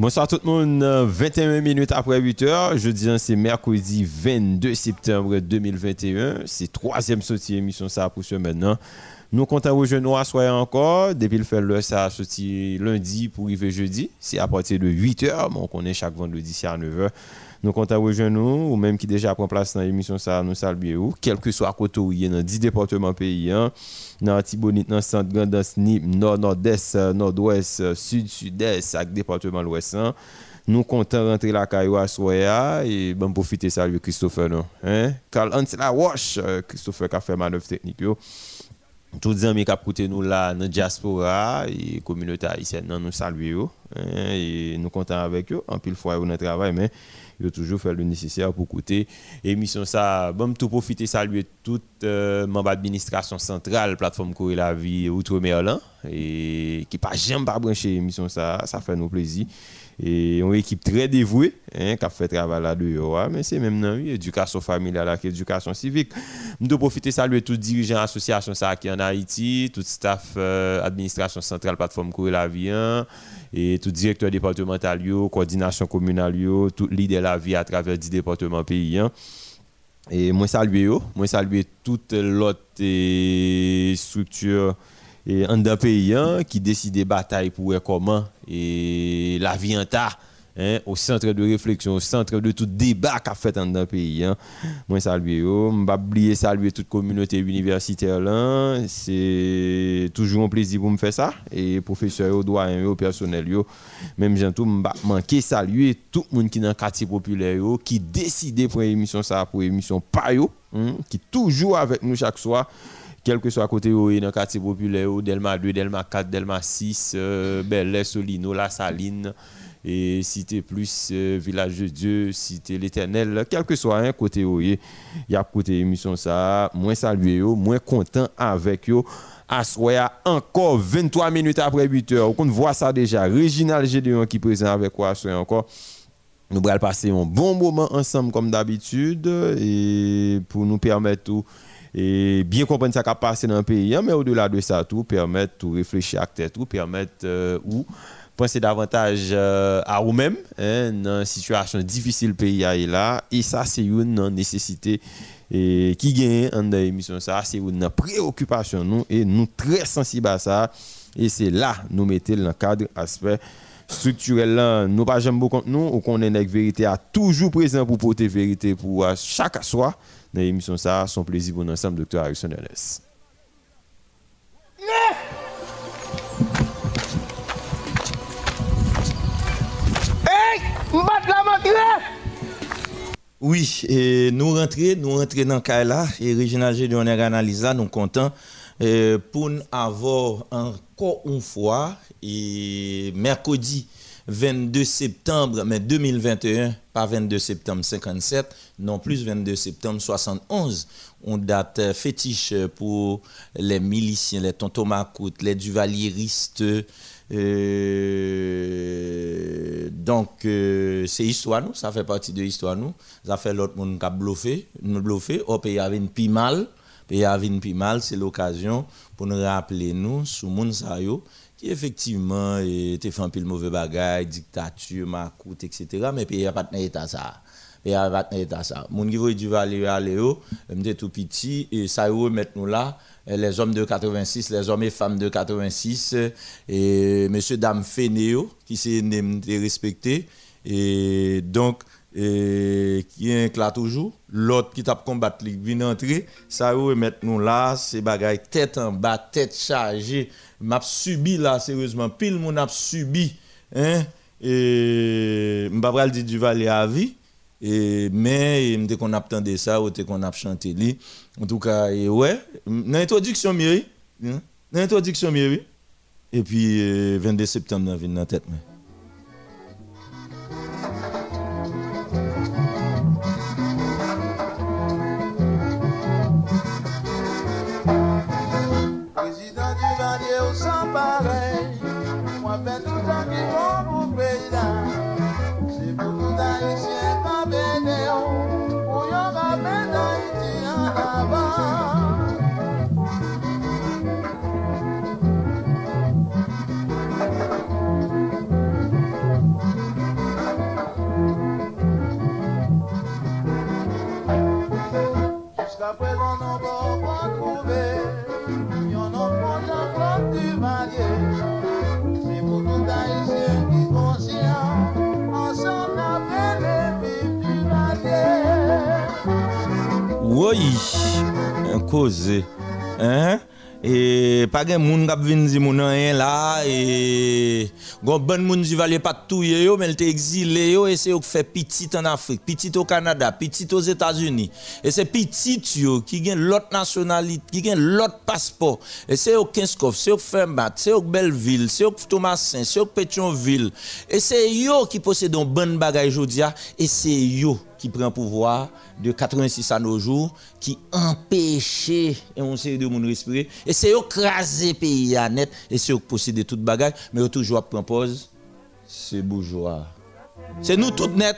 Bonsoir tout le monde, 21 minutes après 8 heures. Jeudi, c'est mercredi 22 septembre 2021. C'est troisième sortie émission ça pour ce maintenant. Nous comptons jeunes soyez encore. Depuis le fait le ça sorti lundi pour arriver jeudi. C'est à partir de 8 heures. Bon, on est chaque vendredi, c'est à 9 heures. Nous comptons aux jeunes ou même qui déjà prend place dans l'émission ça nous saluer quel que soit côté où il y dans 10 départements pays hein. dans Tibonite dans centre grand Nip nord nord-est nord-ouest sud sud-est avec département l'ouest hein. nous comptons rentrer la caillou à Soya et bon profiter saluer Christopher non hein Carl la Wash Christopher qui a fait manœuvre technique yo tous les amis qui ont nous là dans la diaspora et la communauté haïtienne nous saluer hein, et nous comptons avec eux en pile fois on travail mais il toujours fait le nécessaire pour écouter émission ça. Bon tout profiter saluer toute euh, membre administration centrale plateforme Courir la vie outre-mer là et qui pas jamais pas brancher émission ça. Ça fait nous plaisir. Et une équipe très dévouée hein, qui a fait travail là dehors mais c'est même dans l'éducation familiale éducation civique. Nous profiter saluer tous les dirigeants association ça qui en Haïti tout staff euh, administration centrale plateforme Courir la vie hein, et tout directeur départemental, coordination communale, tout leader de la vie à travers 10 départements pays. Hein. Et moi saluer moi saluer toute l'autre structure et un pays hein, qui décide de bataille pour comment et la vie en tas Hein, au centre de réflexion, au centre de tout débat qu'a fait dans le pays. Hein. Moi, saluer, je ne vais oublier saluer toute communauté universitaire. C'est toujours un plaisir pour me faire ça. Et professeurs, doyens, personnel, même j'ai tout manquer saluer tout le monde qui est dans le quartier populaire, qui décide pour une émission ça, pour une émission pas hein, qui toujours avec nous chaque soir quel que soit côté où dans le quartier populaire, Delma 2, Delma 4, Delma 6, euh, Bel Solino, La Saline, et cité plus euh, village de Dieu, cité l'éternel, quel que soit un côté où il y a côté émission ça, moins salué, moins content avec eux. À encore 23 minutes après 8 heures. On voit ça déjà. Réginal Gédéon qui est présent avec quoi encore. Nous allons passer un bon moment ensemble comme d'habitude et pour nous permettre tout et bien comprendre ce qui a passé dans le pays, hein, mais au-delà de ça, tout permettre de réfléchir à tête, tout permettre euh, ou penser davantage euh, à vous-même hein, dans une situation difficile pays là. Et ça c'est une nécessité qui gagne dans l'émission ça c'est une préoccupation nous et nous très sensibles à ça. Et c'est là nous mettons le cadre aspect structurel là. Nous pas jamais beaucoup nous ou qu'on est vérité à toujours présent pour porter vérité pour chaque soir dans l'émission ça son plaisir pour ensemble docteur Harrison Ernest Oui, et nous rentrons, nous rentrons dans là, et Régional Gédéon analyse là, nous contents pour avoir encore une fois, et mercredi 22 septembre mais 2021, pas 22 septembre 57, non plus 22 septembre 71. On date fétiche pour les miliciens, les tontons les duvalieristes, euh, donc, euh, c'est histoire, nous, ça fait partie de l'histoire, nous. Ça fait l'autre monde qui a bluffé, nous bluffé, au pays avait une pi mal, pays avait une pi mal, c'est l'occasion pour nous rappeler, nous, sous monde qui effectivement était fait un peu mauvais bagage, dictature, macoute, etc. Mais pays n'a pas état ça. Pays n'a pas état ça. Mon niveau du aller aller, tout petit, et ça remettre nous là les hommes de 86, les hommes et femmes de 86, et monsieur, dame Fénéo, qui s'est respecté. Et donc, qui est là toujours, l'autre qui t'a combattu, qui vient entrer, ça va mettre nous là, c'est bagaille tête en bas, tête chargée. M'a subi là, sérieusement, pile mon a subi, hein, et m'pa dire du valet à vie. Mais dès qu'on attendait ça, ou dès qu'on a chanté lui. En tout cas, ouais, dans l'introduction, Miri, hein, dans l'introduction, Miri, et puis 22 septembre, on vient dans la tête. Mais. Oui, un cause. Hein? Et pas de monde qui vient dire mon rien là et gon bon monde qui valait pas tout mais il était exilé et c'est qui fait petit en Afrique, petit au Canada, petit aux États-Unis. Et c'est petit qui gagne l'autre nationalité, qui gagne l'autre passeport. Et c'est au Kinskov, c'est au Fermat, c'est au Belleville, c'est au Thomasin, c'est au Pétionville. Et c'est yo qui possède un bon bagage aujourd'hui et c'est yo qui prend pouvoir de 86 à nos jours, qui empêchait et on sait de monde respirer. Et c'est eux pays à net, et c'est eux posséder toute bagage, mais eux toujours pause. C'est bourgeois. C'est nous toutes net.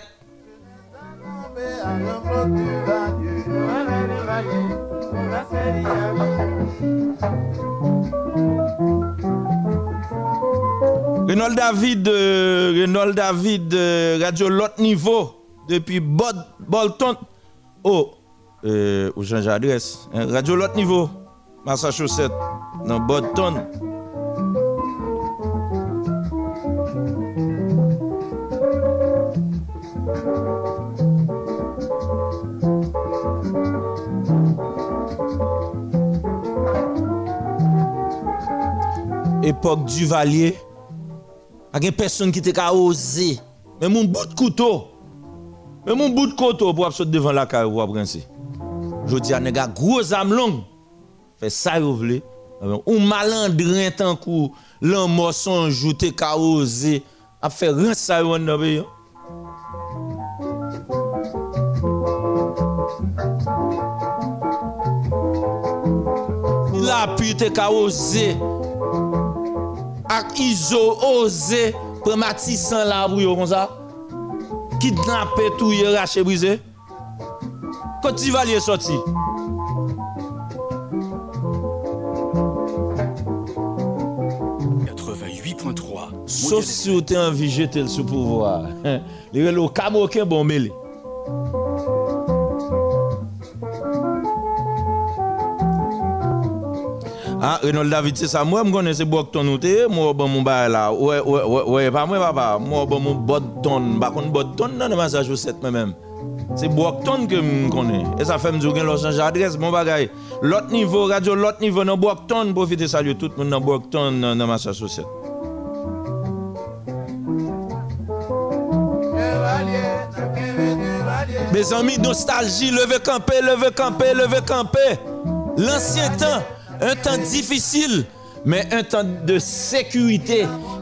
Renold David, euh, David, euh, radio l'autre niveau depuis Bolton. Oh, euh, change adresse. Hein, radio l'autre niveau. Massachusetts. Dans Bolton. Époque du Valier. Il y a personne qui t'a osé. Mais mon bout de couteau. Mè moun bout koto pou ap sot devan la kare pou ap rense. Jodi an nega gros am long. Fè sa yo vle. Ou malandren tan kou lan moson joute ka oze. Ap fè rense sa yo an nabe yo. La pute ka oze. Ak izo oze. Prematisan la bou yo kon sa. kidnappé, tout, raché, brisé. Quand tu vas sorti. Sauf si tu as envie de jeter le sous-pouvoir. Le camo bon mêlé. Ah, Renaud David, c'est ça. Moi, je connais ce Bokton ou moi, bon, mon bail là. Ouais, ouais, ouais, ouais, pas moi, papa. Moi, bon, mon Bokton. Par contre, Bokton, dans le Massachusetts, moi-même. C'est Bokton que je connais. Et ça fait me dire que je change mon bagage. L'autre niveau, radio, l'autre niveau, dans Bokton, profitez saluer tout le monde dans Bokton, dans Massachusetts. Mes amis, nostalgie, levez camper, levez camper, levez camper. L'ancien temps Un tan difisil, men un tan de sekurite.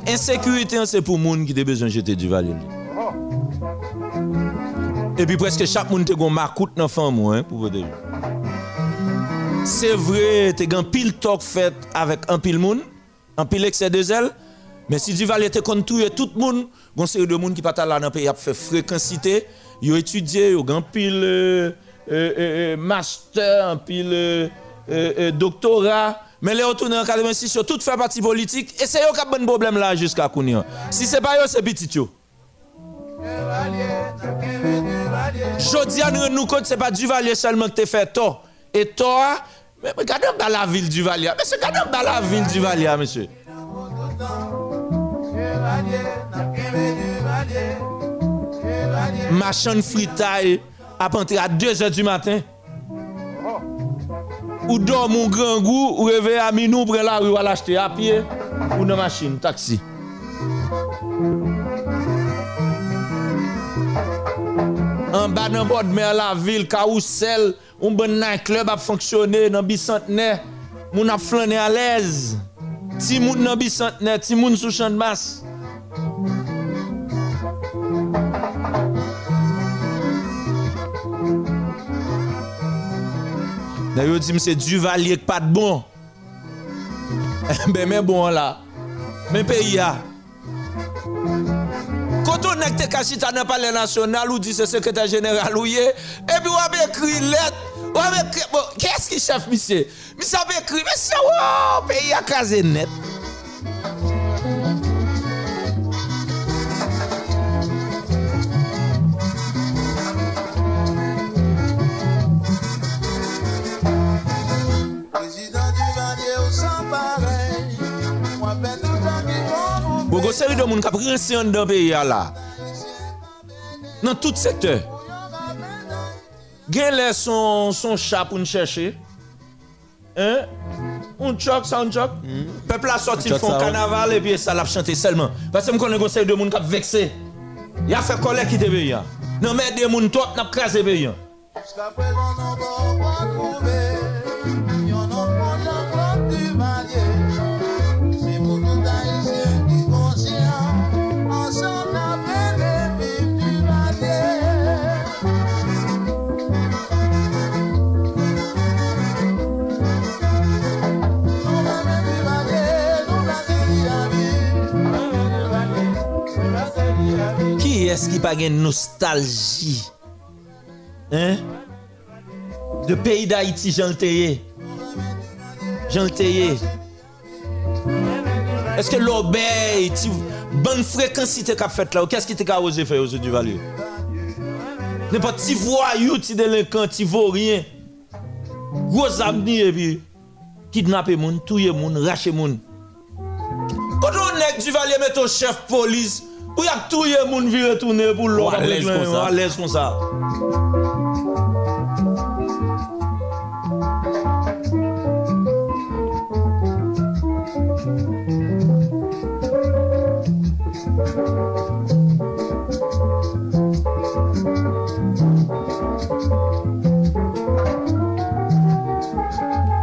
Ensekurite an se pou moun ki te bezon jete di valil. E pi preske chak moun te gon makout nan fan moun, pou vode. Se vre, te gan pil tok fet avèk an pil moun, an pil ek se de zel, men si di valil te kontouye tout moun, gon se yon de moun ki pata la nan pe yap fe frekansite, yo etudye, yo gan pil euh, euh, euh, master, an pil... Euh, euh, euh, doctorat, mais les retournent en 86, tout fait partie politique, et c'est eux qui ont un problème là jusqu'à Kounia. Si ce n'est pas eux, c'est petit. Jodi nous nous compte c'est pas Duvalier seulement qui te fait tort. Et toi, mais regardez dans la ville du Valier. Mais regardez dans la ville du Valier, monsieur. Machin fritaille à à 2 h du matin Ou do moun gran gou, ou reve a minou pre la ou al achete apye ou nan masjin, taksi. An ba nan bod mer la vil, ka ou sel, ou ben nan klub ap fonksyone nan bisantene, moun ap flane alez. Ti moun nan bisantene, ti moun sou chan mas. Masse. Yo dit c'est Duvalier qui pas de bon. ben mais bon là. Mais pays. Quand on est dans le palais national ou dit c'est secrétaire général ou et puis on a écrit. Bon, qu'est-ce qui chef monsieur? Monsieur a écrit mais c'est wow, pays a casé net. Bogo série de monde qui a pris dans le pays là. Dans tout secteur. Gen lè son, son chat pour nous chercher. Hein? Un choc, ça un choc. Peuple a sorti Choc, font carnaval et puis ça l'a chanté seulement. Parce que je connais conseil de monde qui a vexé. Il a fait colère qui te. Non mais des moun top n'a crasé pays. Qui pas une nostalgie? Hein? De pays d'Haïti, Jean Théier. Jean Théier. Est-ce que l'obéi, tu bonne fréquence qu'a fait là, ou qu'est-ce qui t'a osé faire aujourd'hui, Value? N'importe petit voyou, petit délinquant, petit vaurien. Gros amis et puis kidnapper moun, tuer moun, racher moun. On est du valier met au chef police, Ou yak touye moun vi retourne pou lò. Ou alèz kon sa. Ou alèz kon sa.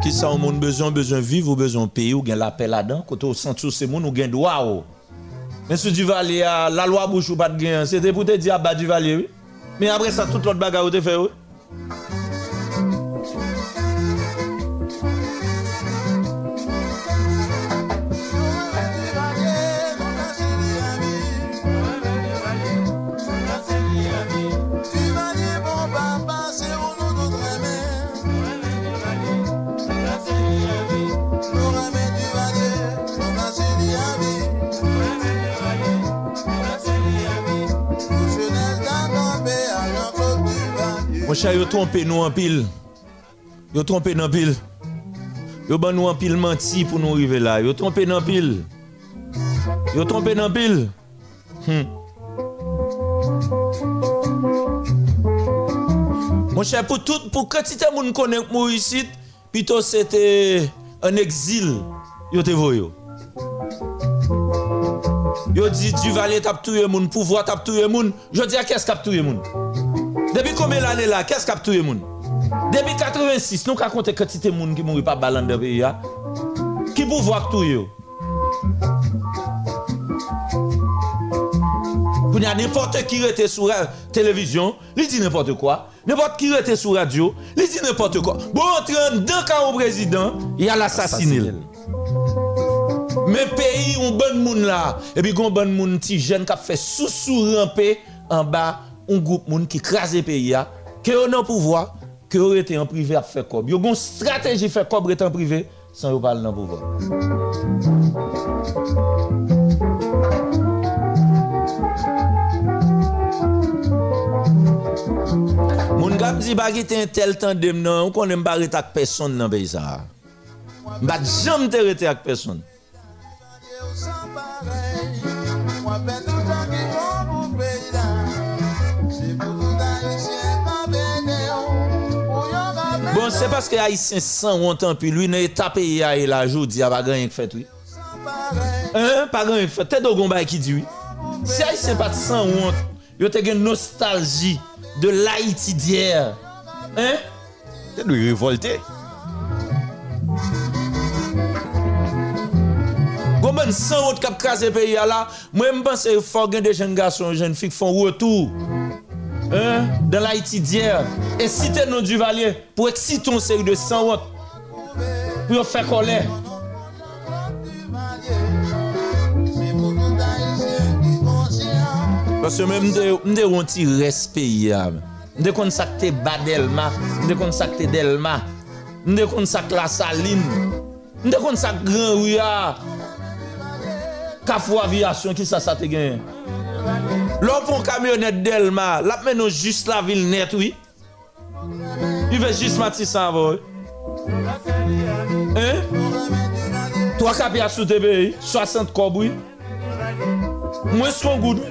Ki sa ou moun bezon, bezon viv ou bezon peyi ou gen la pe la dan. Koto ou sentou se moun ou gen dwa ou. Men sou Duvalier, ah, la lwa bouchou pat gen, se te pou te di ap ah, ba Duvalier, oui. Men apre sa tout lot baga ou te fe, oui. Cher, yo trompé nous en pile. Yo trompé dans pile. Yo ban nous en pile menti pour nous arriver là. Yo trompé dans pile. Yo trompé dans pile. Hmm. Mon cher, pour tout, pour quantité de monde connaît moi ici, plutôt c'était un exil. Yo te voyo. Yo dit du valet tap touye moun, pouvoir tap touye moun. Je dis à qu'est-ce qu'a touye moun? Depuis combien d'années là, qu'est-ce qu'a touye moun? Depuis 86, nous avons compté quantité de moun qui mouri pas balan de pays ya. Qui pouvoir yo? Pour y a n'importe qui était sur la télévision, il dit n'importe quoi. N'importe qui était sur radio, il dit n'importe quoi. Bon, entrer dans le cas au président, il y a l'assassiné. Mais pays, on bon moun là, et puis on bon moun ti jeune qui a fait sous sous ramper en bas, un groupe moun qui crase le pays que on a pouvoir, que on était en privé à faire comme. Yo gon stratégie faire comme en privé sans yo parler dans pouvoir. Moun gap di ba gite un tel tandem nan, on konnen ba rete ak personne nan pays ça. Ba jam te rete ak personne. Non, se paske Haitien san wantan pi lui ne tape ya e la jodi a bagan yon fèt wè. Hein, bagan yon fèt. Tè do gomba ki di wè. Se Haitien pat san want, yo te gen nostalji de l'Haïti d'hier. Hein? Tè do yon revolte. Gomben san want kap krasè pe ya la, mwen mpense yon fò gen de jen gason, jen fik fon wotou. hein, dans l'Haïti d'hier, et citer nos Duvalier pour exciter une série de 100 autres, pour faire colère. Parce que même nous avons un petit respect. Nous avons contacté Badelma, nous avons contacté Delma, nous avons contacté La Saline, nous avons contacté Grand Rouya, Cafou Aviation, qui ça, ça te gagné? L'on camionnette Delma, la menon juste la ville net, oui. Il veut juste Matissan, oui. Hein? Trois capillaires sous TBI, 60 cob, oui. Moins qu'on goûte,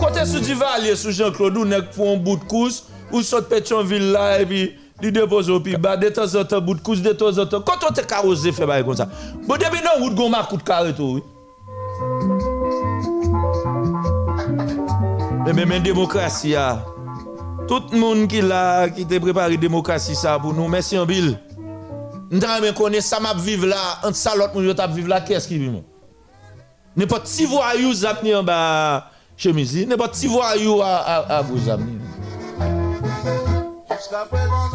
Côté sous Duvalier, sous Jean-Claude, ou n'est pour un bout de course, ou sort Pétionville là, et puis il dépose au piba, de temps en temps, bout de course, de temps en temps. Quand on te carrosé, fait comme ça. Bon, depuis non, ou de gomme à coup de carré, tout, oui. Et même en démocratie, ah, tout le monde qui là, qui te préparé démocratie ça pour nous, merci en Bill. Nous connaître ça m'a vivre là, entre ça l'autre t'a vivre là, qu'est-ce qui vit N'importe si voyou zap ni en bas chemise, n'importe si voyou à à à vous. Jusqu'à présent,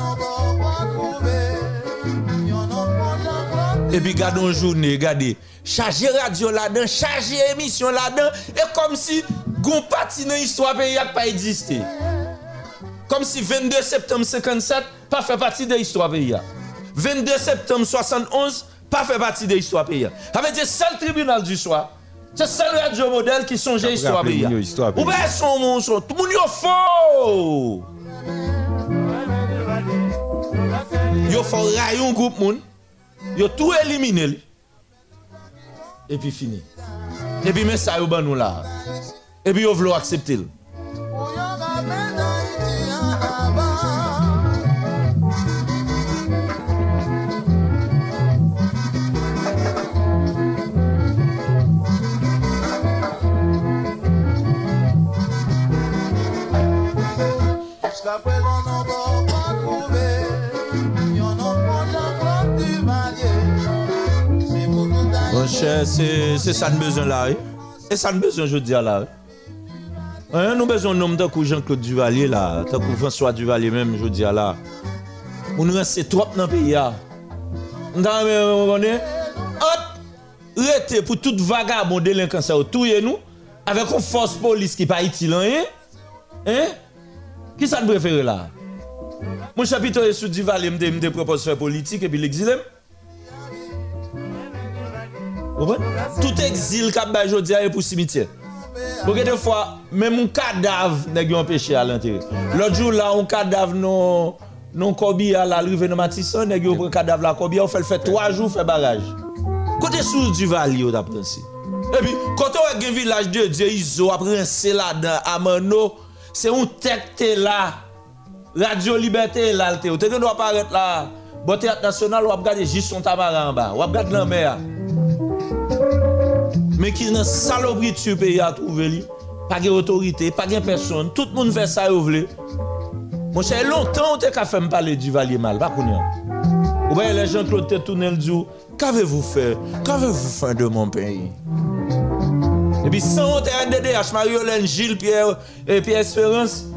Et puis gardons journée, regardez, charger radio là-dedans, charger émission là-dedans, et comme si gon parti dans l'histoire pays a pas existé. Comme si 22 septembre 57 pas fait partie de l'histoire pays. 22 septembre 71 pas fait partie de l'histoire pays. Avec dire seul tribunal du soir. C'est seul radio modèle qui songeait l'histoire pays. Ou bien son mon son, tout le monde yo faux. Yo faut rayon groupe Yo tout éliminé. li. Et puis fini. Et puis mais ça ban nous là. Et puis yo vlo accepter. li. Cher, c'est c'est ça nous besoin là. oui. Et ça nous besoin je dis là. oui. Hein, nous besoin d'un homme que Jean-Claude Duvalier là, tant François Duvalier même je dis là. On nous reste trop dans le pays là. Nous avons rete pour toute vagabond délinquant ça tout nous avec une force police qui pas utile hein? Hein? Qui ça préfère là? Mon chapitre est sous Duvalier me me propose faire politique et puis l'exil. Tout exil kap bay jodi a yo pou simitye. Pou gen de fwa, men moun kadav neg yon peche al anteri. Lodjou la, moun kadav non, non kobi al alrive nan matisan, neg yon kadav la kobi, ou fel fè 3 jou fè baraj. Kote sou du vali yo da prensi. E pi, kote wè gen vilaj de Diyo Izo a prensi la dan Amano, se yon tekte la, Radio Liberté la lte. Ou te gen do aparet la, bote at nasyonal wap gade jis son tamara an ba, wap gade lan mè a. men ki nan salopri tsu peyi a trouve li, pa gen otorite, pa gen person, tout moun fè sa yo vle. Mwen chè, lontan ou te ka fèm pale di valye mal, pa koun yan. Ou baye le jen klote tounel djou, kave vou fè, kave vou fè de moun peyi. E pi san ou te NDDH, Marie-Hélène Gilles, Pierre, Pierre Espérance,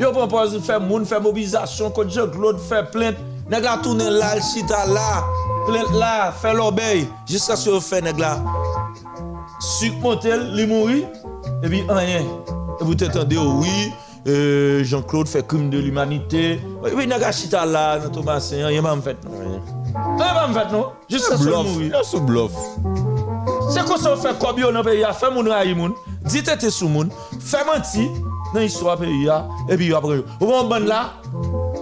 yo propose fè moun, fè mobilizasyon, kote jen klote fè plente, neg la tounel la, l chita la, plente la, fè l'obey, jiska se yo fè neg la. suk montel, li mouri, epi anyen. E pou t'entende yo, oh oui, euh, Jean-Claude fè krim de l'humanité. Oui, naga chita la, nan Thomas Seyan, yè mè m'fèt nou. Yè mè m'fèt nou, jist sa sou mouri. Yè sou blof. Se kon se fè kobyo nan peyi ya, fè moun rayi moun, di tete sou moun, fè manti nan histwa peyi ya, epi yo apre yo. Ou bon ban la,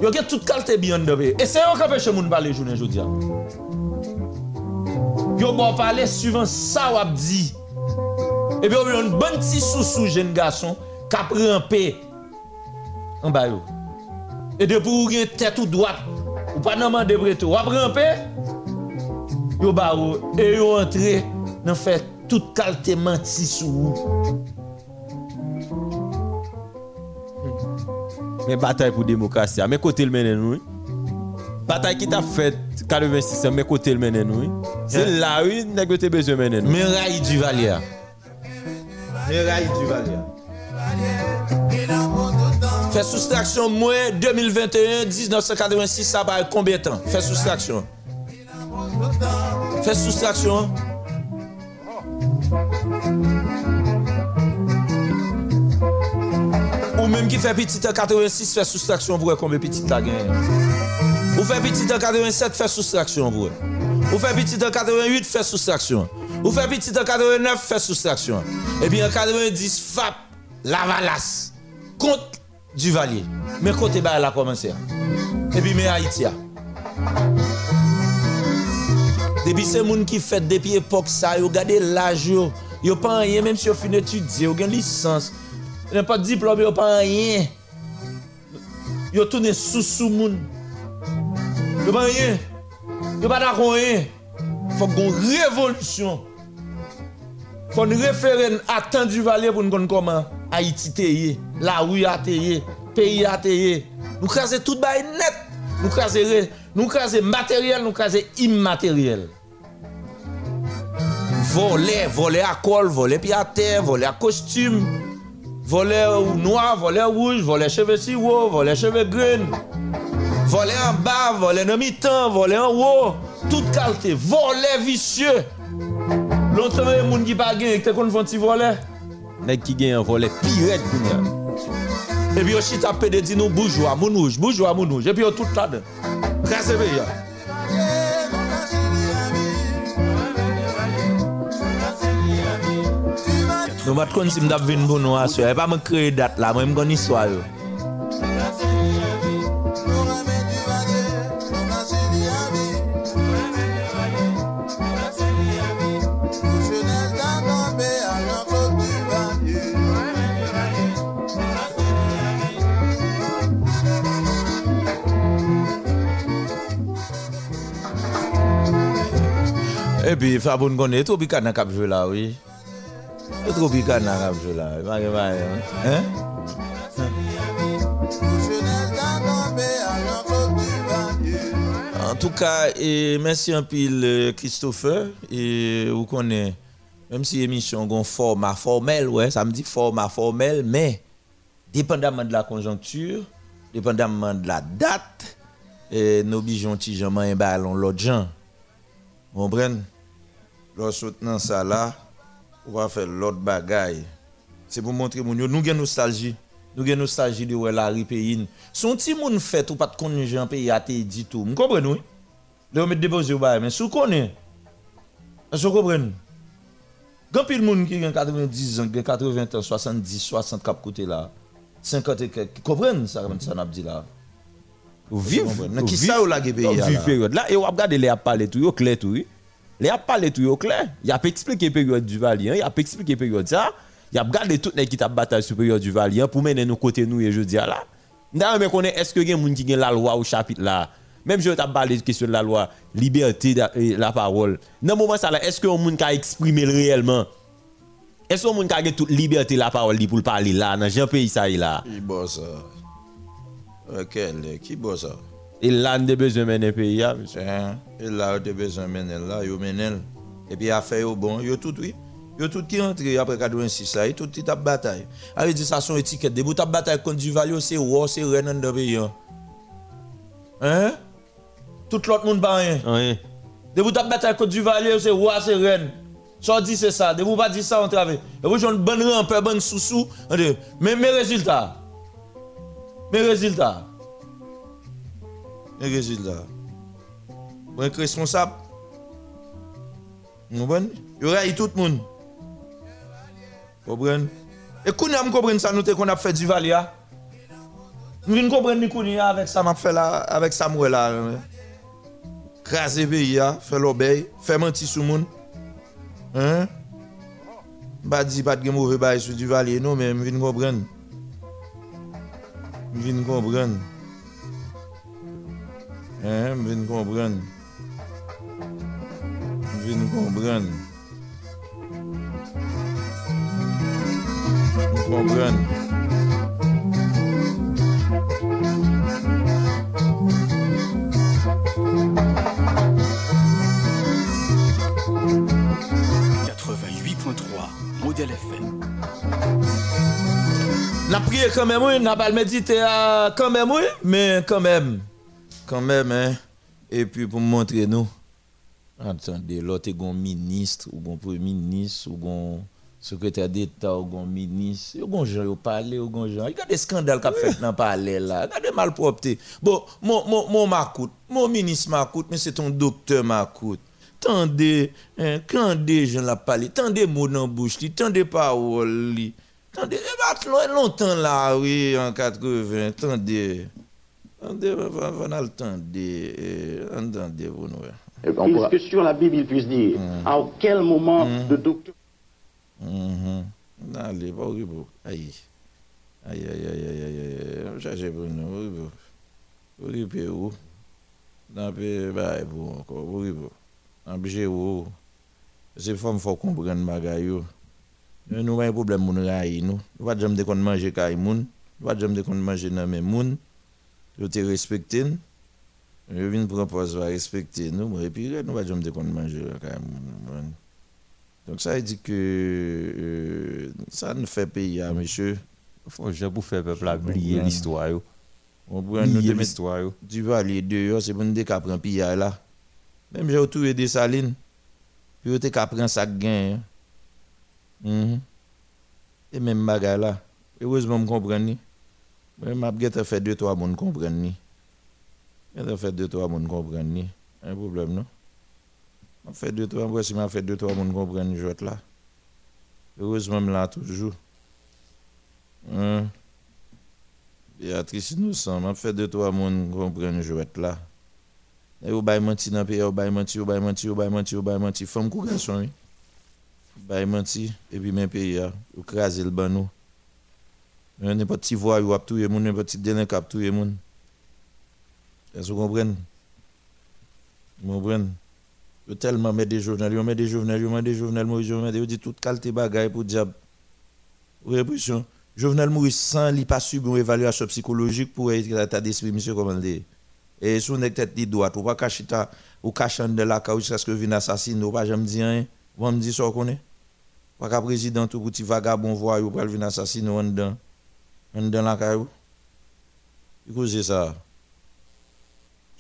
Yo gen tout kalte biyon de pe. E se yo kapeche moun pale jounen joudia. Yo bon pale suvan sa wap di. Et puis, on a une bonne petite sous-sous, jeune garçon, qui a pris un P en bas. Et de pour une tête ou droite, ou pas normalement de breteau, ou après un P, yo barou, et yo entré, dans fait toute qualité menti sous Mais bataille pour démocratie, mais côté le mène nous. Bataille qui t'a fait 86 mais côté le mène nous. C'est là où nèg te besoin mène nous. Mais raï du Valier. Fais soustraction moi 2021 1986 ça va combien de temps? Fais soustraction. Fais soustraction. Ou même qui fait petit en 86 fait soustraction voir combien petit la gagne. Ou fait petit en 87 fait soustraction voir. Ou fait petit en 88 fait soustraction. Ou fait petit en 89 fait soustraction. Et puis en 90 FAP Lavalas contre Duvalier. Mais côté bas elle a commencé. Et puis mais Haïti. a. Depuis ces gens qui fait depuis époque ça, yo gardé l'âge yo, yo pas rien même si yo fin étudier, yo gen licence. n'a pas de diplôme, yo pas rien. Yo tourné sous sous moun. Yo pas rien. Yo pas d'accord rien. Faut qu'on révolution. Fon referen atan du valye pou nou kon koman Haiti teye, la ouya teye, peyi a teye. Nou kaze tout bay net. Nou kaze, re, nou kaze materyel, nou kaze immateryel. Vole, vole akol, vole piyate, vole akostume. Vole ou noa, vole ouj, vole cheve siwo, vole cheve gren. Vole an ba, vole nan mitan, vole an wo. Tout kalte, vole visye. Lontan yon moun ki pa gen, ekte kon fon ti vole. Nek ki gen yon vole piret kounyan. E pi yo chita pede di nou boujwa, mounouj, boujwa, mounouj. E pi yo tout la den. Resebe yon. Nou bat kon si mdap vin pou nou aswe. E pa mwen kreye dat la, mwen mwen kon iswa yo. Et puis, Faboun connaît trop bicana cap jouer là, oui. Et trop bicana cap jouer là. Pas que pas, hein? En tout cas, et merci un pile euh, Christopher. Et vous connaissez, même si l'émission a un format formel, ça me dit format formel, mais dépendamment de la conjoncture, dépendamment de la date, et petit gens un ballon l'autre gens. Vous comprenez? Lorsque dans ça là, on va faire l'autre bagaille. C'est pour montrer moun yo, nous avons nostalgie. Nous avons nostalgie de la pays. Son petit moun fait ou pas de connaître un pays a te dit tout. Vous comprenez oui? Là on met déposer au bail mais sous connaît. Est-ce que vous comprenez? Quand pile moun qui a 90 ans, 80 ans, 70, 60 cap côté là. 50 et quelques. Comprenez ça ça n'a dit là? Ou vive. Nan ki sa ou la Ou là? vive période là et on regarde les a parlé tout yo clair tout. oui. Les a parlé tout yo clair. Il a expliqué période du Valiant, il a expliqué période ça. Il a regardé tout les qui t'a bataille sur période du Valiant pour mener nous côté nous et je dis là. D'ailleurs mais connaît est-ce que gen moun qui gen la loi au chapitre là? Même je t'a parlé de question de la loi, liberté de la parole. Dans moment ça là, est-ce que un moun ka exprimer le réellement? Est-ce que un moun ka gen toute liberté la parole pour le parler là dans Jean pays ça y là? Qui? Qui on a besoin mener pays là, monsieur. Hein? Tu as besoin de mener là, yo menel. Et puis, affaire yo bon, yo tout, oui. Yo tout qui rentre après 86 là, yo tout qui tape bataille. Avec dit ça, son étiquette. Debout tape bataille contre du valio, c'est roi, c'est reine le pays. Hein? Hein? Tout l'autre monde pas rien. Ouais. Debout tape bataille contre du valio, c'est roi, c'est reine. Ça dit c'est ça. Debout pas dire ça, on travaille. Et vous, j'ai une bonne rampe, bonne sous-sous. Mais mes résultats? Mes résultats? Mes résultats. Vous êtes responsable. Vous comprenez? Y aura tout le monde. Vous comprenez? Et quand nous comprenons ça, nous qu'on a fait du Valia. Nous comprenons avec ça, m'a fait là, avec Samuel là. Craser pays, là, faire l'obéi, faire mentir sur le monde. Hein? Pas dire pas de mauvais bail sur du Valier, non, mais je viens comprendre. Je viens comprendre. Hein? Je viens comprendre. Je viens comprendre. Je comprendre. Modèle FM. N'a prié quand même, oui, n'a pas le médité à- quand même, oui, mais quand même. Quand même, hein. Et puis pour montrer nous. Attendez, l'autre est un ministre, ou un premier ministre, ou un secrétaire d'État, ou un ministre. Ou un gens, ou parler, ou un gens. Regardez le scandale qu'a fait dans le palais là. Regardez malpropreté. Bon, mon, mon, mon m'acoute, mon ministre m'acoute, mais c'est ton docteur m'acoute. Tendez, hein, quand des gens la parlé, tendez mots dans la bouche, tendez paroles. Tendez, eh lo- longtemps là, oui, en 80, tendez. On entendez, vous nous. que sur la Bible, il puisse dire mm. à quel moment mm. le docteur. Mm -hmm. Allez, pas horrible. Aïe. Aïe, aïe, aïe, aïe, aïe, aïe. J'ai pour nous, horrible. Horrible, où Dans le pays, bon, encore, horrible. Obligé, où C'est femme, faut comprendre, bagaille. Nous avons un problème, nous, nous. Nous ne pouvons pas manger, nous. Nous ne pouvons pas manger dans les gens. Yo te à respecter nous. Et puis, nous pas jamais de kon manger kay moun. Donc ça veut dire que euh, ça nous fait payer, à monsieur. Faut je pour faire peuple oublier comprends. l'histoire yo. On prend nous Oublier te mettre l'histoire yo. des salines. Puis te qu'à prendre ça gain. Mhm. Et même bagay là. Heureusement me comprendre ni. M'a gete deux trois monde comprendre ni. Gete deux trois monde comprendre ni. Un problème non? M'a fait deux trois moi si m'a fait deux trois monde comprendre ni jouet là. Heureusement me là toujours. Hein? Béatrice Innocent, m'a fait deux trois monde comprendre jouet là. Et ou bay menti dans pays, ou bay menti, ou bay menti, ou bay menti, ou bay menti, femme kou garçon oui. Bay menti et puis même pays là, ou craser le ban nous. N'importe a touyer moun. Est-ce que vous comprenez? Vous comprenez? Tellement met des journaux, des journaux, des journaux, des, dit toute qualité bagaille pour. Ou sans une évaluation psychologique pour état d'esprit monsieur comment dire? Et sous nek tête li droite ou cacher ta ou cacher de la cause jusqu'à ce que vienne assassiner ou pas jamais dire rien. Vous me dire ça connaît. Pas ka président tout petit vagabond pour venir assassiner dedans. En dedans la caillou. Il cause ça.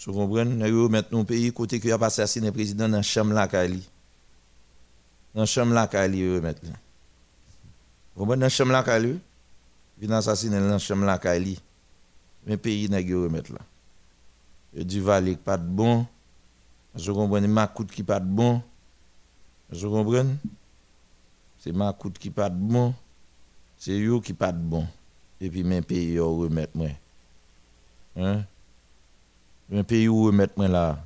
Vous comprenez? Yo mettre nos pays côté que y a pas assassiné président dans chambre la caille. Dans chambre la caille yo mettre. là. Vous comprenez? Dans chambre la caille? Vin assassiner dans chambre la caille. Mais pays nèg yo remettre là. Et du Valais pas de bon. Je comprends Macoute qui pas de bon. Je comprends. C'est Macoute qui pas de bon. C'est yo qui pas de bon. Et puis mes pays yo remettre moi. Hein? Un pays où remettre moi là.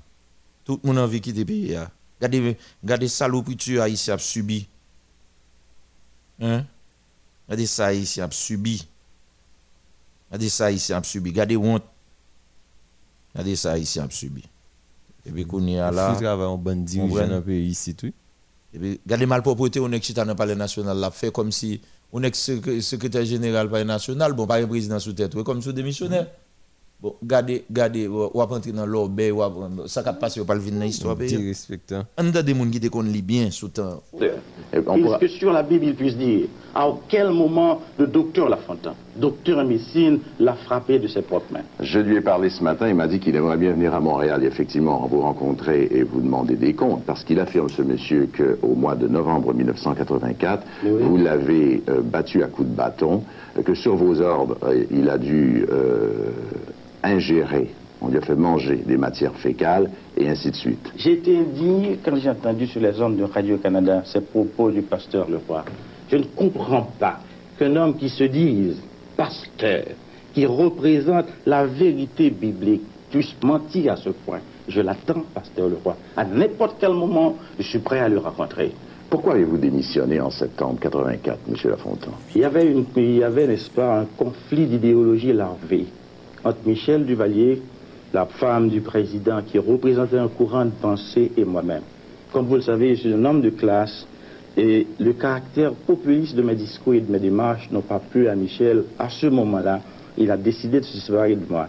Tout le monde a envie de quitter le pays. Regardez, regardez saloperie haïtien a subi. Hein? Regardez ça haïtien a subi. Regardez ça haïtien a subi. Regardez honte. Regardez ça haïtien a subi. Et puis qu'on y a là. Faut travailler en bonne dirigeant le pays ici tout. Et puis, regardez malpropreté, on est chita dans le palais national, là, fait comme si on est secré- secrétaire général palais national, bon, pas un président sous tête, comme sous démissionnaire. Bon, regardez, regardez, ou entrer dans l'orbe, ou ap- ça qui passe, ou pas le vin dans l'histoire. Petit pays. respect. hein. On a des gens qui te connaissent li bien sous temps. Que sur la Bible il puisse dire à quel moment le docteur Lafontaine, docteur en médecine, l'a frappé de ses propres mains. Je lui ai parlé ce matin, il m'a dit qu'il aimerait bien venir à Montréal, et effectivement, vous rencontrer et vous demander des comptes, parce qu'il affirme, ce monsieur, qu'au mois de novembre 1984, Oui. vous l'avez euh, battu à coups de bâton, que sur vos ordres, euh, il a dû euh, ingérer, on lui a fait manger des matières fécales, et ainsi de suite. J'ai été indigné quand j'ai entendu sur les ondes de Radio-Canada ces propos du pasteur Leroy. Je ne comprends pas qu'un homme qui se dise pasteur, qui représente la vérité biblique, puisse mentir à ce point. Je l'attends, pasteur Leroy. À n'importe quel moment, je suis prêt à le rencontrer. Pourquoi avez-vous démissionné en septembre 84, monsieur Lafontaine? Il y avait, une- il y avait n'est-ce pas, un conflit d'idéologie larvé entre Michel Duvalier, la femme du président qui représentait un courant de pensée, et moi-même. Comme vous le savez, je suis un homme de classe et le caractère populiste de mes discours et de mes démarches n'ont pas plu à Michel. À ce moment-là, il a décidé de se séparer de moi.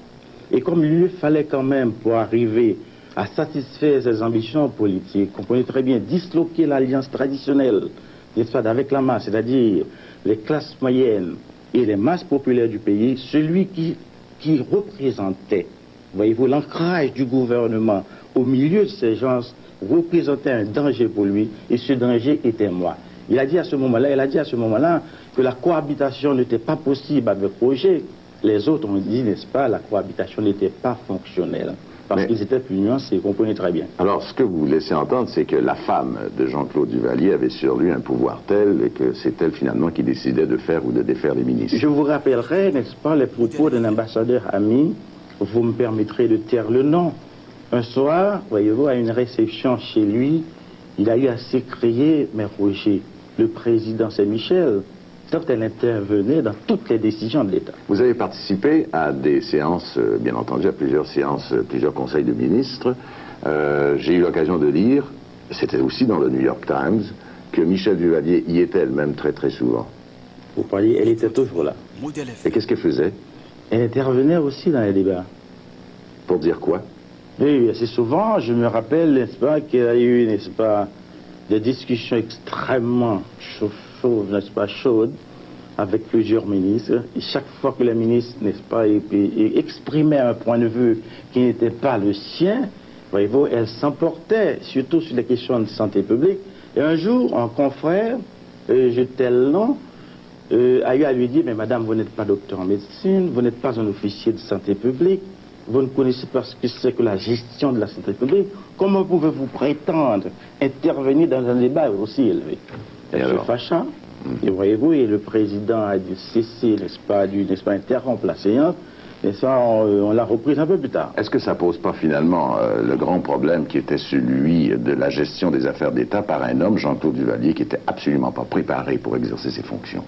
Et comme il lui fallait quand même pour arriver à satisfaire ses ambitions politiques, comprenez très bien, disloquer l'alliance traditionnelle, n'est-ce avec la masse, c'est-à-dire les classes moyennes et les masses populaires du pays, celui qui, qui représentait, voyez-vous, l'ancrage du gouvernement au milieu de ces gens représentait un danger pour lui, et ce danger était moi. Il a dit à ce moment-là, il a dit à ce moment-là que la cohabitation n'était pas possible avec Roger. Les autres ont dit, n'est-ce pas, la cohabitation n'était pas fonctionnelle. Parce qu'ils étaient plus nuancés, vous comprenez très bien. Alors, ce que vous laissez entendre, c'est que la femme de Jean-Claude Duvalier avait sur lui un pouvoir tel et que c'est elle finalement qui décidait de faire ou de défaire les ministres. Je vous rappellerai, n'est-ce pas, les propos d'un ambassadeur ami. Vous me permettrez de taire le nom. Un soir, voyez-vous, à une réception chez lui, il a eu à s'écrier, mais Roger, le président c'est Michel. sauf qu'elle intervenait dans toutes les décisions de l'État. Vous avez participé à des séances, euh, bien entendu, à plusieurs séances, euh, plusieurs conseils de ministres. Euh, J'ai eu l'occasion de lire, c'était aussi dans le New York Times, que Michel Duvalier y était elle-même très très souvent. Vous parliez, elle était toujours là. Et qu'est-ce qu'elle faisait? Elle intervenait aussi dans les débats. Pour dire quoi? Oui, assez souvent, je me rappelle, n'est-ce pas, qu'il y a eu, n'est-ce pas, des discussions extrêmement chau- chaudes, n'est-ce pas, chaudes, avec plusieurs ministres. Et chaque fois que les ministres, n'est-ce pas, exprimaient un point de vue qui n'était pas le sien, voyez-vous, elle s'emportait, surtout sur les questions de santé publique. Et un jour, un confrère, euh, je le nom, euh, a eu à lui dire, mais madame, vous n'êtes pas docteur en médecine, vous n'êtes pas un officier de santé publique, vous ne connaissez pas ce que c'est que la gestion de la santé publique, comment pouvez-vous prétendre intervenir dans un débat aussi élevé? Et Elle se alors fâcha, et voyez-vous, et le président a dû cesser, n'est-ce pas, dû, n'est-ce pas, interrompre la séance, et ça, on, on l'a reprise un peu plus tard. Est-ce que ça pose pas finalement euh, le grand problème qui était celui de la gestion des affaires d'État par un homme, Jean-Claude Duvalier, qui était absolument pas préparé pour exercer ses fonctions?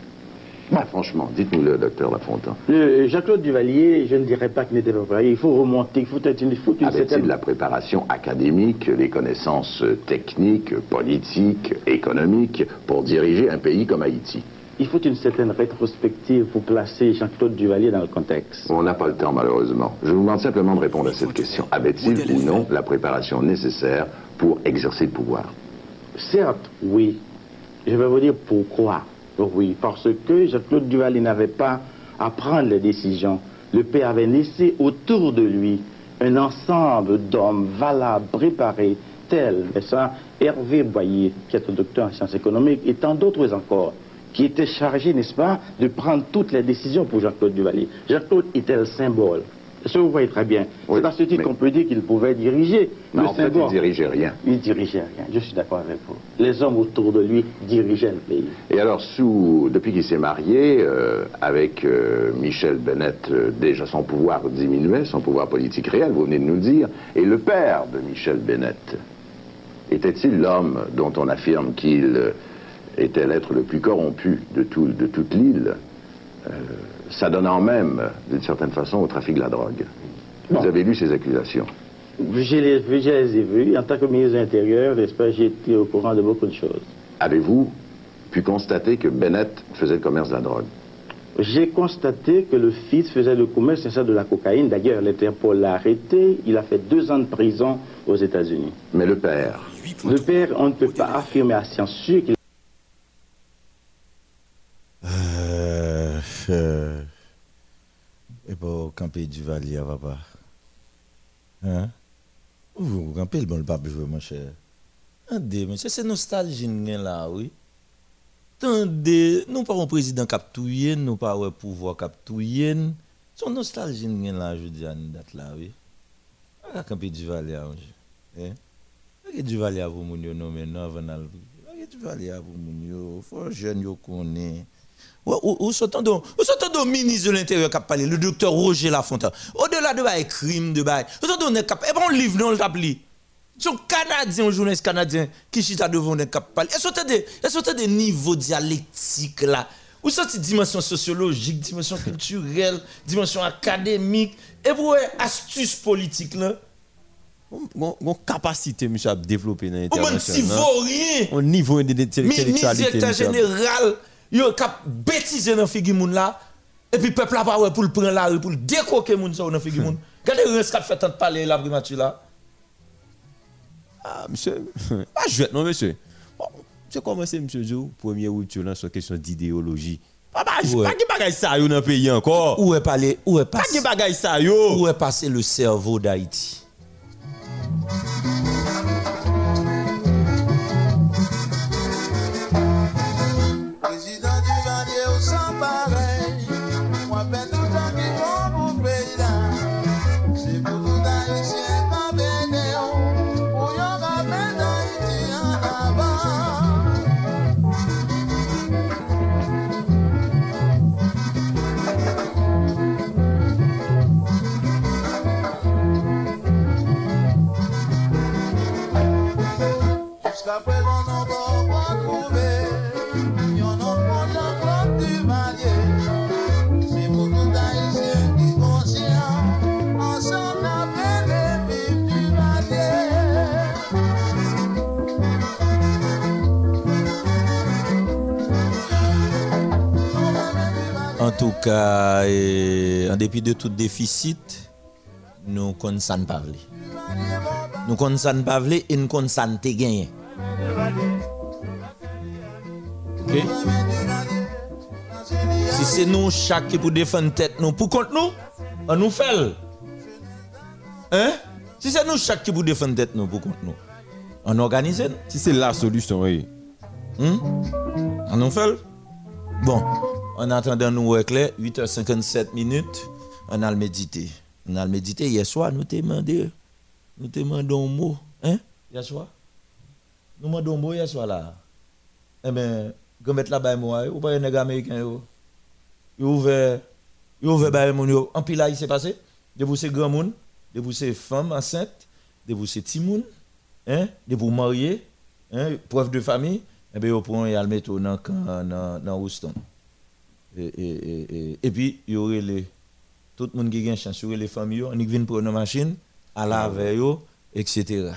Ah, Franchement, dites-nous-le, docteur Lafontaine. Le- Jacques-Claude Duvalier, je ne dirais pas qu'il n'était pas préparé, il faut remonter, il faut être une, il faut une Avait-il certaine... la préparation académique, les connaissances techniques, politiques, économiques pour diriger un pays comme Haïti Il faut une certaine rétrospective pour placer Jean-Claude Duvalier dans le contexte. On n'a pas le temps malheureusement. Je vous demande simplement de répondre à cette question. Avait-il ou non la préparation nécessaire pour exercer le pouvoir? Certes, oui. Je vais vous dire pourquoi. Oui, parce que Jean-Claude Duvalier n'avait pas à prendre les décisions. Le père avait laissé autour de lui un ensemble d'hommes valables, préparés, tels, n'est-ce Hervé Boyer, qui est un docteur en sciences économiques, et tant d'autres encore, qui étaient chargés, n'est-ce pas, de prendre toutes les décisions pour Jean-Claude Duvalier. Jean-Claude était le symbole. Ça, vous voyez très bien. Oui, C'est à ce titre mais- qu'on peut dire qu'il pouvait diriger le en fait, il ne dirigeait rien. Il dirigeait rien, je suis d'accord avec vous. Les hommes autour de lui dirigeaient le pays. Et alors, sous, depuis qu'il s'est marié euh, avec euh, Michel Bennett, euh, déjà son pouvoir diminuait, son pouvoir politique réel, vous venez de nous le dire. Et le père de Michel Bennett, était-il l'homme dont on affirme qu'il était l'être le plus corrompu de, tout- de toute l'île, euh, s'adonnant même, d'une certaine façon, au trafic de la drogue. Vous avez lu ces accusations Je les, je les ai vus. En tant que ministre de l'Intérieur, n'est-ce pas, j'ai été au courant de beaucoup de choses. Avez-vous pu constater que Bennett faisait le commerce de la drogue? J'ai constaté que le fils faisait le commerce c'est ça, de la cocaïne. D'ailleurs, l'Interpol l'a arrêté. Il a fait deux ans de prison aux États-Unis. Mais le père, Le père, on ne peut pas affirmer à science sûre qu'il Euh, euh, et pour camper du Valier, papa. Hein? Vous campez le bon le pape jouer, mon cher. Attendez, monsieur, c'est nostalgie là, oui. Attendez, nous pas un président cap touyen, nous pas un pouvoir cap touyen. Son nostalgie là, je dis à une date là, oui. A camper du Valier, mon cher. Hein? Ak du Valier pour moun yo non mais non avant al. Ak du Valier pour moun yo, faut jeune yo connaît. Ou, ou, ou sortant de, ministre l'Intérieur qui a parlé, le docteur Roger Lafontaine? Au-delà de bail crime, de bail. Ou sortant de cap, et bon livre non le appli. Son Canadien, un journaliste canadien qui chita devant un cap parler. Et sortant de, et sortant de niveau dialectique là? Ou sorti dimension sociologique, dimension culturelle, dimension académique, et pour astuce politique là? Gon gon capacité, monsieur, à développer dans l'intervention. non? vaut rien. Au niveau de l'intellectualité, monsieur. général, yo kap bêtiser dans figi moun là. Et puis peuple là pas pour le prendre la rue pour le décoquer moun ça dans figi moun. Regardez reste qu'a fait tant parler la primature là. Ah, monsieur, pas jouet, non, monsieur. Bon, j'ai commencé, monsieur Joe, premier août, là, sur question d'idéologie. Pas pas Ouais. pas de bagay ça, yo, dans pays encore. Où est parlé où est Pas de passé? bagay ça, yo. où est passé le cerveau d'Haïti? En dépit de tout déficit, nous ne pas vle. Nous ne pas vle et nous ne te gagné. Ok? Si c'est nous chaque qui pour défendre tête nous pour contre nous, on nous fait. Hein? Si c'est nous chaque qui pour défendre tête nous pour contre nous, on organise. Si c'est la solution, oui. Hmm? On nous fait. Bon, en attendant nous éclair, 8h57 minutes, on a le médité. On a le médité hier soir, nous demandé, nous demandons un mot, hein? Hier soir? Nous demandons un mot hier soir là. Eh bien, quand mettre là-bas, moi, ou pas un nègre américain. Yo ouvert, yo ouvert, bah, mon. En pile là, il s'est passé. De vous, c'est grand monde, de vous, c'est femme enceinte, de vous, c'est petit monde, hein? De vous marier, hein? Preuve de famille, eh bien, yo prend et le mettre dans, dans Houston. Et, et, et, et, puis, il y aurait les, tout le monde qui a une chance, il y aurait les familles, on vient prendre une machine, à la veille, etc.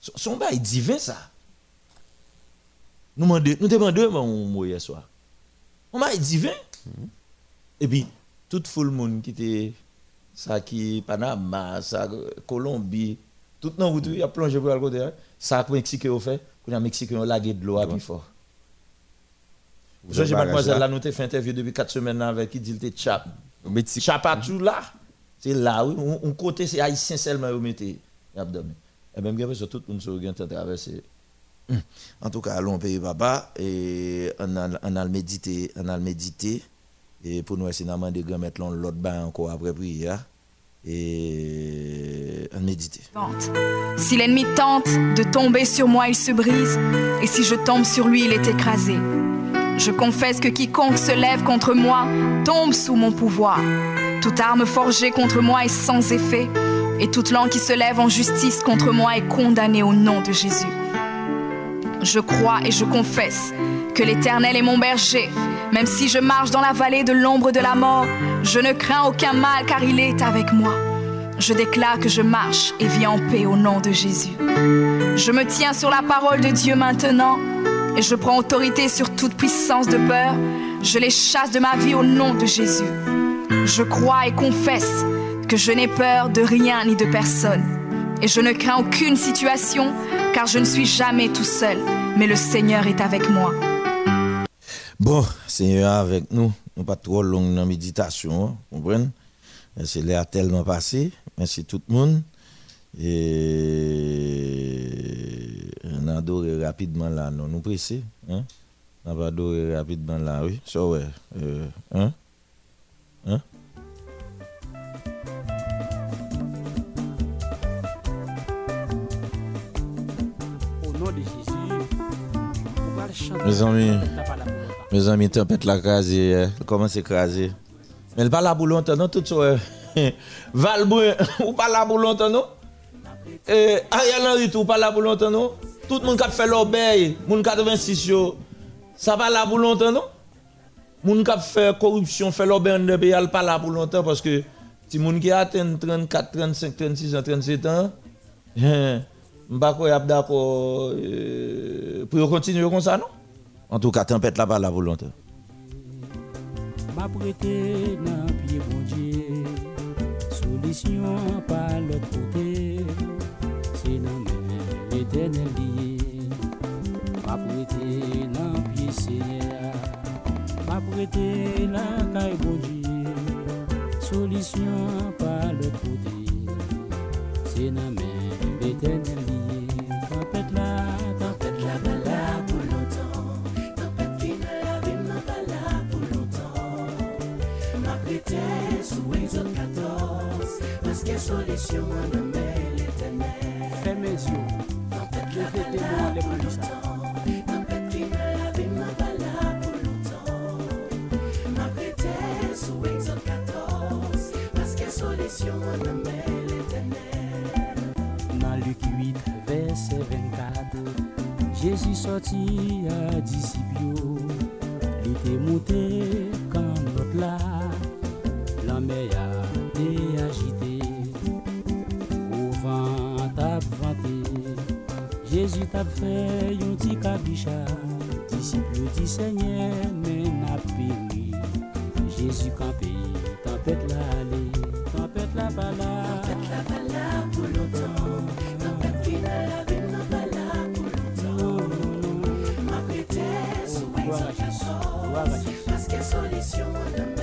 Son bail divin, ça. Nous demandons, mon mot hier soir. On m'a divin. Et puis, tout le monde qui était, ça qui, Panama, ça, Colombie, tout le monde il a plongé pour le côté. hein. Ça, que Mexique a fait, que le Mexique a lagué de l'eau à plus fort. Avez Jean-Mademoiselle, barrage là, nous avons fait interview depuis 4 semaines avec qui dit était chap. Chap à tout là. C'est là, oui. On, côté, c'est haïtien seulement, vous mettez l'abdomen. Et même, bien sûr, tout le monde se traverser. Hum. En tout cas, allons payer papa et on a, on a le médité, on a le médité. Et pour nous, c'est normalement de mettre l'autre bain encore après prière. Et on méditer. Si l'ennemi tente de tomber sur moi, il se brise, et si je tombe sur lui, il est écrasé. Je confesse que quiconque se lève contre moi tombe sous mon pouvoir. Toute arme forgée contre moi est sans effet, et toute langue qui se lève en justice contre moi est condamnée au nom de Jésus. Je crois et je confesse que l'Éternel est mon berger. Même si je marche dans la vallée de l'ombre de la mort, je ne crains aucun mal car il est avec moi. Je déclare que je marche et vis en paix au nom de Jésus. Je me tiens sur la parole de Dieu maintenant et je prends autorité sur toute puissance de peur. Je les chasse de ma vie au nom de Jésus. Je crois et confesse que je n'ai peur de rien ni de personne. Et je ne crains aucune situation car je ne suis jamais tout seul, mais le Seigneur est avec moi. Bon, Seigneur avec nous, nous pas trop long dans la méditation, hein, comprenez? C'est l'air tellement passé. Merci tout le monde. Et on a adoré rapidement là, non, nous pressés. Hein? On va adorer rapidement là, oui. Ça, ouais. Euh, hein? Hein? Mes amis, mes amis, tempête la hein? comment c'est crasé? Mais elle pas là pour longtemps, non, tout ça. ouais. Valbrun, ou pas là pour longtemps, non? Eh, Ariel Henry, tout pas là pour longtemps, non? Tout le monde qui a fait l'obéi, moun 86 yo, ça pas là pour longtemps, non? Moun qui a fait corruption, fait l'obéi en deux pays, pas là pour longtemps parce que si moun qui atteint 34, 35, 36 ans, 37 ans, hein, m'pa quoi y a d'accord euh, pour continuer comme ça, non? En tout cas, tempête là pas là pour longtemps. m'a prêté dans pied bon Dieu solution par l'autre côté c'est dans l'Eternel liye Map rete nan piye seye Map rete nan kay bondiye Solisyon pa le pote Se nan bon men l'Eternel liye Tempet la, tempet la bala pou lontan Tempet ki nan la vim nan bala pou lontan Map rete sou exot 14 Paske solisyon nan men l'Eternel Fèmè zyon mes yeux tempête là pas là pour longtemps tempête qui ne la vie n'a pas là pour longtemps m'a prêté sous Exode 14 parce que solution en main l'éternel dans Luc 8, verset 24, Jésus sorti à disciples, il était monté quand l'autre là, la mer Jésus t'a fait un petit disciple dit Seigneur, mais n'a péri, Jésus campé, tempête la aller, tempête la bala. Tempête la bala pour longtemps, tempête qui la vie, n'a pas là pour longtemps. Ma prêté sous exaltation, parce que solution.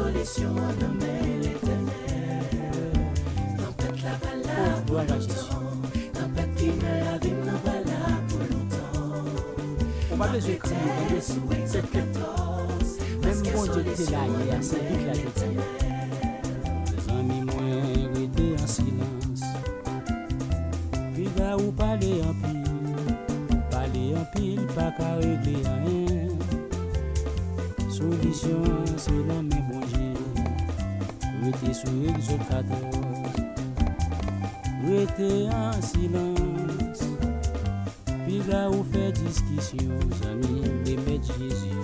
Parce que solution de l'éternel. Tempête la bala pour longtemps, tempête qui n'a la pour longtemps. On va les écrire, va les sous Exode 14, même bon Dieu était là hier, c'est lui qui l'a dit. Les amis moins restés en silence. Puis va ou parler en pile, parler en pile, pas qu'à régler rien. Solution, c'est dans mes Mwete sou exotator Mwete an silans Pi la ou fe diskisyon Zami bebe Jezyo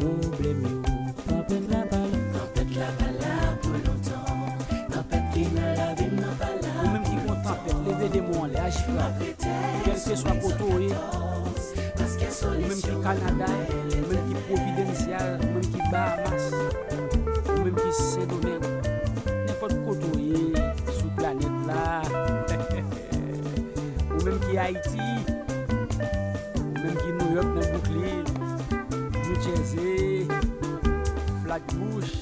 Problem yo. Kampet la bala Kampet la bala pou lontan Kampet ki nan la bim nan bala Ou menm ki kon tapet leve de mou an le aj fila Kelke swa poto e Ou menm ki Kanada Ou menm ki Providencial Ou menm ki Bahamas Ou menm ki Saint-Domingue. blak bouch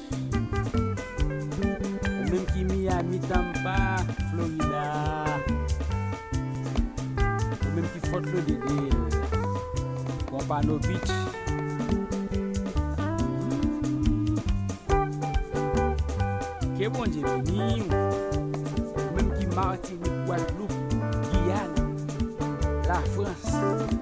Ou menm ki Miami, Tampa, Florida. Ou menm ki Fort Lauderdale. Guapano Beach. Ke bon je veni Ou menm ki Martinique, Guadeloupe, Guyane La France.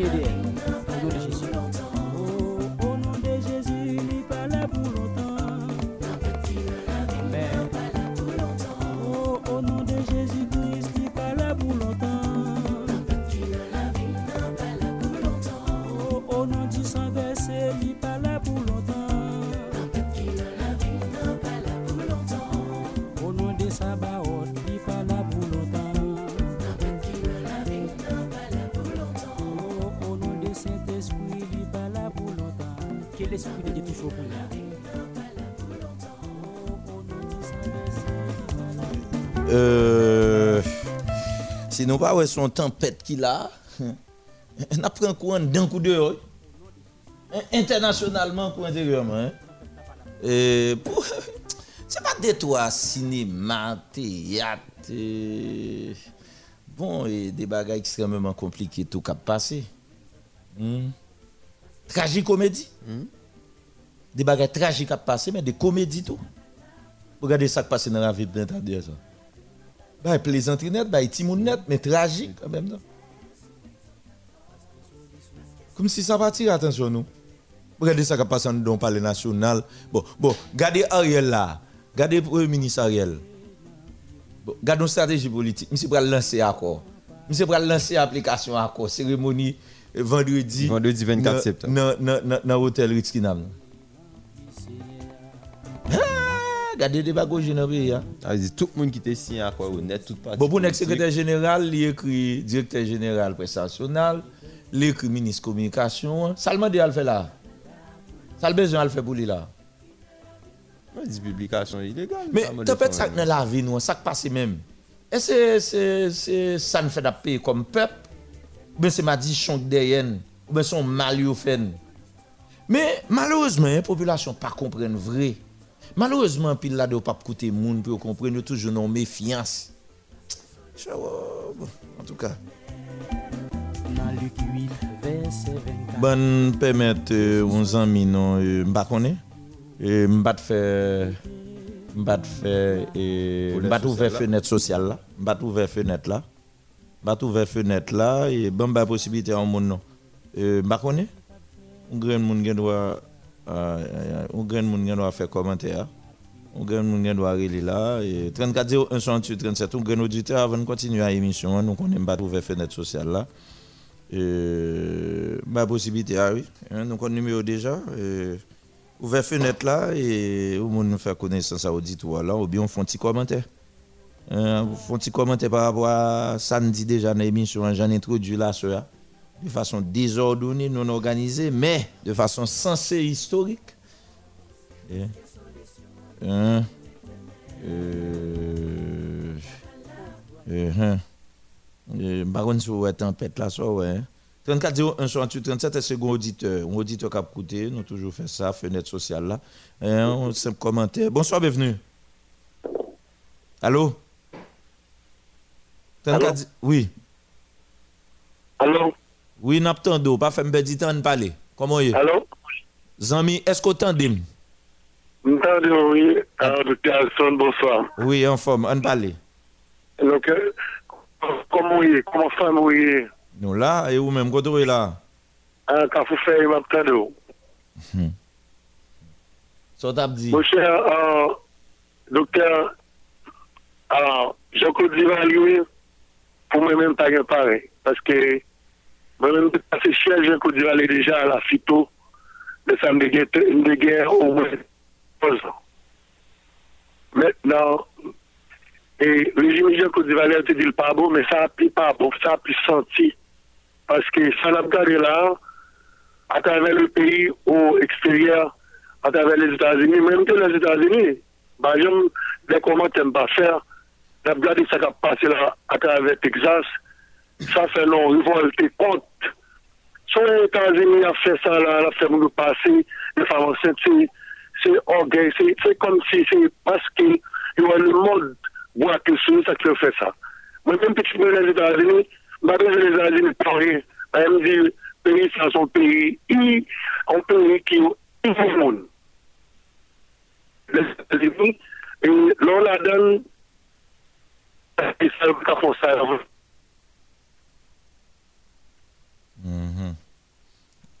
Jésus, si sinon pas ouais son tempête qu'il a. On a pris un courant d'un coup dehors. Internationalement pour intérieurement. Et pour c'est pas des toits cinéma, théâtre. Bon, et des bagages extrêmement compliqués tout cap passé. Hmm. Tragicomédie. Des bagages tragiques à passer, mais des comédies tout. Regardez ça qui passe dans la vie de l'intérieur. ça. Bah, plaisanterie net, bah, timoun net, mais tragique quand même. non? Comme si ça attirer attention nous. Regardez ça qui passe dans le palais national. Bon, bon, regardez Ariel là. Regardez le Premier ministre Ariel. Bon, regardez une stratégie politique. Monsieur va lancer accord. Monsieur va lancer application accord. Cérémonie euh, vendredi. Vendredi 24 dans- septembre. Dans l'hôtel Ritz-Kinam. Regardez des bagages dans le pays. hein. Ça dire tout le monde qui était signé à quoi honnête, toute partie. Bon, pour le secrétaire général, il écrit directeur général presse nationale, il écrit ministre communication. Ça le demande à le faire là. Ça le besoin à le faire pour lui là. Ouais, dit publication illégale. Mais Ça, tempête je ça dans la vie, nous, ça qui passe même. Et c'est, ça nous fait d'appeler comme peuple. Ben c'est ma dichon derrière. Ben son mal fait. Mais malheureusement, la population pas comprendre vrai. Malheureusement, pile là de pas coûter monde pour comprendre yo toujours non méfiance. Je- oh, bon, En tout cas, Dans Luc 8, verset 24. bon permettre euh, uns amis non connaît. Et m'pa te faire m'pa te ouvert social, là. fenêtre sociale là, te ouvert fenêtre là. Te ouvert fenêtre là et bon ba possibilité en. Euh m'pa connaît? Un grand monde qui doit euh, un grand monde qui doit faire commentaire. Un grand monde qui doit relayer là et 34 01 68 37 un grand auditeur avant de continuer à l'émission, nous connaissons pas ouvert fenêtre sociale là. Euh, ma possibilité, ah oui. Hein, nous avons numéro déjà. Euh, ouvert fenêtre là et au monde nous faire connaissance à auditoire là, ou bien on fait un petit commentaire. Hein, on fait un petit commentaire par rapport à samedi déjà dans l'émission, j'en ai introduit là, ça, de façon désordonnée, non organisée, mais de façon sensée, historique. Et, hein, euh, euh, hein. Euh, êtes tempête là, ça, ouais. 34 01 68 37, c'est un auditeur. Un auditeur qui a coûté, nous toujours fait ça, fenêtre sociale là. Euh, un simple commentaire. Bonsoir, bienvenue. Allô? 34 Oui. Allô? Oui, nap tando, pa fèm bedi tan pale. Koman ye? Alo? Zami, esko tande m? M tande, oui. Alors, Dr. Alson, bonsoir. Oui, en forme, an pale. Donc, koman ye? Koman fèm ye? Nou la, e ou mèm, koto we la? An, ka fou fè, m ap tando. Mhm. Sot ap di. Mou chè, an, Dr. An, Jacob Divan, lui, pou mè mèm tagè pare. Paske, Parce que, moi-même, c'est cher, Jean-Claude Duvalier déjà à la phyto, de ça me de guerre au moins 11 ans. Maintenant, le régime Jean-Claude Duvalier te dit pas bon, mais ça a plus pas ça a plus senti. Parce que ça l'a regardé là, à travers le pays au extérieur, à travers les États-Unis, même que les États-Unis, par exemple, des commentaires pas faire, la regardé ça qui a passé là à travers Texas, ça fait non révolte contre. Sur les États-Unis a fait ça là, a fait nous passer, les femmes enceintes, c'est, c'est orgueil, c'est, c'est comme si c'est parce que il y a le monde voit que c'est ça fait ça. Moi, même petit peu les États-Unis, malgré les États-Unis pour rien, même dire, pays, ça son pays, un pays qui est le monde. Les États-Unis, et l'on la et ça, font ça.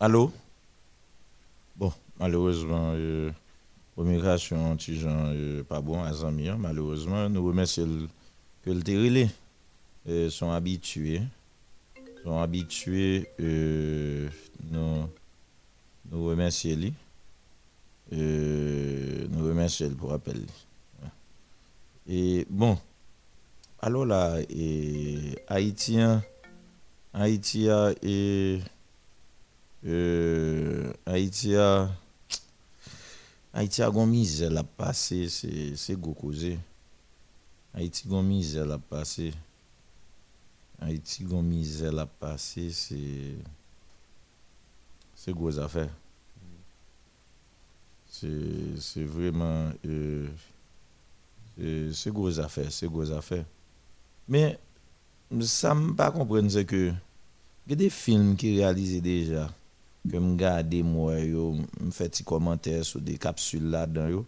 Allô? Bon, malheureusement, euh, petit gens, euh, pas bon à Zami, hein, malheureusement. Nous remercions que le terrelé euh, sont habitués. Sont habitués, euh, nous, nous remercions lui. Euh, nous remercions pour appel. Et bon, alors là, et, Haïtien, Haïti et euh, Haïti a Haïti a gon misère la passé c'est c'est gros causé. Haïti gon misère la passé. Haïti gon misère la passé c'est c'est gros affaire. C'est c'est vraiment euh, c'est c'est gros affaire c'est gros affaire. Mais ça me pas comprendre c'est que il y a des films qui réalisés déjà que me garde moi yo me fait des commentaires sur des capsules là dedans yo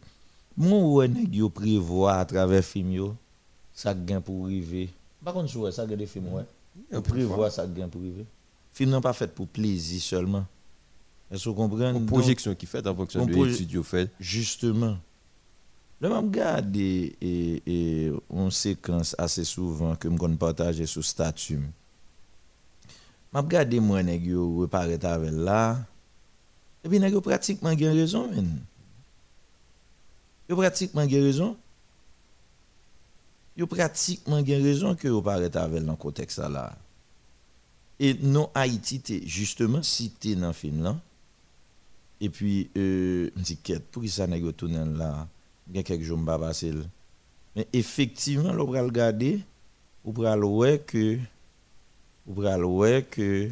moi ouais nèg yo prévoit à travers film yo ça gain pour arriver par contre ouais ça gain des films ouais on prévoit ça gain pour arriver film n'est pas fait pour plaisir seulement Est-ce que vous comprenez? Une projection qui fait en fonction on de l'étude fait. Justement. Et, et, et on séquence assez souvent que je partage sur statut. Je regarde moi, nèg yo reparaître avec là. Et puis, nèg pratiquement gen raison, men. Yo pratiquement gen raison. Yo pratiquement gen raison que yo paraître avec dans le contexte là. Et non Haïti, t'es justement cité dans le film. Et puis, euh, je dis, qu'est-ce pour ça pas tourné là Il y a quelques jours, je ne vais pas passer. Mais effectivement, on va regarder, on va voir que, va voir que,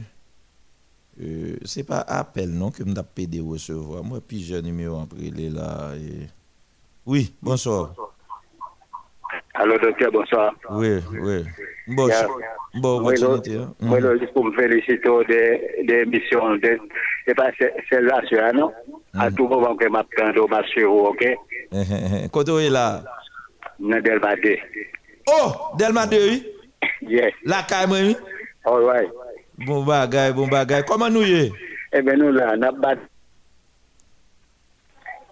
euh, c'est pas appel non que je dois pédé recevoir. Moi, puis j'ai un numéro il est là. Et... Oui, bonsoir. Allô, docteur, bonsoir. Oui, oui. Bon, Yeah. bon, opportunité. hein. moi, Mhm. là, juste pour me féliciter des, des missions, de, c'est pas c'est là, là, non? À tout moment que m'a un ma sur vous, ok? Où est là? Nadel Bade. Oh, Delma 2, oui? Yes. La caille, Alright. Bon bagay, bon bagay. Koman nou ye? Eh Ebe nou la, nap bat.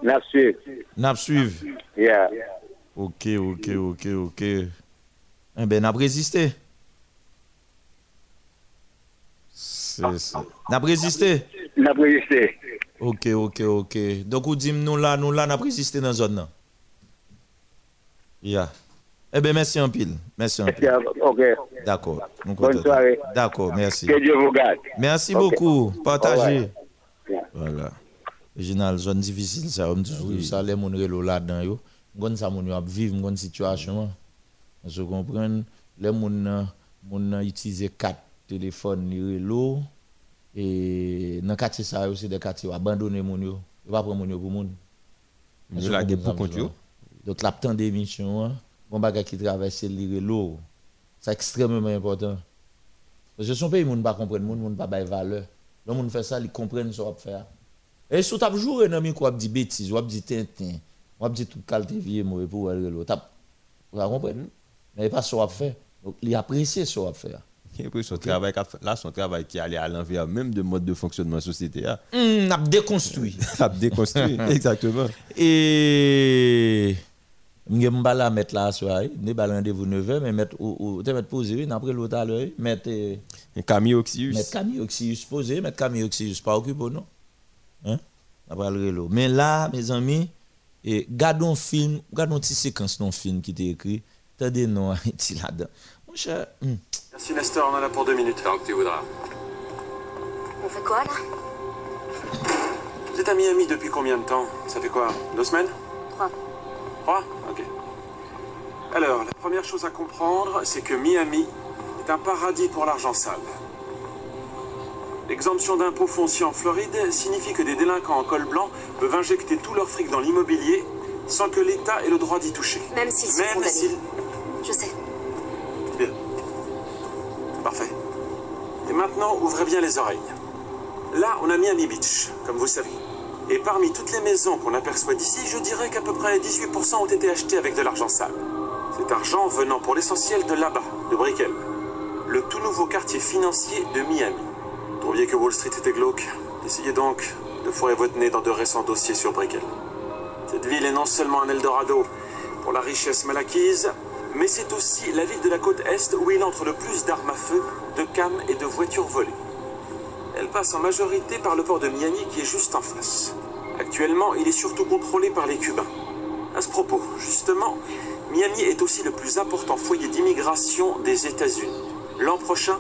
Nap suiv. Nap suiv? Yeah. Ok, ok, ok, ok. Eh Ebe nap reziste. Nap reziste? Nap reziste. Ok, ok, ok. Dok ou dim nou la, nou la nap reziste nan zon nan? Yeah. Eh bien, merci en pile. Merci en pile. Ok. D'accord. Bonne soirée. D'accord, merci. Que Dieu vous garde. Merci Ok. beaucoup. Partagez. Alright. Voilà. Original, zone difficile, ça. On me dit, ça, les moun relo là-dedans, yo. Gon ça, moun yo ap vivre, gon situation. Vous comprenez? Les moun, nan- moun nan utiliser quatre téléphones, li relo. Et dans quartier ça, yo, c'est des quartiers abandonnés, moun yo. Yo pas prendre moun yo pour moun. Moun yo Vous la pour yo? Donc, la temps d'émission, hein, bon bagay qui traverse li relo. C'est extrêmement important. Parce que son pays, moun pas comprendre, moun moun pas bay valeur. Le moun fait ça, il comprennent ce qu'on faire. Et si tu as joué dans micro, tu dit bêtises, tu dit tintin, tu dit tout qualité vieux mauvais pour aller l'autre. Tu comprends Mais pas ce qu'on faire. Donc, il apprécie ce qu'on faire. Et puis son travail, qu'a fait- là, son travail qui allait à l'envers même de mode de fonctionnement de la société. Ah. Hum, n'a déconstruit. a déconstruit, exactement. Et je vais la mettre là soir, ne pas rendez-vous 9h mais mettre ou ou te mettre posé après l'autre à l'heure, mettre euh, Camille Oxius. mettre Camille Oxius posé, mettre Camille Oxius pas occupé non? Hein? Après le relo. Mais là mes amis, et gardons film, gardons petite séquence non film qui était écrit, attendez non Haïti là-dedans. Mon cher, hum. Merci Nestor, on en a pour deux minutes. Tant que tu voudras. On fait quoi là? Vous êtes à Miami depuis combien de temps? Ça fait quoi? Deux semaines? Trois. Ok. Alors, la première chose à comprendre, c'est que Miami est un paradis pour l'argent sale. L'exemption d'impôt foncier en Floride signifie que des délinquants en col blanc peuvent injecter tout leur fric dans l'immobilier sans que l'État ait le droit d'y toucher. Même s'ils sont Même condamnés. Je sais. Bien. Parfait. Et maintenant, ouvrez bien les oreilles. Là, on a Miami Beach, comme vous savez. Et parmi toutes les maisons qu'on aperçoit d'ici, je dirais qu'à peu près 18% ont été achetées avec de l'argent sale. Cet argent venant pour l'essentiel de là-bas, de Brickell, le tout nouveau quartier financier de Miami. Trouviez que Wall Street était glauque Essayez donc de fourrer votre nez dans de récents dossiers sur Brickell. Cette ville est non seulement un Eldorado pour la richesse mal acquise, mais c'est aussi la ville de la côte Est où il entre le plus d'armes à feu, de cams et de voitures volées. Elle passe en majorité par le port de Miami qui est juste en face. Actuellement, il est surtout contrôlé par les Cubains. À ce propos, justement, Miami est aussi le plus important foyer d'immigration des États-Unis. L'an prochain,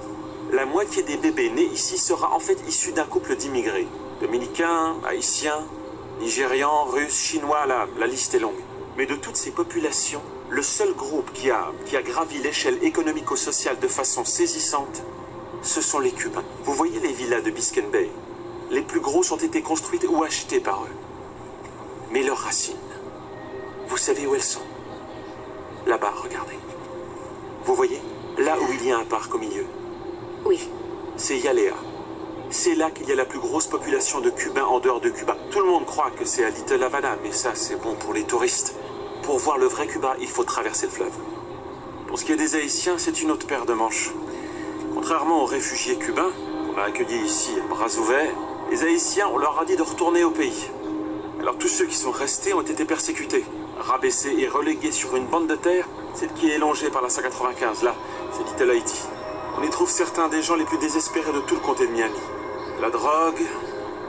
la moitié des bébés nés ici sera en fait issu d'un couple d'immigrés. Dominicains, haïtiens, nigérians, russes, chinois, la, la liste est longue. Mais de toutes ces populations, le seul groupe qui a, qui a gravi l'échelle économico-sociale de façon saisissante, ce sont les Cubains. Vous voyez les villas de Biscayne Bay Les plus grosses ont été construites ou achetées par eux. Mais leurs racines, vous savez où elles sont? Là-bas, regardez. Vous voyez? Là où il y a un parc au milieu. Oui. C'est Yalea. C'est là qu'il y a la plus grosse population de Cubains en dehors de Cuba. Tout le monde croit que c'est à Little Havana, mais ça, c'est bon pour les touristes. Pour voir le vrai Cuba, il faut traverser le fleuve. Pour ce qui est des Haïtiens, c'est une autre paire de manches. Contrairement aux réfugiés cubains qu'on a accueillis ici à bras ouverts, Les Haïtiens, on leur a dit de retourner au pays. Alors tous ceux qui sont restés ont été persécutés, rabaissés et relégués sur une bande de terre, celle qui est longée par la 195. Là, c'est Little Haïti. On y trouve certains des gens les plus désespérés de tout le comté de Miami. La drogue,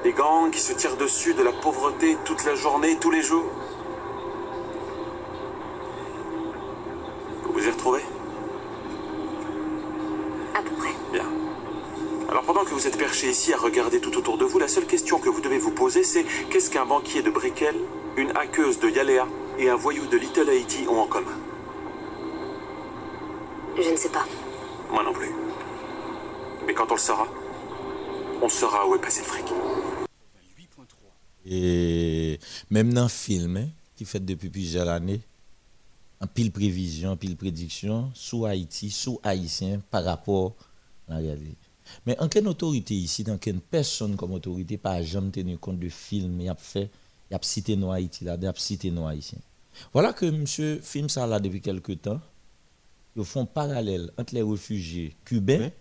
les gangs qui se tirent dessus, de la pauvreté toute la journée, tous les jours. Vous vous y retrouvez? À peu près. Bien. Alors pendant que vous êtes perché ici à regarder tout autour de vous, la seule question que vous devez vous poser, c'est qu'est-ce qu'un banquier de Brickell, une hackeuse de Yalea et un voyou de Little Haiti ont en commun? Je ne sais pas. Moi non plus. Mais quand on le saura, on saura où est passé le fric. Et même dans le film, hein, qui fait depuis plusieurs années, en pile prévision, en pile prédiction, sous Haïti, sous Haïtien, par rapport à la réalité. Mais en quelle autorité ici, dans quelle personne comme autorité, pas jamais tenu compte de film, il a fait, il a cité nos Haïti là, il a cité nos Haïtiens. Voilà que monsieur film ça là depuis quelque temps, ils font parallèle entre les réfugiés cubains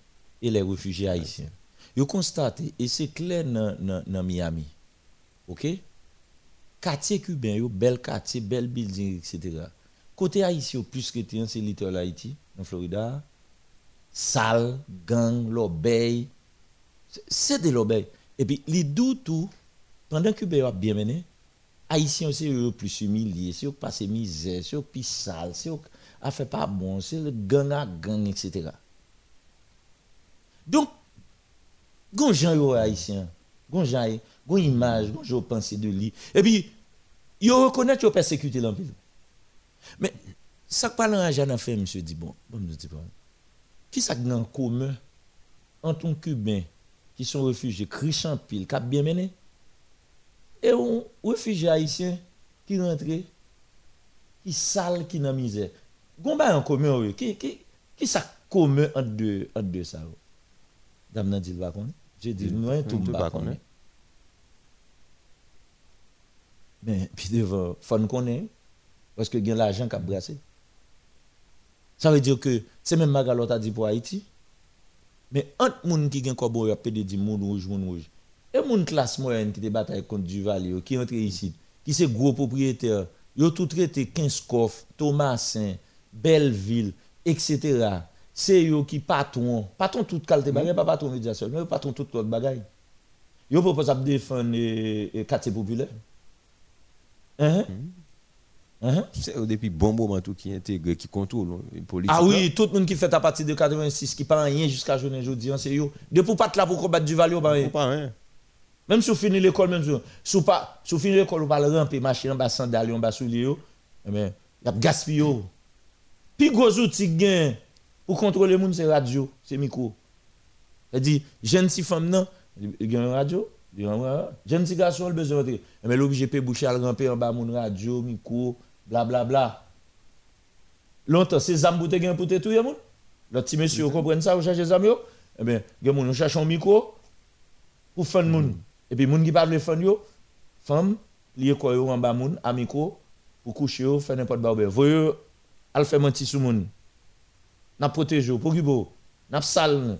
et les réfugiés haïtiens. Ils constatent, et c'est clair dans, Miami, ok? Quartier cubain, yo, bel quartier, bel building, etc. Côté haïtien, plus que tien, c'est Little Haïti, en Florida. Sale, gang, l'obéi. C'est- C'est de l'obéi. Et puis, les tout, pendant que Cubain a bien mené, Haïtiens aussi, eux, plus humiliés, c'est eux passent misère, c'est eux qui sale, c'est eux a fait pas bon, c'est le gang à gang, etc. Donc, gon yo haïtien, gon yo, gon image, gon pensée de lui. Et puis, yo reconnaît yo persécuté l'empile. Mais, ça que parle en Jean fait, monsieur dit, bon, bon, me dit, bon, qui ça en commun entre un Cubain qui sont réfugiés, Christian Pile, qui a bien mené, et un réfugié haïtien qui rentre, qui sale, qui dans misère. Gon ba en commun, oui. qui, qui, qui ça commun entre deux, entre deux ça? Dame nan dit pas connaît. J'ai dit, moi, tout pas connaît. connaît. Mais, puis devant, faut nous connaître, parce que il y a l'argent qui a brassé. Ça veut dire que c'est même Magalot a dit pour Haïti. Mais entre moun qui gen kobo y a pédé dit moun rouge, moun rouge. Et moun classe moyenne qui bataille contre Duvalier, qui entre ici, qui c'est gros propriétaire, yo tout traité 15 coffres, Thomasin, Belleville, etc. C'est yo qui patron, patron toute qualité bagay, pas patron média seul, mais patron toute autre bagay. Yo propose à défendre le quartier populaire. Hein? Hein? C'est depuis bon moment tout qui intègre, qui contrôle la politique. Ah oui, tout le monde qui fait à partir de 86, qui pas rien jusqu'à journée aujourd'hui, c'est yo. De pour pas là pour combattre du pas rien. Pas rien. Même si vous finissez l'école, même si vous pas, si vous finissez l'école, vous pas le ramper, marcher en bas sandales, en bas souliers, eh bien, il y a gaspillé. Puis gros outil gain pour contrôler les gens, c'est radio, c'est micro. C'est-à-dire, jeune si femme, non, il y a une radio, jeune si garçon, il a besoin de Mais l'obligé de boucher à le ramper en bas, mon radio, micro, blablabla. Bla. Longtemps, c'est Zambou te gain pour te tout, moun. Le petit monsieur, vous comprenez ça, vous cherchez les amis, eh bien, gen moun, on cherche un micro pour faire moun. Et puis, moun qui parle de fan yo, femme, lié quoi yo en bas moun, à micro, pour coucher yo, faire n'importe quoi. Voyez, al fait mentir sous moun. N'a protégé pour qui beau, n'a sale,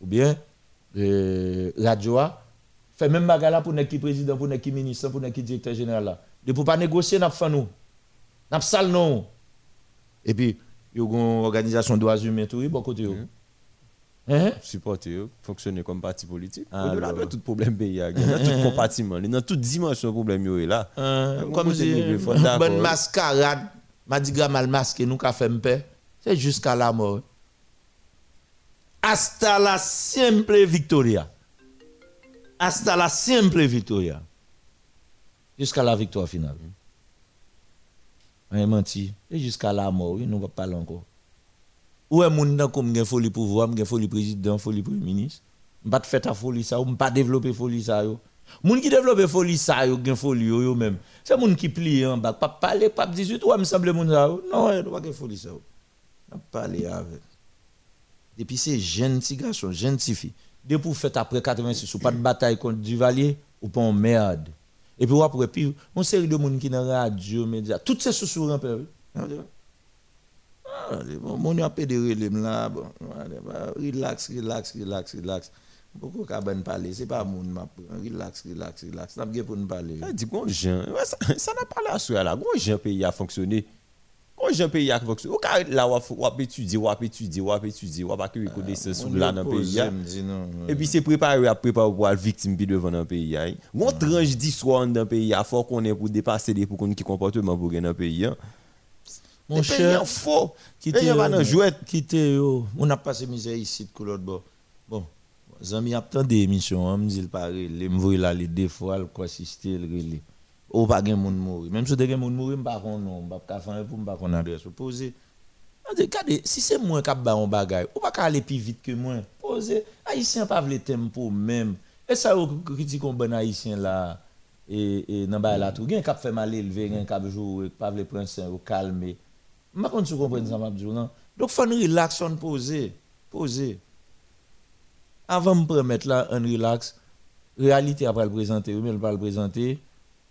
ou bien, euh, radio a, fait même bagala pour n'être qui président, pour n'être qui ministre, pour n'être qui directeur général là. De pour pas négocier, n'a fait nous. N'a sale non. Et puis, il y a une organisation de droits humains, tout, bon côté. yo. Hein? supporter, fonctionner comme parti politique. Ah, Au-delà de tout problème pays, il y a dans tout compartiment, dans toute dimension problème yo est là. Moi, comme faut d'accord. bonne mascarade, madiga mal masqué, nous qu'a fait paix, c'est jusqu'à la mort. Hasta la simple victoria. Hasta la simple victoria. Jusqu'à la victoire finale. On menti. Et jusqu'à la mort, oui, nous ne pas parler encore. Où est moun nan comme folie pouvoir, folie président, folie premier ministre. M'pas fait ta folie ça, ou m'pas développer folie ça. Moun qui développe folie ça yo, gen folie yo, même. C'est moun qui plie en bas, pas parler pas 18 ou me semble moun ça. Non, yo pas gen folie ça. N'a parler avec. Depuis c'est jeune petit garçon, jeune petit fille. Depuis pour fait après 86 ou pas de bataille contre Duvalier ou pas en merde. Et puis après puis on série de moun qui dans radio, média, toutes ces sous un peu. Ah, bon, mon a pédéré les là, bon, bah, relax, relax, relax, relax. Beaucoup qu'à ben parler, c'est pas moun m'a pran. relax, relax, relax. N'a pas pour nous parler. Ah, dis bon ça n'a pas la souhait là. Gros Jean pays a fonctionné. Gros Jean pays a fonctionné. Ou ka là ou ou étudier, étudier, ou étudier, ou pas que connaissance Moun sous là dans yo le pays. non, Et puis c'est préparé à préparer pour être victime devant le pays. a. Gon tranche d'histoire dans le pays, il faut qu'on ait pour dépasser les pour qu'on qui comportement pour dans le pays. a. Mon Les pays cher, faux. Pays va jouet. Quitter. On a passé misère ici de l'autre bord. Bon, zami a tant d'émissions, on me dit le parler, les là les deux fois le quoi assister le relais. Ou pas gen moun. Même si de gen moun mourir, m'pa kon non, m'pa ka faire pour m'pa kon adresse poser. Regardez, si c'est moi qui ba un bagay, ou pas aller plus vite que moi. Poser, haïtien pas vle tempo même. Et ça ou critique on bon haïtien là et et nan ba la tout gen k'ap fait mal élevé, gen k'ap jouer, pas vle prendre au calmer. Je ne comprends ça, m'a dit. Donc, faut relax, on poser. Poser. Avant me permettre là, un relax, réalité après le présenter, mais elle va le présenter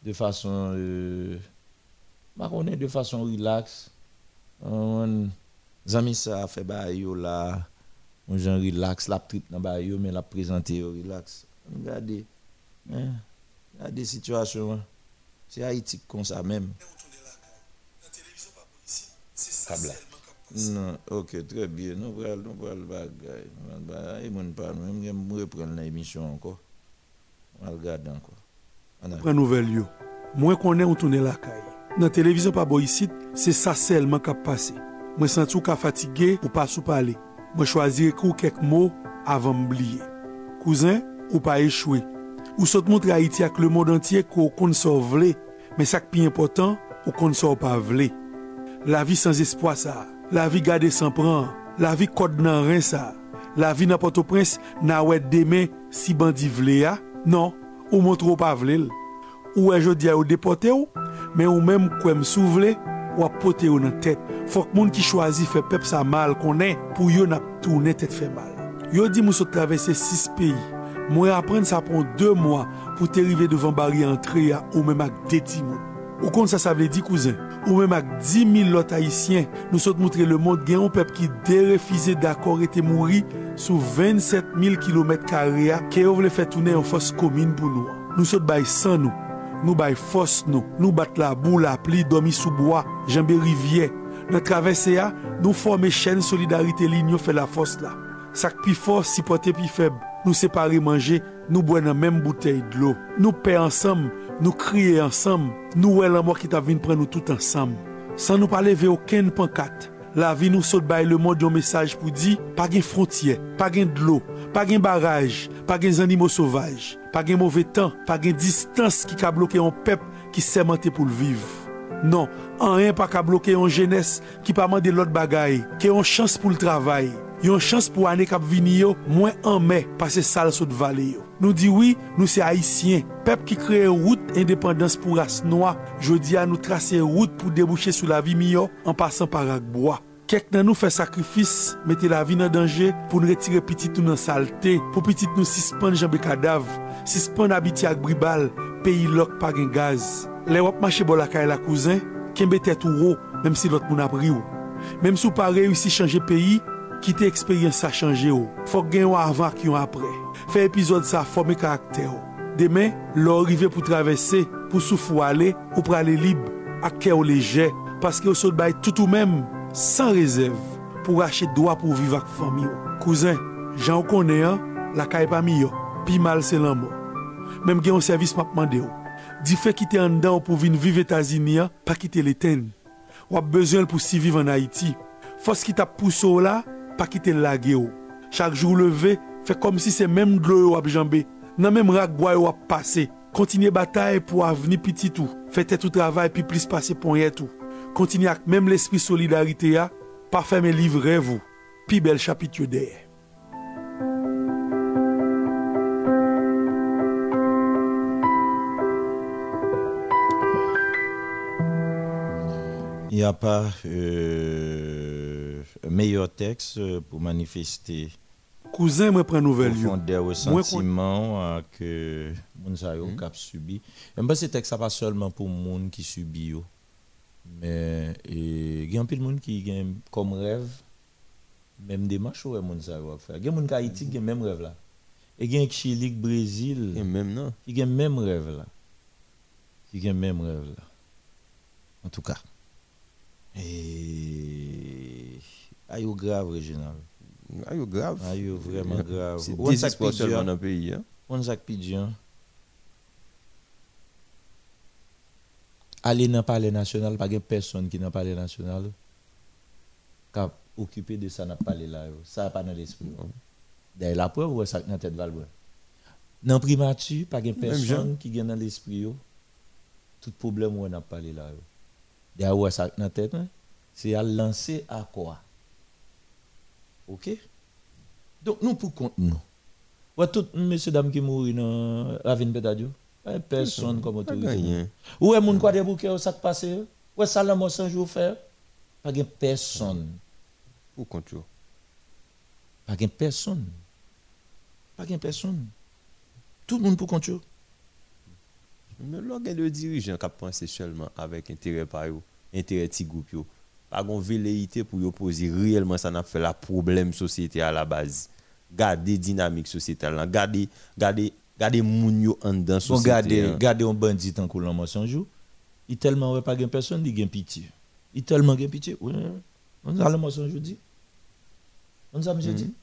de façon. Euh, on est de façon relax. On, zami ça fait yo là, on genre relax, la trip dans yo, mais la présenter relax. Regardez. Hein? Regardez situation. hein. C'est Haïti comme ça même. Kabla. Non, ok, très bien. Nous prenons nous prenons le bagage. Nous prenons le bagage. Nous reprendre l'émission encore. On va regarder encore. Prends nouvelle yo. Moi connais on tourner la caille. Dans télévision pas boy ici, c'est ça seulement qui a passé. Moi sens tout ka fatigué ou pas sous parler. Moi choisir écrire quelques mots avant m'oublier. Cousin, ou pas échouer. Ou saute montre Haïti avec le monde entier qu'on kon sort vle, mais ça qui est important, ou qu'on sort pas vle. La vie sans espoir ça. La vie gardée sans prendre. La vie code nan rien ça. La vie nan Port-au-Prince n'a ouais demain si bandi vle ya. Non, ou montre ou pa vlel, ou e jodi a ou depote ou, men ou menm kwen msouvle, ou apote ou nan tet. Fok moun ki chwazi fe pep sa mal konen, pou yo nap tourne tet fe mal. Yo di mousso travesse 6 peyi, mwen apren sa pon 2 mwa pou te rive devan bari antre ya ou menm ak deti moun. Ou kon sa sa vle di kouzen, ou men mak 10.000 lot haisyen, nou sot moutre le moun gen yon pep ki de refize d'akor ete mouri sou 27.000 km karia ke yo vle fè toune yon fos komine pou nou. Nou sot bay san nou, nou bay fos nou, nou bat la bou, la pli, domi souboa, jambe rivye. Nan travese ya, nou forme chen solidarite li nyo fè la fos la. Sak pi fos, si pote pi feb, nou separe manje, nou bwen nan menm bouteille d'lo. Nou pe ansam, nou kriye ansam, nou wè la mò ki ta vin pren nou tout ansam. San nou pale ve oken pankat, la vi nou sot bay le moun diyon mesaj pou di, pa gen frontye, pa gen dlo, pa gen baraj, pa gen zanimo sovaj, pa gen mouve tan, pa gen distans ki ka bloke yon pep ki semente pou l'viv. Non, an yon pa ka bloke yon jenes ki pa mande lot bagay, ki yon chans pou l'travay, yon chans pou ane kap vini yo, mwen anme pase sal sot vale yo. Nou di oui, nou se haisyen, pep ki kreye route independans pou ras noa, jodi a nou trase route pou debouche sou la vi miyo an pasan par akboa. Kek nan nou fe sakrifis, mette la vi nan denje pou nou retire pitit nou nan salte, pou pitit nou sispan jambe kadav, sispan abiti ak bribal, peyi lok pa gen gaz. Le wap mache bol akay la kouzen, kenbe tet ou ro, mem si lot moun apri ou. Mem sou pa reyousi chanje peyi, kite eksperyens sa chanje ou. Fok gen yon avan ki yon apre. Fè epizod sa fòmè karakter ou. Demè, lò rive pou travesse, pou soufou ale, ou prale lib, ak kè ou leje, paske ou sot bay tout ou mèm, san rezèv, pou rache doa pou viv ak fòmi ou. Kouzen, jan ou konè an, la ka e pa mi yo, pi mal se lan mo. Mèm gen yon servis mapman de ou. Di fè kite an dan ou pou vin viv Etazini an, pa kite leten. Wap bezyon pou si viv an Haiti. Fòs ki tap pousso la, pa kite lage ou. Chak jou leve, Fait comme si c'est même de l'eau à jambé. Nan même rak bois ou a passé. Continuer bataille pour avenir petit tout. Faites tout travail puis plus passer pour rien tout. Continuez avec même l'esprit solidarité a, pas fermer livrer vous. Puis bel chapitre derrière. Il n'y a pas euh, meilleur texte pour manifester Cousin, moi prends nouvelle profondeur Moi, ressentiment euh, que moun sa yo kap subi. Et moi, ce texte ça pas seulement pour moun qui subit yo, mais il y a un peu de monde qui gen comme rêve même démarche ouais moun sa yo a faire. Il y a moun qui Haïti qui même rêve là. Et gen Chili, Brésil, Et même non? qui gen même rêve là. Qui gen même rêve là. En tout cas. Et ayo grave régional. Ayo grave? Ayo vraiment grave? C'est seulement dans le pays. Hein? On sak pi diyan. Aller dans le palais national, pas de personne qui dans le palais national qui a occupé de ça le palais là. yo. Ça n'a pas dans l'esprit. D'ailleurs, la preuve, ouais, ça dans tête Valbouin. Dans le primature, pas de personne qui vient dans l'esprit. yo. Tout problème, ouais, le palais là. yo. D'ailleurs, ouais, ça dans tête, hein, c'est à lancer à quoi? Ok? Donc, nous, pour compte, nous. Ouais, tout messieurs, dames qui mourent dans la ville Pétadio, pas personne comme autorité. Où est moun quoi des bouquets, ça qui passe? Où est ça la mort sans jour faire? Pas de personne. Pour compte. Pas de personne. Pas de personne. Tout le monde pour compte. Mais l'organe de dirigeant qui pense seulement avec intérêt par eux, intérêt petit groupe. Pas gon velléité pour poser réellement ça n'a fait la problème société à la base. Garder dynamique sociétale là, garder garder garder moun yo en Bon, société. gardez, gardez un bandit en coulant mort sans jour. Il tellement ouais pas de personne, il gagne pitié. Il tellement gagne pitié. Oui, on a le mort sans jour dit. On a monsieur dit.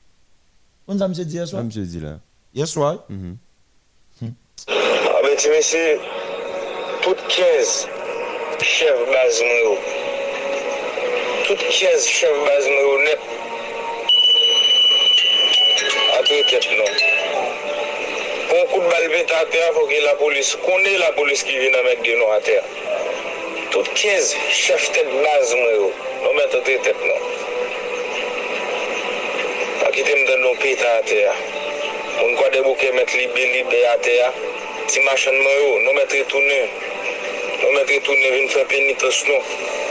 On a monsieur dit hier soir. Même je dis là. Hier soir. Mhm. Ah ben ti mese, tout 15 chef baz mwen Kèz chèm baz mè ou nèp. Atwe tèt nou. Pon kout balbe ta atè a fò ki la polis. Konè la polis ki vi nan mèk di nou atè a. Tout kèz chèf tèt baz mè ou. Nou mèt atwe tèt nou. Pakitèm dè nou pè ta atè a. Moun kwa debou ke mèt libe libe atè a. Ti machan mè ou. Nou mèt retounè. Nou mèt retounè vin fè penitens nou.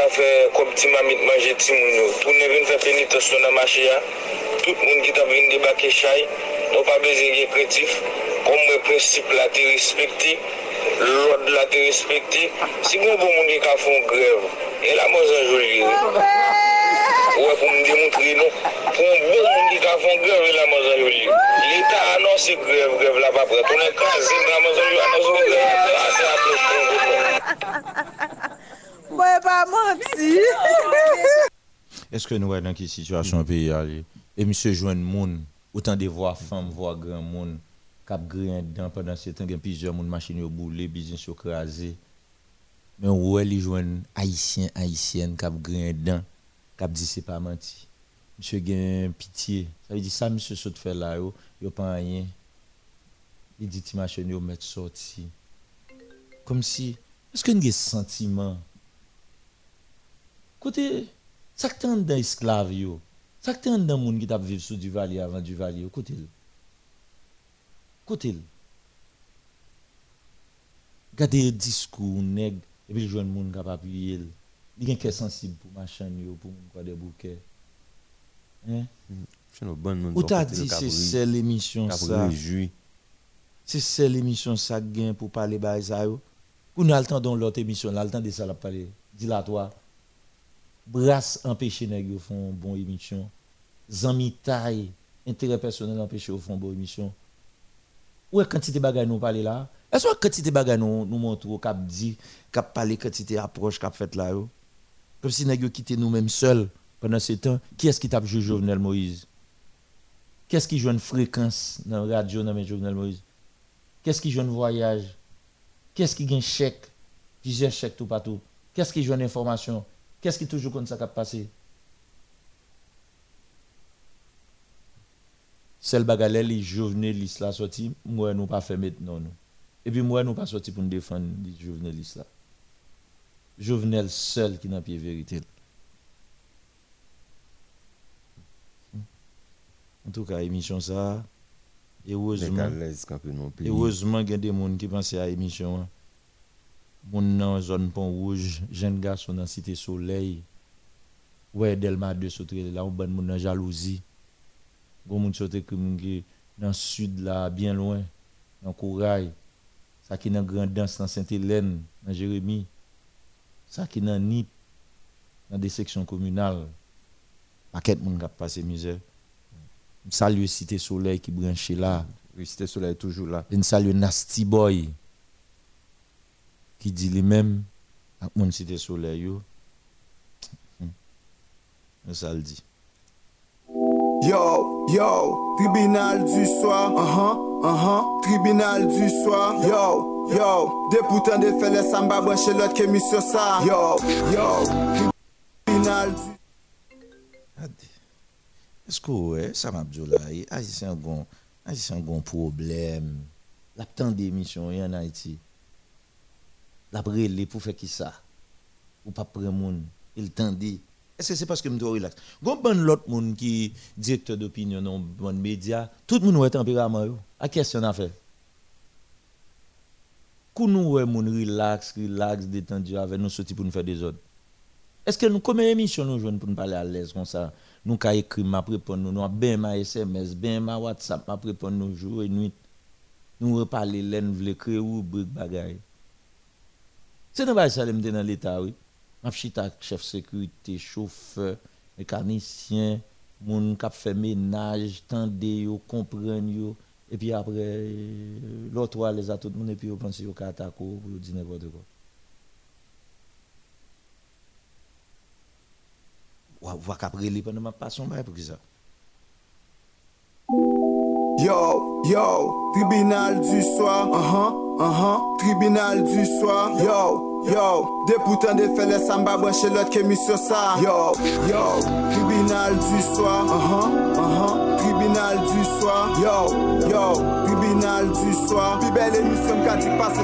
ka fè kom ti mamit manje ti moun yo. Toune vin fè penitasyon nan machi ya, tout moun ki ta vin debake chay, nou pa beze gen kretif, kom mwen prinsip la te respekti, lòd la te respekti, si goun e bon moun ki ka fon grev, e la mò zan joli. Ouè pou m demontri nou, pou m bon moun ki ka fon grev, e la mò zan joli. L'Etat anonsi grev, grev la pa pre, toune kazi, la mò zan joli anonsi grev, anonsi grev, anonsi grev, Mwen pa manti. Est-ce que nous dans quelle situation pays aller Et monsieur joindre moun, autant de voix femmes, voix grand monde, cap grain dedans pendant ce temps, y a plusieurs moun machines au boulé, business au crasé. Mais ouais, les joindre haïtien, haïtienne, cap grain dedans, cap dit c'est pas menti. Monsieur gen pitié. Ça veut dire ça monsieur saute faire là yo, yo pas rien. Il dit ti machine yo mettre sorti. Comme si est-ce que nous avons sentiment Kote, sak ten den esklav yo, sak ten den moun ki tap viv sou Duvalier avan Duvalier, kote l. Kote l. Gade diskou, neg, epi jwen moun kap apuye l. Li gen kè sensib pou machan yo, pou moun kwa de bouke. Hein? Ou ta di se sel emisyon sa, se sel emisyon sa gen pou pale bay za yo, ou nou al tan don lot emisyon, al tan de sa la pale, dilatwa. Brasse empêcher nèg font bon émission. Zami intérêt personnel empêcher font bon émission. Ou est quantité bagay nous parler là? Est-ce que quantité bagay nous nous montre cap dit, cap parler quantité approche cap fait là? Comme si nèg quitté nous-mêmes seuls pendant ce temps. Qui est-ce qui tape joué Jovenel Moïse? Qu'est-ce qui joue une fréquence dans la radio dans Jovenel Moïse? Qu'est-ce qui joue un voyage? Qu'est-ce qui gagne chèque? Plusieurs chèques tout partout. Qu'est-ce qui joue une information? Qu'est-ce qui toujours comme ça qui a passé? Celle bagalè li joveneliste la sorti, moi nous pas fait maintenant nous. Et puis moi nous pas sorti pour nous défendre les joveneliste là. Jovenel seul qui n'a pied vérité. En tout cas, émission ça, heureusement, heureusement il y a des gens Mon dans zone pont rouge, jeune garçon dans cité soleil. Ouais, Delma 2 sauter là, on bon moun dans jalousie. Gon moun sauter comme qui dans sud là, bien loin, dans Courail. Ça qui dans Grand Danse dans Sainte-Hélène, dans Jérémie. Ça qui dans Nip, dans des sections communales. Paquet moun qui passé misère. Salut Cité Soleil qui branché là. Oui, Cité Soleil toujours là. Et salue Nasty Boy qui dit lui-même ak mon Cité Soleil. Hmm. Ça le dit. Yo, yo, tribunal du soir, uh-huh, uh-huh, tribunal du soir, yo, yo, de poutan de fè le samba branche l'autre que mis sur ça, yo, yo, tribunal du Est-ce que ouais, ça m'a dit là, c'est un bon, c'est un bon problème. La tant d'émissions en Haïti. La brûler pour faire qui ça Ou pas prendre monde, il tendait. Est-ce que c'est parce que je dois relax? Gon bon l'autre monde qui directeur d'opinion dans bon média, tout le monde a tempérament yo. À question à faire. Nous relax, relax, détendu avec nous sorti pour nous faire des ordres. Est-ce que nous combien émission nous pour nous parler à l'aise comme ça? Nous ka écrit m'a répondre nous, nous ben ma SMS, ben ma WhatsApp, nous jour et nuit. Nous reparler l'aine vle créer ou bagaille. C'est dans ça me dans l'état oui. M'a chita chef sécurité, chauffeur, mécanicien, moun k'ap fait ménage, tande yo, comprendre yo et puis après euh, l'autre les a tout le monde et puis on pense yo ka attaquer pour dire n'importe quoi. Ou va qu'après li pour qui ça. Yo, yo, tribunal du soir, uh-huh, uh-huh, tribunal du soir, yo, yo, de poutan de fè le samba branche l'autre que sur ça, yo, yo, tribunal du soir, uh-huh, uh-huh, tribunal du soir, yo, yo, tribunal du soir, pi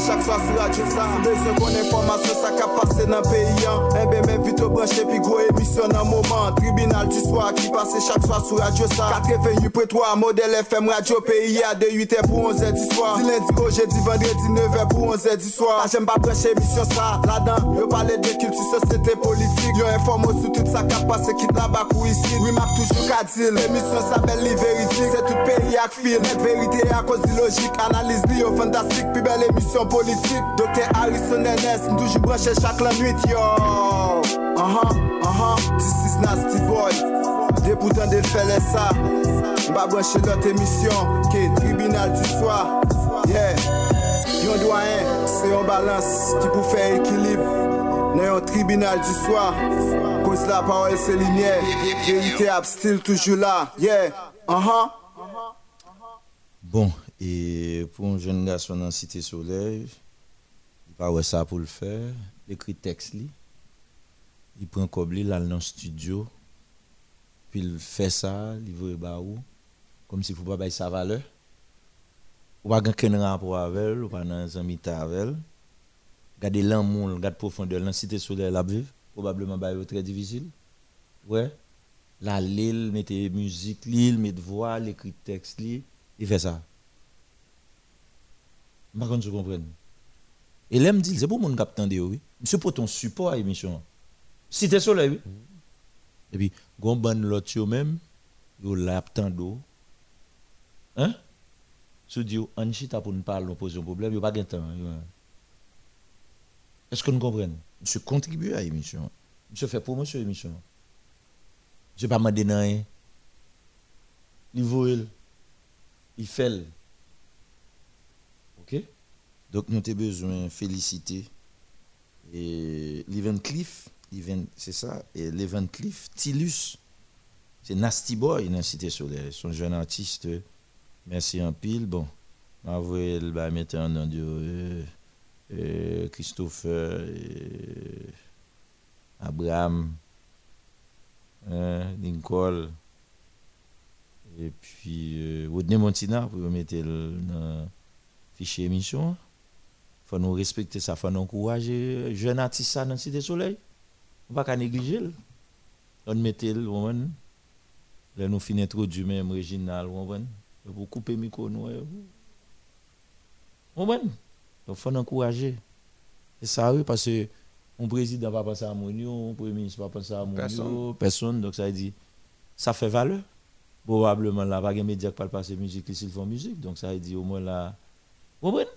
chaque soir sur radio ça, si besoin qu'on information ça qu'a passé dans le pays, hein. eh ben même vite au branché puis gros émission dans moment, tribunal du soir qui passe chaque soir sur radio ça, 88.3 modèle FM radio pays à de 8h pour 11h du soir, du lundi au jeudi vendredi 9h pour 11h du soir, Ah, j'aime pas brancher émission ça, là-dedans, yo parler de culture, société politique, yo informe sur tout ça qu'a passé quitte là-bas ou ici, oui m'a toujours qu'à dire, l'émission s'appelle les véridiques, c'est tout pays à film, net vérité à cause de logique, analyse li yo fantastique, plus belle émission politique, docteur Harrison NS, toujours branché chaque la nuit, yo, uh-huh, uh-huh, this is nasty boy, des pourtant de faire ça, m'a branché l'autre émission, qui est tribunal du soir, yeah, yon doyen, c'est un balance qui pour faire équilibre, dans un tribunal du soir, cause la parole c'est lumière, vérité ab still toujours là, yeah, uh-huh. Bon, et pour un jeune garçon dans Cité Soleil, il pas ouais ça pour le faire, il écrit texte li, il prend comme li là dans le studio, puis il fait ça, il veut ba ou comme si faut pas bailler sa valeur. Ou pas aucun rapport avec elle, ou pas dans un avec elle. Gardez l'amour, regardez profondeur, dans Cité Soleil la vivre, probablement ba yo très difficile. Ouais. La l'île, mettez musique, l'île, mettez voix, l'écrit texte, il fait ça. Je comprends. Et là, me dit, c'est pour mon cap tande, oui. Monsieur, pour ton support à l'émission. Cité Soleil, oui. Et puis, gon ban l'autre yo même, yo lap tando. Hein? Se dit, on chita pour nous parler, nous poser un problème, yo pas de temps. Est-ce que nous comprenons? Monsieur contribue à l'émission. Monsieur fait promotion à l'émission. Je pas demandé rien. Il voit, il fait. Donc, nous avons besoin de féliciter. Et Cliff, c'est ça, et Leven Cliff, Tilus, c'est Nasty Boy dans Cité Solaire. Son jeune artiste. Merci en pile. Bon, m'avouer le va mettre en nom de euh, euh, Christopher, euh, Abraham, Lincoln, et puis euh, Rodney Montina pour mettre le fichier émission. Faut nous respecter ça, faut nous encourager jeune artiste ça dans Cité Soleil. On va pas négliger. On mettait le moment. Là nous finissons introduire même original, on va pour couper le micro nous. On va Donc faut nous encourager. C'est ça oui parce que mon président va penser à mon un premier ministre va penser à mon Personne. personne donc ça dit ça fait valeur. Probablement là pas de médias qui parlent passer musique s'ils font musique donc ça dit au moins là vous comprenez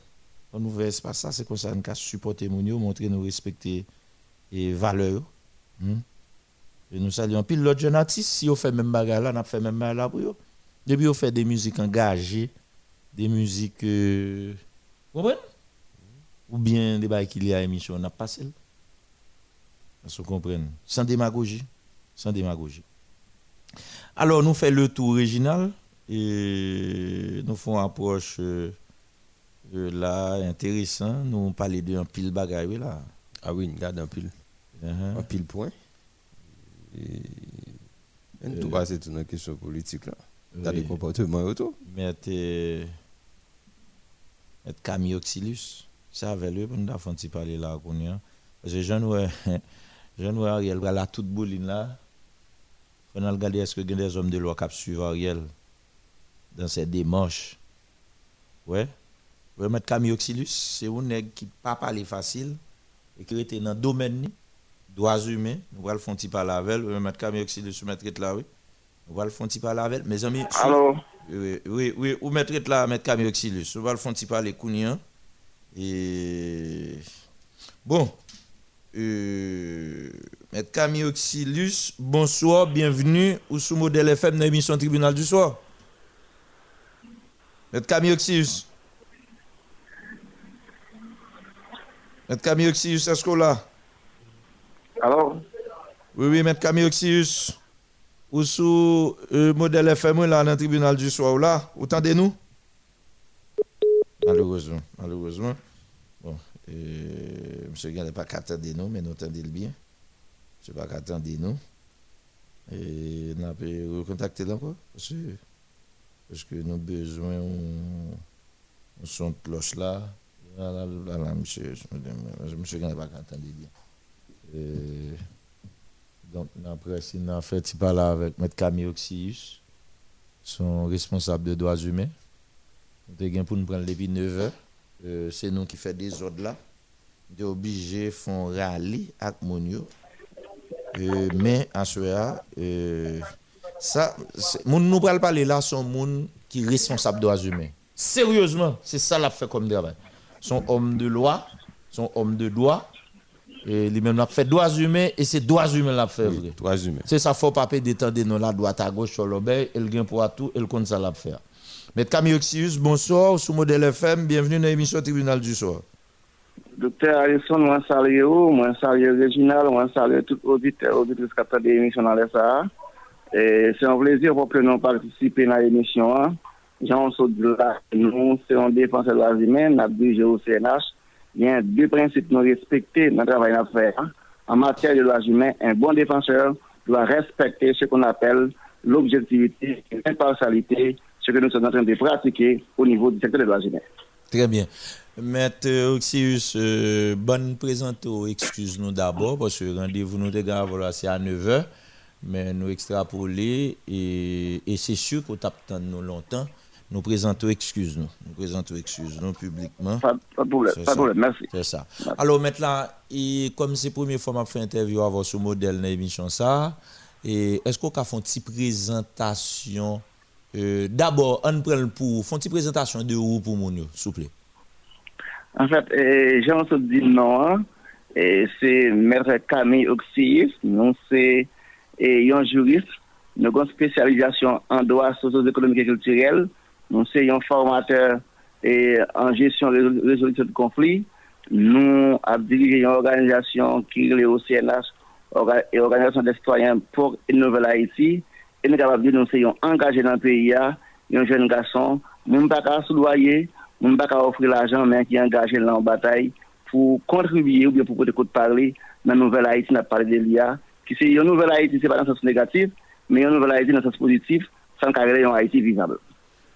veut pas ça c'est comme ça qu'à supporter mon montrer nous respecter et valeurs hmm? et nous saluons puis l'autre jeune artiste si on fait même bagarre là on a fait même bagarre là pour eux Depuis on fait des musiques engagées, des musiques euh, vous comprenez? Ou bien des bails qu'il y a à émission, on n'a pas celle. Vous comprenez? Sans démagogie, sans démagogie. Alors nous faisons le tour original et nous faisons approche euh, là intéressant. Nous parlons de un pile bagaille là. Ah oui, regarde un pile. Uh-huh. Un pile point. Et et tout ça, c'est une question politique là. T'as des comportements autour. Mais t'es. Camille Oxylus, ça avait le bon d'affaire de parler là, a. Parce que jeune ouais Ariel, là, toute bouline là. On a regardé est-ce que a des hommes de loi qui suivent Ariel dans ses démarches? Ouais. Camille Oxylus, c'est un nègre qui pas parler facile et qui était dans le domaine droits humains. Nous allons faire un petit parler avec mettre Camille Oxylus, mettre là, oui. Nous allons faire un petit parler avec. Mes amis. Allô? Oui, oui, oui. Ou mettre là, mettre Camille Oxylus. On va le faire un petit parler Kounian. Et. Bon. Euh, Maître Camille Oxylus, bonsoir, bienvenue au sous modèle FM dans l'émission Tribunal du soir. Maître Camille Maître Camille Oxylus, est-ce que là? Alors? Oui, oui, Maître Camille Oxylus. Ou sous euh, modèle FM là dans le tribunal du soir ou là, entendez-nous? Malheureusement, malheureusement. Bon, euh, monsieur Gall n'est pas qu'à attendre nous, mais nous entendons bien. Je pas qu'à attendre nous. Et nous avons recontacté là encore. Parce que, parce que nous avons besoin de son de cloche là. Là, là, là, là, monsieur, monsieur Gall n'est pas attendre bien. Euh, donc, après, nous avons fait petit parler avec M. Camille Oxyus, son responsable de droits humains. Avons pour nous prendre depuis 9 heures. Euh, c'est nous qui faisons des ordres là. Nous sommes obligés de faire un rallye avec Monio. Euh, mais en soi, euh, ça, moun nous parle parler là, sont moun qui responsable des droits humains. Sérieusement, c'est ça l'a fait comme travail. Son homme de loi, son homme de droit, et lui-même l'a fait droits humains et c'est droits humains l'a fait vrai. Droits humains. C'est ça, faut pas détendre nous là, droite à gauche, sur l'obé, et le gain pour tout, et le compte ça l'a fait. Mais Camille Oxius, bonsoir, sous modèle FM, bienvenue dans l'émission Tribunal du soir. Docteur Harrison, moi salue vous, moi salue Réginal, moi salue tout auditeur, auditrice qui attend l'émission dans les Sahara. Et c'est un plaisir pour que nous participer à l'émission. hein. Jean là, nous, c'est un défenseur des droits humains, nous avons au CNH. Il y a deux principes nous respecter dans le travail à faire. hein. En matière de droits humains, un bon défenseur doit respecter ce qu'on appelle l'objectivité et l'impartialité, ce que nous sommes en train de pratiquer au niveau du secteur des droits humains. Très bien. Maître Oxius, euh, bonne présentation, excuse-nous d'abord, parce que rendez-vous nous c'est à 9h, mais nous extrapoler, et, et c'est sûr qu'on t'attend nous longtemps. Nous présentons excuse-nous. Nous présentons excuse-nous publiquement. Pas, pas de problème, pas de problème, merci. C'est ça. Alors maintenant, et comme c'est la première fois que je fais interview avec ce modèle dans l'émission, ça, est-ce qu'on peut faire une petite présentation euh, D'abord, on prend le pour, faire une présentation de où pour mon s'il vous plaît. En fait, eh, Jean se dit non, hein, et c'est Maître Camille Oxyis, nous c'est eh, un juriste, nous avons une spécialisation en droit socio-économique et culturel, nous c'est un formateur et en gestion résol- résolution de conflits, nous avons dirigé une organisation qui est au CNH, et Organisation des citoyens pour une nouvelle Haïti, et nous avons dit nous sommes engagés dans le pays, un jeune garçon, nous ne pas soudoyer, nous ne pas offrir l'argent, mais qui est engagé dans la bataille pour contribuer ou bien pour de parler dans la nouvelle Haïti, a parlé de l'IA, qui c'est une nouvelle Haïti, c'est pas dans le sens négatif, mais une nouvelle Haïti dans le sens positif, sans carrière une Haïti vivable.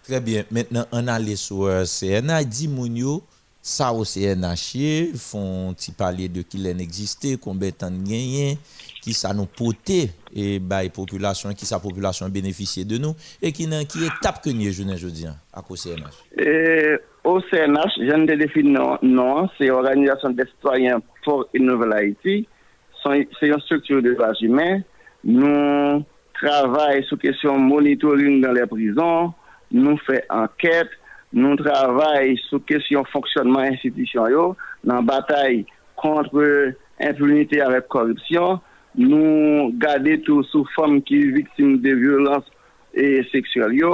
Très bien. Maintenant, on allait sur euh, CNA. Dit Mounio, ça au CNA chier, font parler de qui l'en existait, combien e de temps gagné, qui ça nous porté et bah, population, qui sa population bénéficier de nous et qui n'a qui étape que nous je jeune dis, à cause CNH. Et au CNH, je ne définis non, non c'est l'Organisation des citoyens pour une nouvelle Haïti. C'est une structure de droits humains. Nous travaillons sur question monitoring dans les prisons. nou fè anket, nou travay sou kesyon fonksyonman institisyon yo, nan batay kontre impunite avèk korupsyon, nou gade tou sou fòm ki viktim de violans e seksyol yo,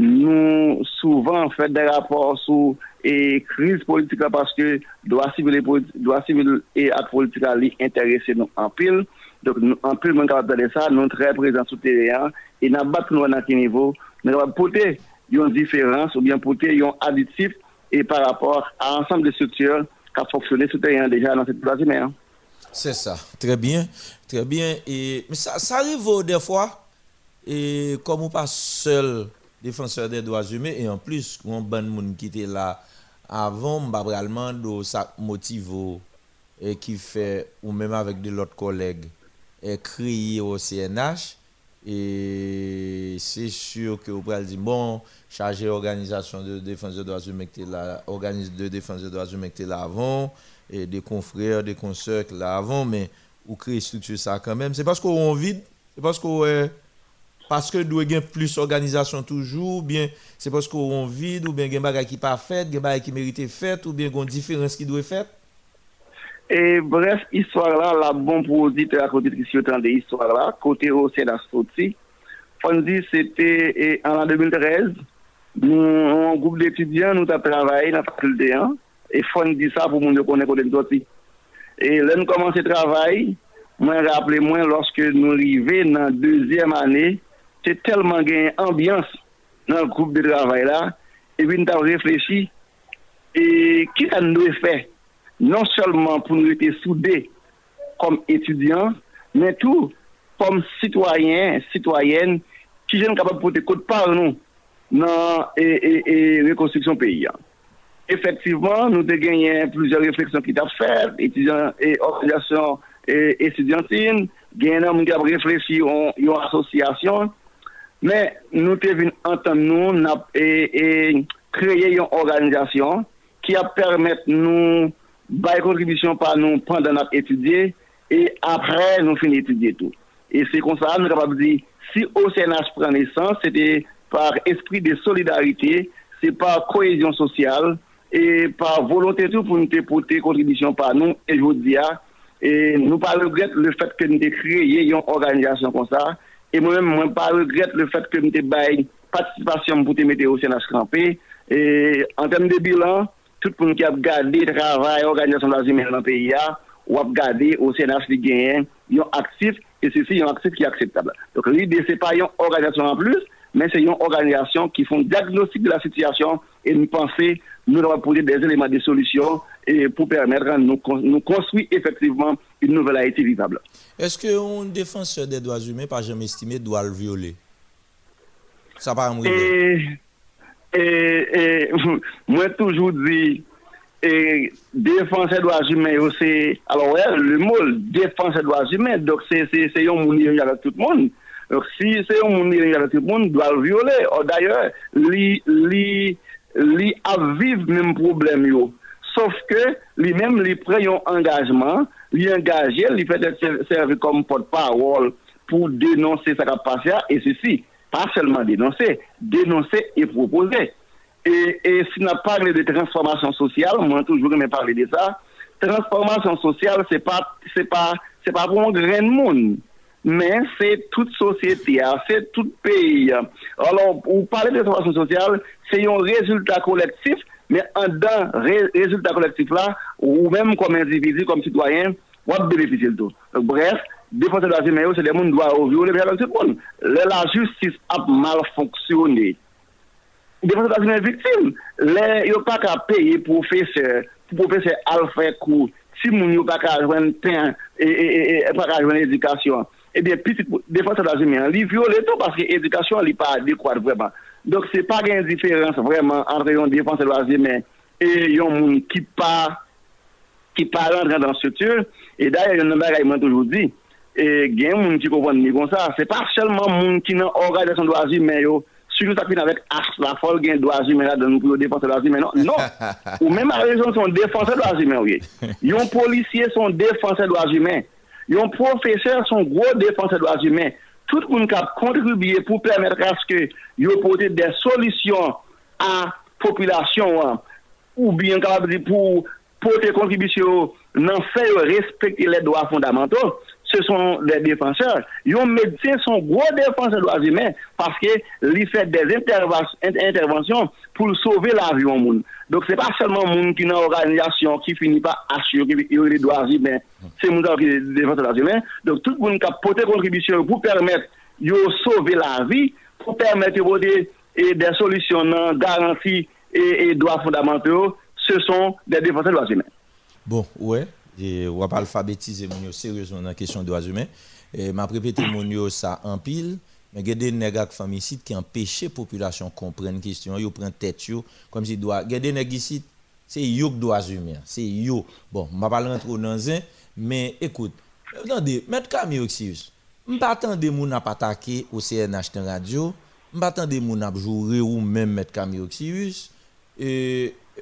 nou souvan fè de rapor sou e kriz politika paske doa sivil e ak politika li interese nou anpil, anpil moun kapap tade sa, nou tre prezant sou teryen, e nan bat nou an anke nivou, nou kapap pote une différence ou bien porter un additif et par rapport à ensemble de structures qui a fonctionné terrain déjà dans cette place humaine. C'est ça, très bien, très bien. Et, mais ça, arrive des fois, et comme on pas seul défenseur des droits humains, et en plus, on bon monde qui était là avant, vraiment, de ça motive et qui fait, ou même avec de l'autre collègues, et au CNH, et c'est sûr que vous pouvez dire, bon, chargé organisation de défense des droits humains qui là, de défense des droits humains qui là avant, et des confrères, des consoeurs qui là avant, mais vous créez structure ça quand même. C'est parce qu'on vide, c'est parce qu'on euh, parce que avons plus d'organisation toujours, bien c'est parce qu'on vide, ou bien il y a des bagages qui pas fait, des bagages qui méritent fait, ou bien il y a une différence qui doit être faite. E bref, histwa la, la bon pou ou dit la kote ki si yo tan de histwa la, kote ou se la soti. Fondi, se te, an la 2013, nou, an goup d'etudyan nou ta travaye nan fakulte an, e fondi sa pou moun yo konen kote l'doti. E lè nou komanse travaye, mwen rappele mwen, loske nou rive nan dezyem ane, se telman gen ambyans nan goup de travaye la, e bin ta reflechi, e ki an nou e fey? non seulement pour nous être soudés comme étudiants, mais tout comme citoyens, citoyennes, qui sont capables de porter côte par nous dans la reconstruction pays. Effectivement, nous avons gagné plusieurs réflexions qui ont faites, étudiants et organisations étudiantines, qui a réfléchi à une association, mais nous devons entendre nous et, et créer une organisation qui a permettre nous bay kontribisyon pa nou pandan ap etudye, e apre nou fin etudye tou. E se konsa an nou kapab di, si OCNH pren nesans, se te par esprit de solidarite, se par koezyon sosyal, e par volonté tou pou nou te pote kontribisyon pa nou, e jodi ya, ah, e nou pa regret le fèt ke nou te kreye yon organizasyon konsa, e mwen mwen pa regret le fèt ke nou te bay patisipasyon pou te mete OCNH krampé, e an tem de bilan, tout le monde qui a gardé le travail, l'organisation de la humaine dans le pays, a, ou a gardé au CNH qui gagne, ils sont actifs, et ceci est un actif qui est acceptable. Donc l'idée, ce n'est pas une organisation en plus, mais c'est une organisation qui font diagnostic de la situation et nous penser, nous devons poser des éléments de solution et pour permettre de nous, con- nous construire effectivement une nouvelle Haïti vivable. Est-ce qu'un défenseur des droits humains, pas jamais estimé, doit le violer? Ça pas me Et, E, e, mwen toujou di e, defanse doaz humen yo se, alo wè, le mol defanse doaz humen, dok se yon mouni yon yalak tout moun. Si se yon mouni yon yalak tout moun, doal viole. Ou d'ayor, li aviv mèm problem yo, sauf ke li mèm li pre yon engajman li engaje, li fète serve kom pot parol pou denonse sa kap pasya, e se si pas seulement dénoncer, dénoncer et proposer. Et, si on a parlé de transformation sociale, moi toujours aimé parler de ça, transformation sociale, c'est pas, pas, c'est pas pour un grand monde, mais c'est toute société, hein, c'est tout pays. hein. Alors, pour parler de transformation sociale, c'est un résultat collectif, mais en dans ré- résultat collectif là, ou même comme individu, comme citoyen, on va bénéficier de tout. Bref, défenseurs de la humaine, c'est des gens qui doivent violer les droits bon. La justice a mal fonctionné. Défenseurs de la humaine victime, ils n'ont pas qu'à payer professeur, pour professeur Alfred Kou, si moun yo n'ont pas qu'à joindre pain et pas qu'à joindre éducation. Eh bien, petit défenseur de la humaine, ils violent tout parce que l'éducation n'est pas adéquate vraiment. Donc, ce n'est pas une différence vraiment entre un défenseur de la humaine et un monde qui part qui parle dans la structure. Et d'ailleurs, il y a un bagage, toujours dit, E gen moun ki konpon ni kon sa, se pa selman moun ki nan organizasyon do azi men yo, sujou sa kwen avèk aks la fol gen do azi men la dan nou pou yo defanse do azi men, non, non, ou men ma rejon son defanse do azi men, ouye, yon polisye son defanse do azi men, yon profeseur son gro defanse do azi men, tout moun kap kontribuye pou permètre aske yo pote de solisyon a populasyon wèm, ou bien kapabli pou pote kontribisyon nan fè yo respekte le doa fondamental, ce sont des défenseurs. Les médecins sont gros défenseurs des droits humains parce qu'ils font des interventions pour sauver la vie. Donc, ce n'est pas seulement le monde qui est dans l'organisation qui finit par assurer les droits humains, c'est le monde qui est défenseur des droits humains. Donc, tout le monde qui a porté contribution pour permettre de sauver la vie, pour permettre de des solutions non garanties et, et droits fondamentaux, ce sont des défenseurs des droits humains. Bon, ouais, et on va pas alphabétiser sérieusement dans la question des droits humains. Et m'a répété mon ça en pile, mais il y a des nègres famille ici qui empêchent la population comprendre question, yo prend tête comme si doit. Il y a des nègres ici, c'est yo droits humains, c'est. Bon, m'a pas rentrer dans un, mais écoute, attendez, maître Camille Oxius, m'pas attendre moun ap attaquer au CNH radio, m'pas attendre moun ap jouer ou même maître Camille Oxius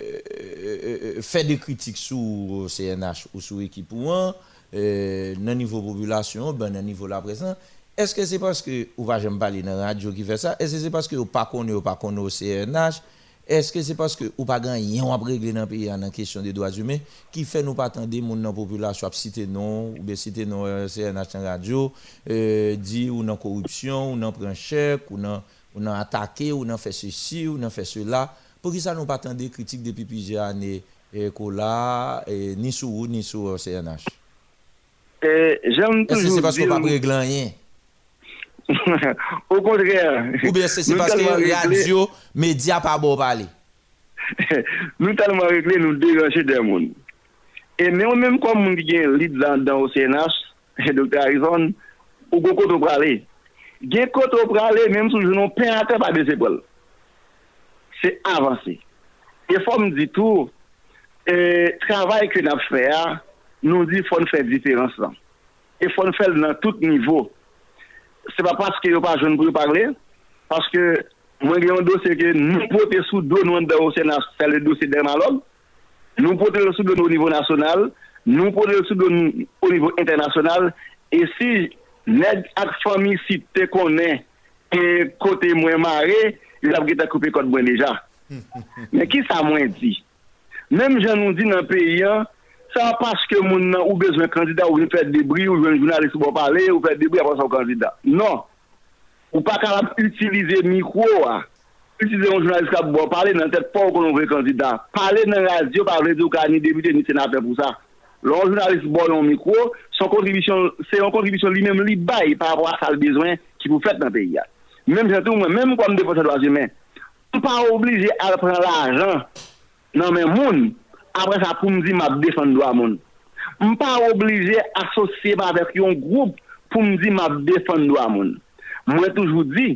euh, fait des critiques sur CNH ou sur équipe ou un, euh, dans le niveau population, ben, dans le niveau la présent. Est-ce que c'est parce que ou va jamais parler dans la radio qui fait ça Est-ce que c'est parce que ou pas connaît ou pas connaît au CNH Est-ce que c'est parce que ou pas gagné on a réglé dans le pays en question des droits humains qui fait nous pas attendre dans la population à citer non ou bien citer non euh, CNH la radio euh, dit ou non corruption ou non prend chèque ou non ou attaqué ou non fait ceci ou non fait cela? Pou ki sa nou patan de kritik depi pizye ane eh, ko la, eh, ni sou ou, ni sou CNH? Jèm toujou... Ese se paske ou pa preglan yen? Ou kontrèr. Ou bien se se paske radio, media pa bo pale? Nou talman rekle nou degache de moun. E men ou menm kon moun ki gen lid dan ou CNH, Dr. Harrison, ou go koto prale. Gen koto prale menm sou jounon pen akè pa besepol. se avanse. E fòm di tou, e, travay ke nap fè a, nou di fòn fè diterans lan. E fòn fè nan tout nivou. Se pa paske yo pa joun pou yo parle, paske mwen gen yon dosye ke nou pote sou do nou an da ou se nan sel de dosye dermalog, nou pote sou do nou nivou nasyonal, nou pote sou do nou o nivou internasyonal, e si neg ak fami si te konen e kote mwen mare, yo ap geta koupe kote mwen deja. Men ki sa mwen di? Mem jan nou di nan peyi an, sa paske moun nan ou bezwen kandida ou veni fè debri, ou veni jounalist ou bon pale, ou fè debri apan son kandida. Non. Ou pa karab utilize mikro a. Utilize yon jounalist ka bon pale nan tèt pa ou konon veni kandida. Pale nan radyo, pa radyo ka ni debite ni senate pou sa. Lon jounalist bon yon mikro, son kontribisyon, se yon kontribisyon li mèm li bay par rapport a sal bezwen ki pou fèt nan peyi an. Mèm jantou mwen, mèm kwa m depo sa doa zimè. M pa oblije al pren l'ajan nan men moun, apre sa pou m di m ap defan doa moun. M pa oblije asosye ba avèk yon group pou m di m ap defan doa moun. Mwen toujou di,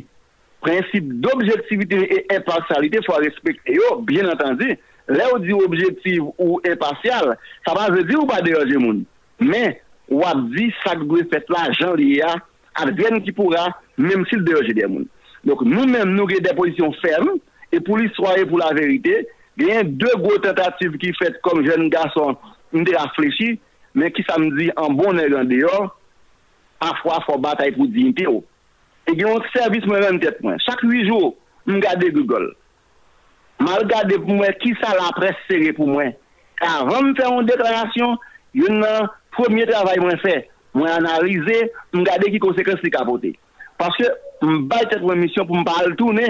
prinsip d'objektivite e impartialite fwa respekte yo, bien entendi, lè ou di objektiv ou impartial, sa ba zè di ou ba deyoje moun. Mè, wap di sak gwe fet la jan li ya, adven ki poura, même s'il dérange des gens. Donc nous-mêmes, nous avons des positions fermes, et pour l'histoire et pour la vérité, il y a deux grosses tentatives qui faites comme jeune garçon, nous réfléchi, mais qui ça me dit en bon et en dehors, à fois, faut bataille pour dignité. Oh. Et il y a un service, moi-même, tête, moi. Chaque huit jours, je regarde Google. Je regarde pour moi qui ça la presse serrée pour moi. Avant de faire une déclaration, il y a un premier travail que je fais. Je analyse, je regarde qui conséquences qui capoter. Paske mbay tet mwen misyon pou mbal toune,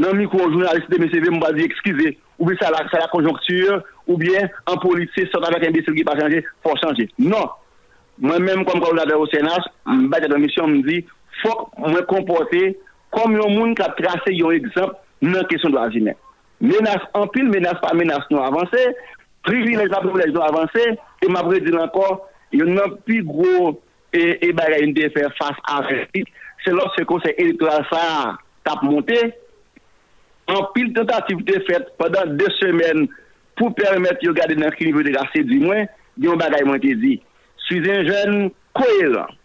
nan mikro jounaliste de MCV mba di ekskize, ou bi sa la, la konjonktur, ou bien an politi sot avèk imbesil ki pa chanje, fò chanje. Non, mwen mèm kom kon lade o Senat, mbay tet mwen misyon mdi, fòk mwen kompote kom yon moun ka trase yon ekzamp nan kesyon do azimè. Menas anpil, menas pa menas nou avansè, privilej pa privilej nou avansè, e mabredil ankor, yon nan pi gro e, e bagay yon de fè fase avè. se lò se konsey elektoral sa tap monte, an pil tentative de fèt padan de semen pou permèt yo gade nan ki nivou de gase di mwen, yon bagay mwen te di. Suizen jen koeran.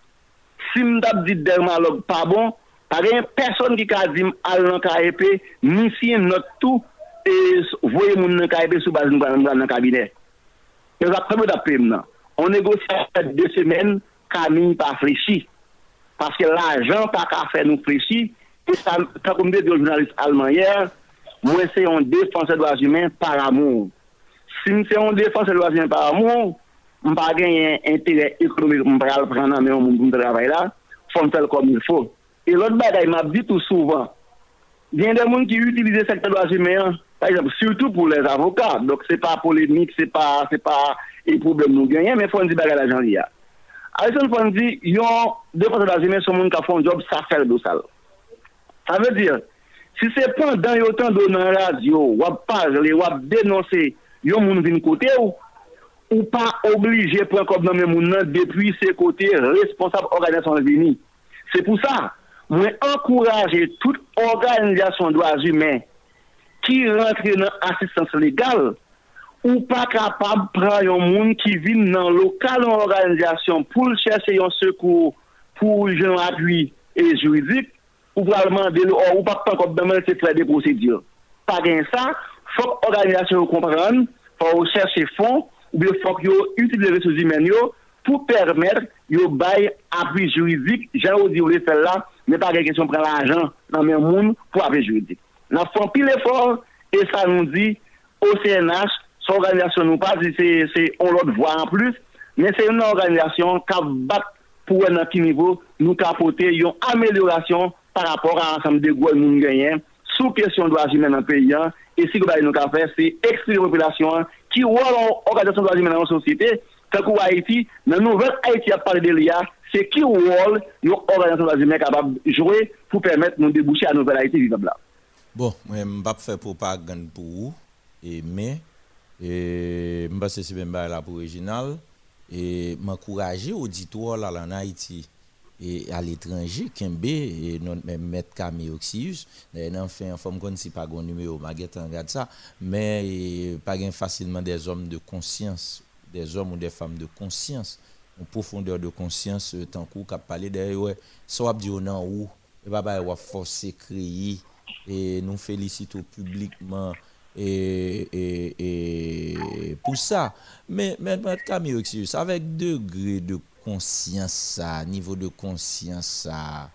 Si m tap dit derman log pa bon, pa gen person ki ka di m al nan ka epè, ni si not tou, e voye moun nan ka epè sou bazin gwan nan kabine. Yo zap teme da pem nan. On negosye fèt de semen, kamin pa flechi. Paske l'ajan pa ka fè nou presi, ta koum de diyo jounalist alman yer, mwen se yon defanse doaz humen par amour. Si mwen se yon defanse doaz humen par amour, mwen pa gen yon entere ekonomik mwen pral pranan men yon moun moun travay la, fon tel kom il fò. E lot bagay mwen ap di tout souvan, gen de moun ki utilize sektor doaz humen, par exemple, surtout pou les avokats, donc se pa polémik, se pa e problem nou genyen, men fon di bagay la jan li ya. Alison Fon di, yon défenseur d'Azimé, son moun ka fon job sa fel do sal. Sa ve dir, si se pon dan yo tan do nan radio, wap pajle, wap denonse, yon moun vin kote ou, ou pa oblige pran kob nan men moun nan depuy se kote responsable organizasyon vini. Se pou sa, mwen ankouraje tout organizasyon do azumen ki rentre nan asistans legal, ou pa kapab pran yon moun ki vin nan lokal an organizasyon pou l chese yon sekou pou jen apuy e juridik, ou pralman de l ou pa pan kop beman se fè de prosedur. Pa gen sa, fok organizasyon ou kompran, fok ou chese fon, ou bi fok yo utilize sou zimen yo pou permèr yo bay apwi juridik, jan ou di ou le fè la, ne pa gen kesyon pran l'ajan nan men moun pou apwi juridik. Nan fon pil efor, e sa nou di, OCNH, son organizasyon nou pa, se on lot vwa an plus, men se yon organizasyon ka bat pou wè nan ki nivou, nou ka apote yon amelyorasyon par rapport a ansam de gwen moun genyen, sou kesyon do ajimen nan peyi an, e si kou baye nou ka fè, se ekstri repilasyon an, ki wò an organizasyon do ajimen nan an sosyete, kakou Haiti, nan nouvel Haiti ap pale de liya, se ki wò an yon organizasyon do ajimen kabab jwè pou pèmèt nou debouchè an nouvel Haiti vizab la. Bon, mwen mbap fè pou pa gan pou ou, e mè, e mba se si ben baye la pou rejinal, e mwakouraje auditwa la lan Haiti, et à l'étranger, Kembe, et non, même Maître Camille Oxius, enfin, en forme comme si pas un numéro, Maguette mais pas facilement des hommes de conscience, des hommes ou des femmes de conscience, une profondeur de conscience, tant qu'on a parlé d'ailleurs, soit dit non ou, et a forcé créer, et nous félicitons publiquement et, et, pour ça. Mais, mais Camille avec degré de conscience niveau de conscience ça.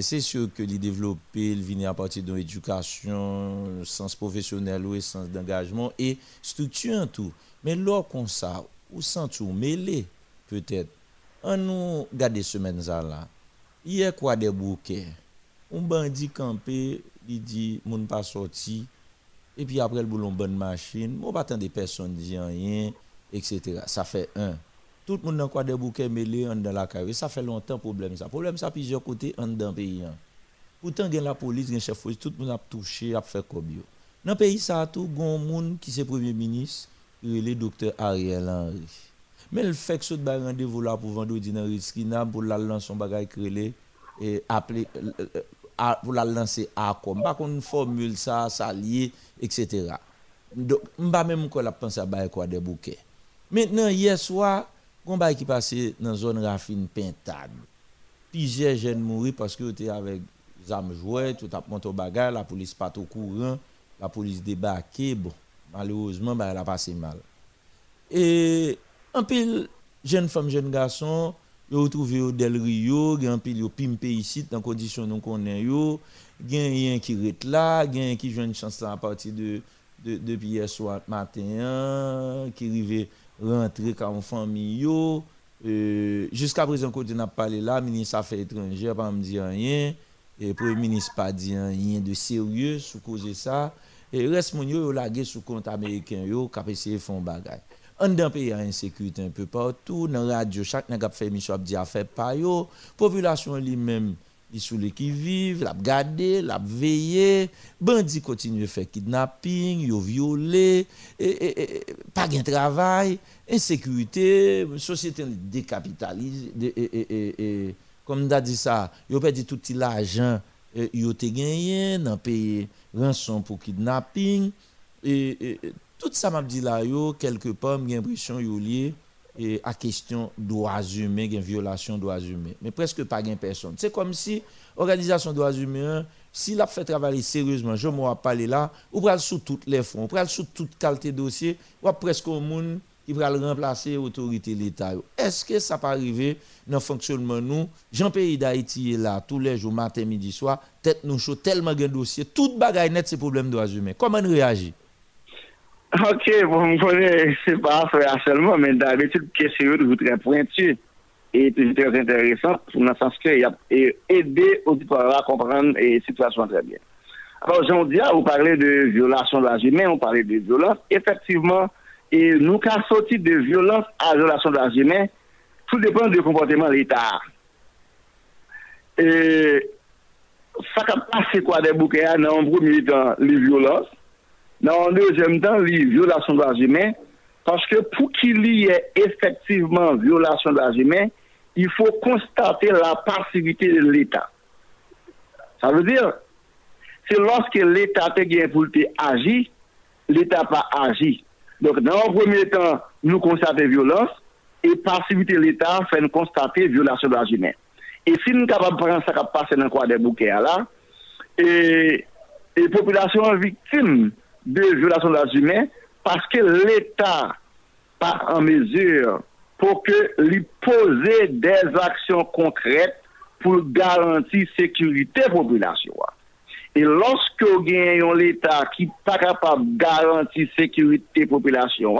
C'est sûr que les développer, il vient à partir de l'éducation, sens professionnel ou sens d'engagement et structure en tout. Mais là, comme ça, ou sans tout mêler, peut-être, on nous garde semaine là. Hier, quoi des bouquets? Un bandit campé, il dit, mon pas sorti. Et puis après, le boulon bonne machine. Moi, pas des personnes disent rien, etc. Ça fait un. Tout le monde a des bouquets mêlés dans la carrière. Ça fait longtemps problème ça. Problème ça plusieurs côtés dans le pays. Pourtant, il y a la police, il y a chef police, tout le monde a touché, a fait comme Dans le pays, ça a tout, il y a monde qui est premier ministre, le docteur Ariel Henry. Mais le fait que ce rendez-vous là pour vendredi dans Riskina, pour la lancer son bagage et appeler pour la lancer à comme pas qu'on formule ça, ça lié, etc. Donc, pas même qu'on la pense à quoi des bouquets. Maintenant, hier soir, combat qui passé dans zone rafine pintade. Plusieurs jeunes mourus parce que étaient avec des armes jouées, tout a monté au bagarre, la police pas au courant, la police débarqué, bon, malheureusement, bah, elle a passé mal. Et un pile jeune femme, jeune garçon, yo retrouvé Del Rio, un pile yo pimpé ici dans condition nous connaît yo, gen un qui rete là, gen qui joue une chance à partir de de depuis hier soir matin qui arrivé rentrer comme famille euh, jusqu'à présent quand on a parlé là ministre affaires étrangères pas me dire rien. Et premier ministre pas dit rien de sérieux sous cause de ça. Et reste mon yo lagué sous compte américain yo cap essayer font bagay en d'un pays a insécurité un peu partout dans radio chaque n'a fait émission a dit affaire pas yo. Population lui-même sont les qui vivent, la garder, la veiller, bandits continuent à faire kidnapping, ils violé, et, et, pas de travail, insécurité, société décapitalisée, comme on a dit ça, ont perdu tout l'argent, ils ont gagné dans pays rançon pour kidnapping, et, tout ça m'a dit là, quelque part, j'ai l'impression qu'ils lié et à question droits humains, une violation droits humains. Mais presque pas de personne. C'est comme si organisation droits humains, s'il a fait travailler sérieusement, je m'en parler là, ou pral sous toutes les fonds, ou pral sous toute qualité dossier, ou presque au monde qui va remplacer l'autorité de l'État. Est-ce que ça peut arriver dans le fonctionnement nous Jean pays d'Haïti est là tous les jours, matin, midi, soir, tête nous chaud, tellement de dossiers, tout bagaille net, c'est problème droits humains. Comment on réagit? Ok, bon, je connais, c'est pas faire seulement, mais d'habitude, question de vous très pointu et très intéressant, dans le sens qu'il a aidé auditeurs à comprendre la situation très bien. Alors, jean dis, vous parlez de violation de la humaine, vous parlez de violence. Effectivement, et nous, quand sorti de violence à violation de la humaine, tout dépend du comportement de l'État. Et ça peut passer quoi des bouquets dans un temps, les violences, Nan an dezem tan li violasyon do azimen, paske pou ki li ye efektiveman violasyon do azimen, il fò konstate la pasivite de l'Etat. Sa vè dir, se loske l'Etat te gen pou te agi, l'Etat pa agi. Donk nan an premye tan nou konstate violans, e pasivite l'Etat fè nou konstate violasyon do azimen. E si nou kapab pran sa kap pase nan kwa de bouke a la, e, e populasyon viktim, de violation de la humaine, parce que l'État pas en mesure pour que lui poser des actions concrètes pour garantir sécurité population. Et lorsque l'État qui n'est pas capable de garantir sécurité population,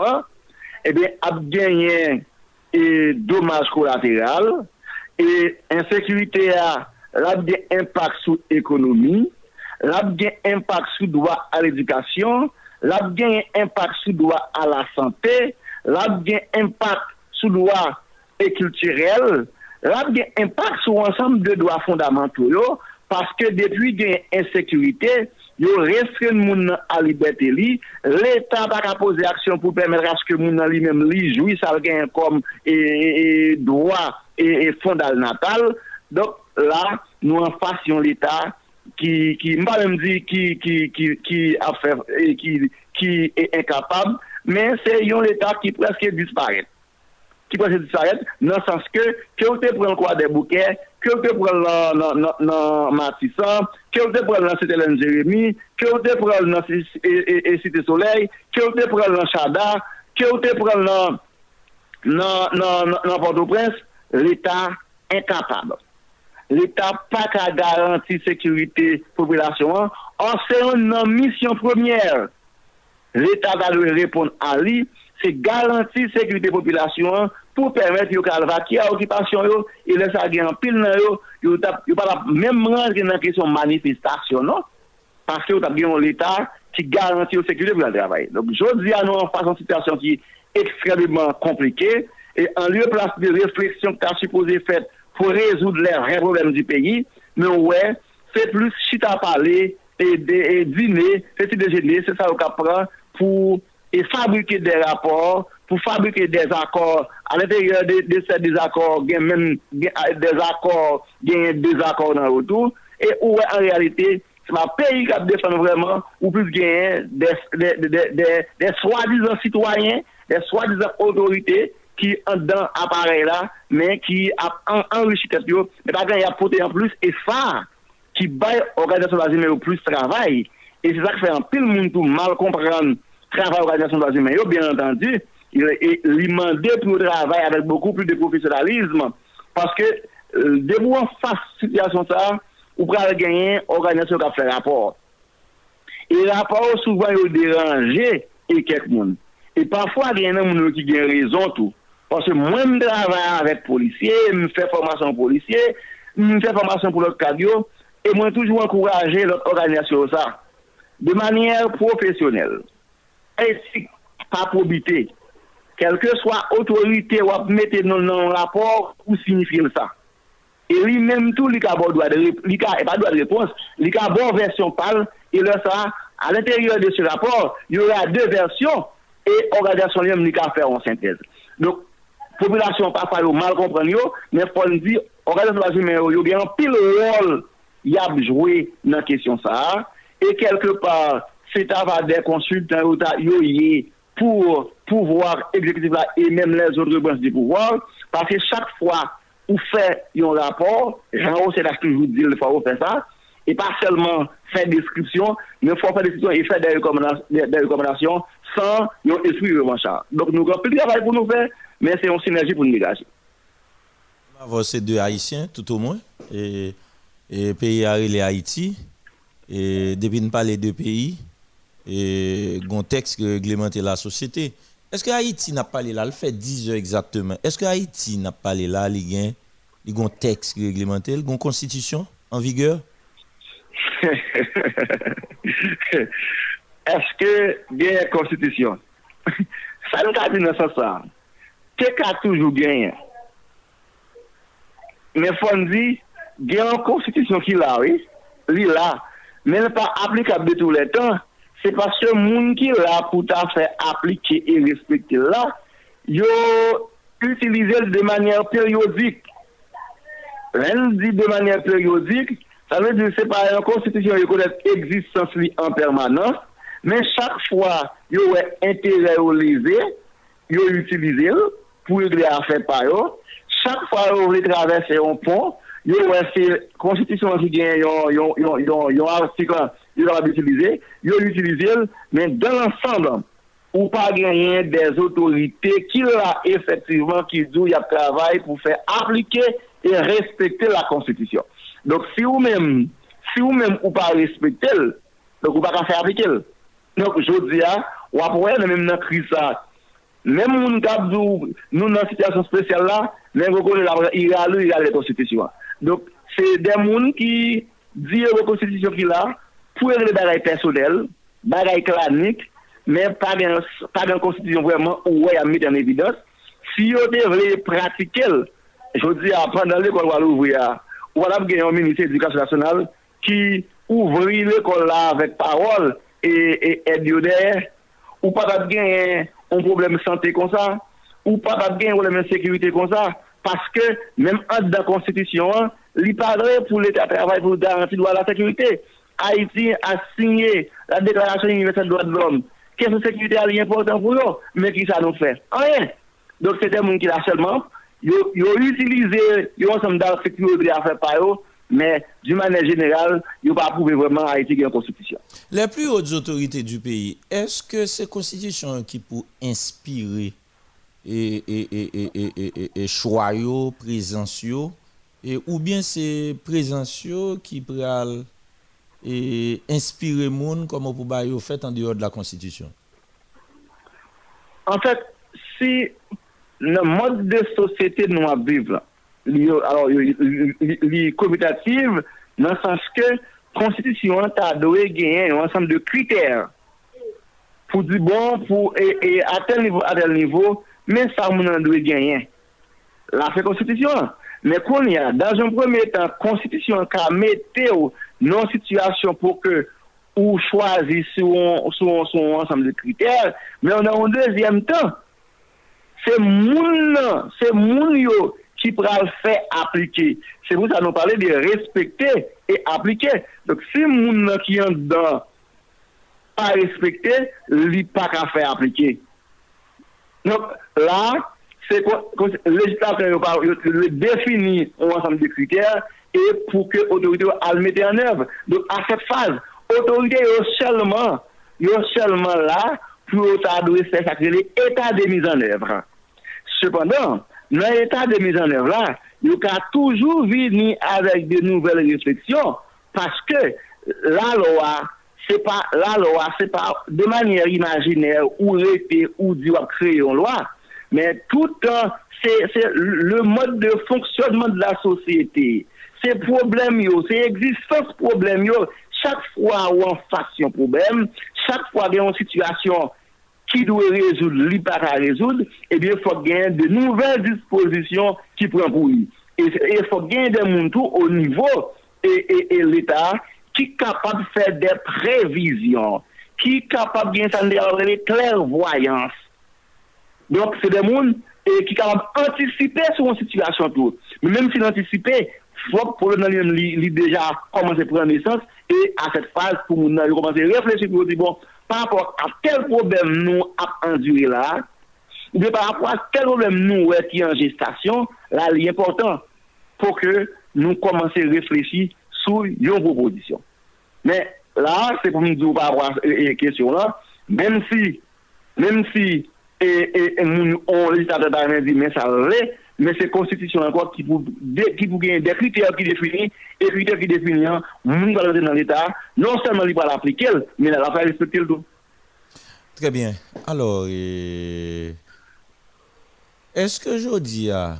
eh bien, a gagné et dommages collatéraux et insécurité a des impact sur l'économie, lap gen impak sou doa al edukasyon, lap gen impak sou doa al la sante, lap gen impak sou doa e kulturel, lap gen impak sou ansam de doa fondamentou yo, paske depi gen insekurite, yo restren moun nan alibete li, l'Etat baka pose aksyon pou pèmèdra skè moun nan li mèm li, joui sal gen kom e, e doa e, e fondal natal, dok la nou an fasyon l'Etat ki, ki mba mèm di ki, ki, ki, ki a fè, e, ki, ki e inkapab, men se yon l'Etat ki preske disparèt. Ki preske disparèt, nan sens ke, ke ou te pren kwa de bouke, ke ou te pren nan, nan, nan, nan Matissan, ke ou te pren nan Sete Len Jeremie, ke ou te pren nan e, e, e Sete Soleil, ke ou te pren nan Chada, ke ou te pren nan, nan, nan, nan, nan Port-au-Prince, l'Etat inkapab. l'Etat pa ka garanti sekurite populasyon an, an se yon nan misyon premièr. L'Etat va lè repon a li, se garanti sekurite populasyon an, pou permèt yo kalva ki a okipasyon yo, e lè sa gen an pil nan yo, yo, tap, yo pa la mèm ranj gen nan kesyon manifestasyon, non? Paske yo tap gen yon l'Etat ki garanti yo sekurite pou la travay. Donc, jodi an nou an fason situasyon ki ekstremement komplike, e an lè plas de refleksyon ki ta supposé fèt pour résoudre les vrais problèmes du pays. Mais ouais c'est plus chita parler et, et, dîner c'est déjeuner c'est ça qu'on prend pour et fabriquer des rapports pour fabriquer des accords. À l'intérieur de, ces désaccords, il y a même des accords, il y a des accords dans le retour, et où en réalité, c'est un pays qui défend vraiment, ou plus gagner des, des, des, des, soi-disant citoyens, des soi-disant autorités qui ont dans l'appareil là, mais qui ont enrichi tête, mais pas gagné à porter en plus, et ça, qui baille l'organisation de la au plus travail, et c'est ça qui fait un pile monde tout mal comprendre travail l'organisation de la bien entendu, il, il demandait pour travailler avec beaucoup plus de professionnalisme. Parce que, euh, dès en face situation ça, vous pouvez gagner organisation qui a fait rapport. Et les rapports, souvent, ils dérangé et quelqu'un. Et parfois, il y a des gens qui ont raison tout. Parce que moi, je travaille avec policiers, je fais formation policier, je fais formation pour l'autre cadio, et moi, toujours encourager l'autre organisation ça, de manière professionnelle. Et pas probité quelle que soit autorité ou mettre dans le rapport pour signifier ça. Et lui-même tout, il a pas de réponse, il a bonne version parle et là ça à l'intérieur de ce rapport, il y aura deux versions et l'organisation lui-même il a faire en synthèse. Donc population pas pas mal comprendre yo mais faut dire organisation mais yo bien pile rôle y a joué dans question ça. Et quelque part c'est avoir des consultants yo pour pouvoir exécutif là et même les autres branches du pouvoir parce que chaque fois ou fait un rapport Jean c'est là toujours dit le faut faire ça et pas seulement faire description mais faut faire description et faire des recommandations, des recommandations sans un esprit revanchard donc nous avons plus de travail pour nous faire mais c'est une synergie pour nous dégager. C'est deux Haïtiens, tout au moins, et, et pays les Haïti, et depuis pas les deux pays, et un texte qui réglemente la société. Est-ce que Haïti n'a pas là, le fait 10 heures exactement. Est-ce que Haïti n'a pas là, il y a il y a un texte qui réglemente, il y a une constitution en vigueur? Est-ce que il y a une constitution? Ça nous a dit dans ce sens. te ka toujou genyen. Men fon di, genyon konstitisyon ki la, oui? li la, men pa aplikable tou le tan, se paske moun ki la pou ta fe aplike e respekte la, yo utilize de manyer peryodik. Ren di de manyer peryodik, sa ve di se pa yon konstitisyon yo konet egzistans li an permanans, men chak fwa yo we interreolize, yo utilize yo, pou regle a fe payo, chak fwa yo vle travesse yon pon, yo wè se konstitisyon ki gen yon artiklan yo la wab itilize, yo l'utilize, men dan ansamblan, ou pa genyen des otorite ki la efektiveman ki djou yap travay pou fè aplike e respekte la konstitisyon. Donk si ou men, si ou men ou pa respekte l, donk ou pa ka fè aplike l. Donk jodi ya, wap wè nan men nan krisa Mèm moun kabdou nou nan sityasyon spesyal la, mèm rekonè la vre, iralou iralou konstitisyon. Dok, se den moun ki diye re konstitisyon ki la, pou ere bagay personel, bagay klanik, mèm pa gen konstitisyon vwèman ou wè yon mit en evidans, si yo te vle pratikel, jodi apren dan l'ekol wale ouvri ya, wala gen yon Ministè Edukasyon Nasyonal ki ouvri l'ekol la avèk parol e edionè, ou patat gen yon un problème de santé comme ça ou pas gagner un problème de sécurité comme ça parce que même en dans la constitution il parle pour l'état travail pour garantir la sécurité Haïti a signé la déclaration universelle des droits de l'homme Qu'est-ce que sécurité est important pour eux, mais qui ça nous fait Rien. Donc c'est des gens qui là seulement, ils ont utilisé un ensemble d'articles qui ont fait par eux, mais d'une manière générale, ils n'ont pas prouvé vraiment Haïti qui une constitution. Les plus hautes autorités du pays, est-ce que ces constitutions qui pour inspirer et, et, et, et, et, et, et choix, présence, et, ou bien c'est présence qui et inspirer monde comme pour bailler fait en dehors de la constitution? En fait, si le mode de société nous vivons, li komitative nan sans ke konstitisyon ta doye genyen yon ansam de kriter pou di bon pou e atel nivou atel nivou men sa moun an doye genyen la fe konstitisyon men kon ya, dan joun premye tan konstitisyon ka mette ou nan situasyon pou ke ou chwazi sou son ansam de kriter men an an dezyem tan se moun nan se moun yo qui pourra le faire appliquer. C'est pour ça que nous parlons de respecter et appliquer. Donc si moun qui est dedans pas respecter, il pas qu'à faire appliquer. Donc là, c'est le législateur définit un ensemble de critères et pour que l'autorité le mette en œuvre. Donc, à cette phase, l'autorité est seulement, seulement là pour ça l'état de mise en œuvre. Cependant, dans l'état de mise en œuvre là, il a toujours venir avec de nouvelles réflexions parce que la loi, c'est pas la loi, c'est pas de manière imaginaire ou répéter ou dire créer une loi, mais tout c'est le mode de fonctionnement de la société c'est problème c'est existence problème. Chaque fois où on face un problème, chaque fois qu'il y a une situation ki dwe rezoud, li pa ka rezoud, ebyen eh fok gen de nouvel disposisyon ki pren pou li. E, e fok gen de moun tou o nivou e, e, e l'Etat ki kapab fè de prevision, ki kapab gen san de avre klervoyans. Donk se de moun e, ki kapab antisipe sou an situasyon tou. Men menm si l'antisipe, fok pou le nan li, li deja koman se pren nesans, et à cette phase pour nous commencer à réfléchir pour dire bon par rapport à quel problème nous avons enduré là bien par rapport à quel problème nous qui est en gestation là il est important pour que nous commencions à réfléchir sur une proposition. Mais là c'est pour nous dire par rapport à cette question là même si même si et, et, et nous, on dit mais ça l'est mais c'est constitution encore qui vous, qui vous gagne des critères qui définissent, et critères qui définissent, nous allons dans l'État, non seulement il va l'appliquer, mais il va faire respecter le tout. Très bien. Alors, est-ce que je dis à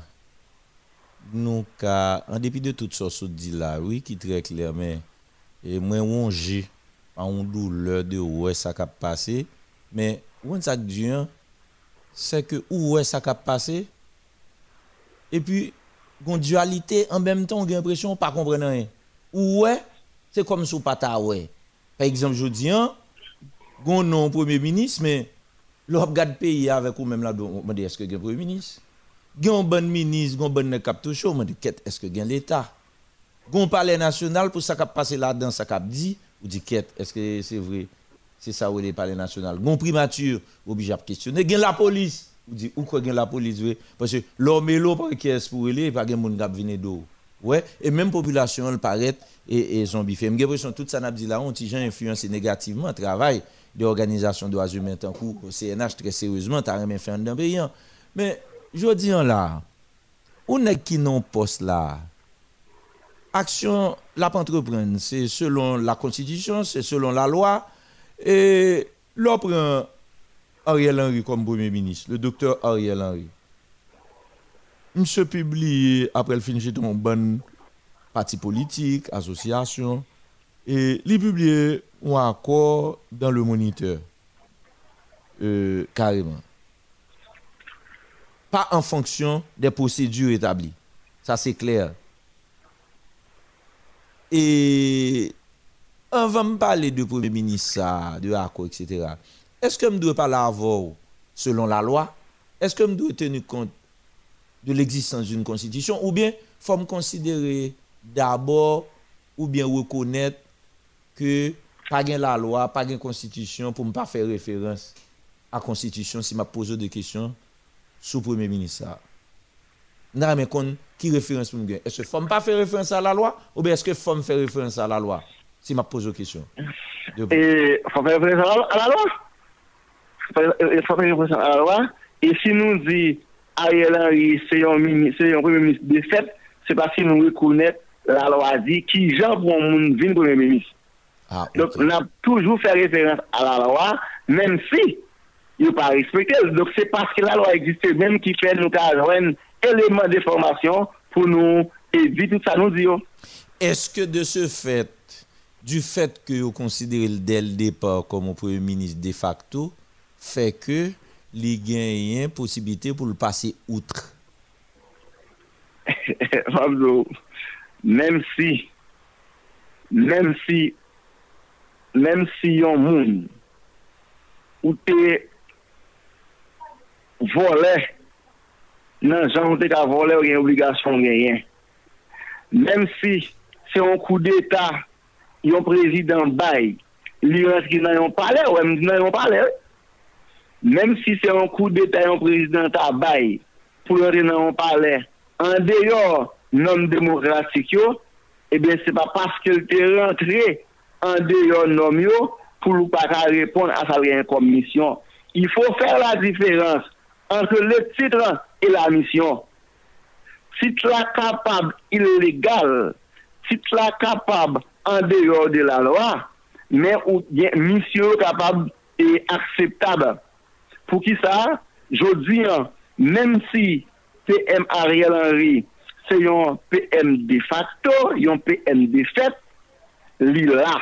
en dépit de tout ça, ce dit là, oui, qui très clair, mais et moi, on j'ai une douleur de où ça a passé, mais où ça hein, c'est que où est ça a passé, et puis, une dualité en même temps, on a l'impression pas comprendre rien. Est, c'est comme sous pata ouais. Par exemple, je dis, hein, gon non premier ministre, mais l'on regarde pays avec ou même là, on me dit, est-ce que un premier ministre? Gon bon ministre, gon bon cap on me dit, est-ce que a l'État? Gon palais national pour ça qui passe là-dedans, ça qui dit, ou dit, est-ce que c'est vrai? C'est ça où est le palais national. Gon primature, obligé à questionner. Gen la police, ou ou quoi la police? Parce que l'homme l'eau, pas qui est pour aller, pas gen moun kap vini d'eau. Ouais, et même population, elle paraît et, et zombie fait. J'ai l'impression tout ça n'a dit là, on ti influencé négativement travail de l'organisation de droits humains cours, au CNH très sérieusement, t'as rien fait dans. Mais, je dis là, on est qui non poste là, action, la entreprendre, c'est selon la constitution, c'est selon la loi, et l'on Ariel Henry comme premier ministre, le docteur Ariel Henry. Monsieur publie, après le fin de un bon parti politique, association, et il publie un accord dans le moniteur, euh, carrément. Pas en fonction des procédures établies. Ça, c'est clair. Et on va me parler de Premier ministre, de accord, etc. Est-ce que je dois parler avant selon la loi? Est-ce que je dois tenir compte de l'existence d'une constitution? Ou bien faut me considérer d'abord ou bien reconnaître que pas la loi, pas gain constitution pour ne pas faire référence à la constitution si m'a posé des questions sous premier ministre. Non, mais qu'on- qui référence pour? Est-ce que faut pas faire référence à la loi ou bien est-ce que faut faire référence à la loi si m'a posé des questions? Et faut faire référence à la loi? Faut faire- Il faut faire référence à la loi. Et si nous dit Ariel Henry, c'est un, mini- c'est un premier ministre de fait, c'est parce que nous reconnaissons la loi dit qui genre pour un monde vient premier ministre. Donc, on a toujours fait référence à la loi, même si il n'est pas respecté. Donc, c'est parce que la loi existe même qui fait nous avoir un élément de formation pour nous éviter tout ça, nous dire. Est-ce que de ce fait, du fait que vous considérez le- dès le départ comme un premier ministre de facto, fait que les gagnants possibilité pour le passer outre. même si, même si, même si un monde ou te volé, non, j'en ai qu'à voler, il y a une obligation de gagner. Même si c'est un coup d'État, il y a un président bail, lui, est-ce qu'il n'a pas parlé, ou il n'a pas parlé, même si c'est un coup d'État, yon président ta bay, pour rentrer dans un en dehors normes démocratiques, yo, eh bien, c'est pas parce qu'elle est rentré en dehors yo, pour ne pas répondre à sa rien comme mission. Il faut faire la différence entre le titre et la mission. Si tu es capable illégal, si tu es capable en dehors de la loi, mais ou bien mission capable et acceptable. Pour qui ça? Dis, hein, même si PM Ariel Henry, c'est un PM de facto, un PM de là.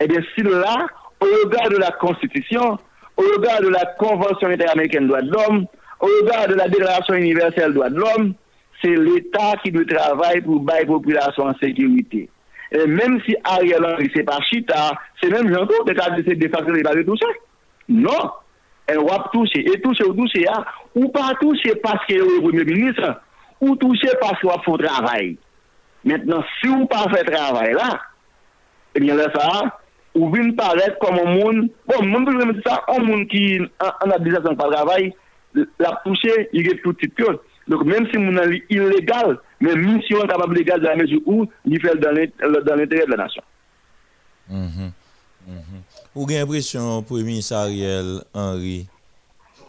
Eh bien, si là, au regard de la Constitution, au regard de la Convention interaméricaine des droits de l'homme, au regard de la Déclaration universelle des droits de l'homme, c'est l'État qui doit travailler pour bailler population en sécurité. Et même si Ariel Henry, c'est pas Chita, c'est même Jean de cas de de facto, il va toucher. Non. El wap touche, et touche ou touche ya, ou pa touche paske ou premier ministre, ou touche paske wap fò travay. Mètnen, si ou pa fè travay la, eh ebyen lè sa, ou vin paret kom an moun, bon, moun pou jè mè di sa, an moun ki an abdizasyon pa travay, la touche, y gè tout tit kyon. Donk mèm si moun an li ilegal, mèm misyon kapab legal dan mèjou ou, li fèl dan l'interè de la nasyon. Mm-hmm, mm-hmm. Ou gen impresyon Premier Sariel Henry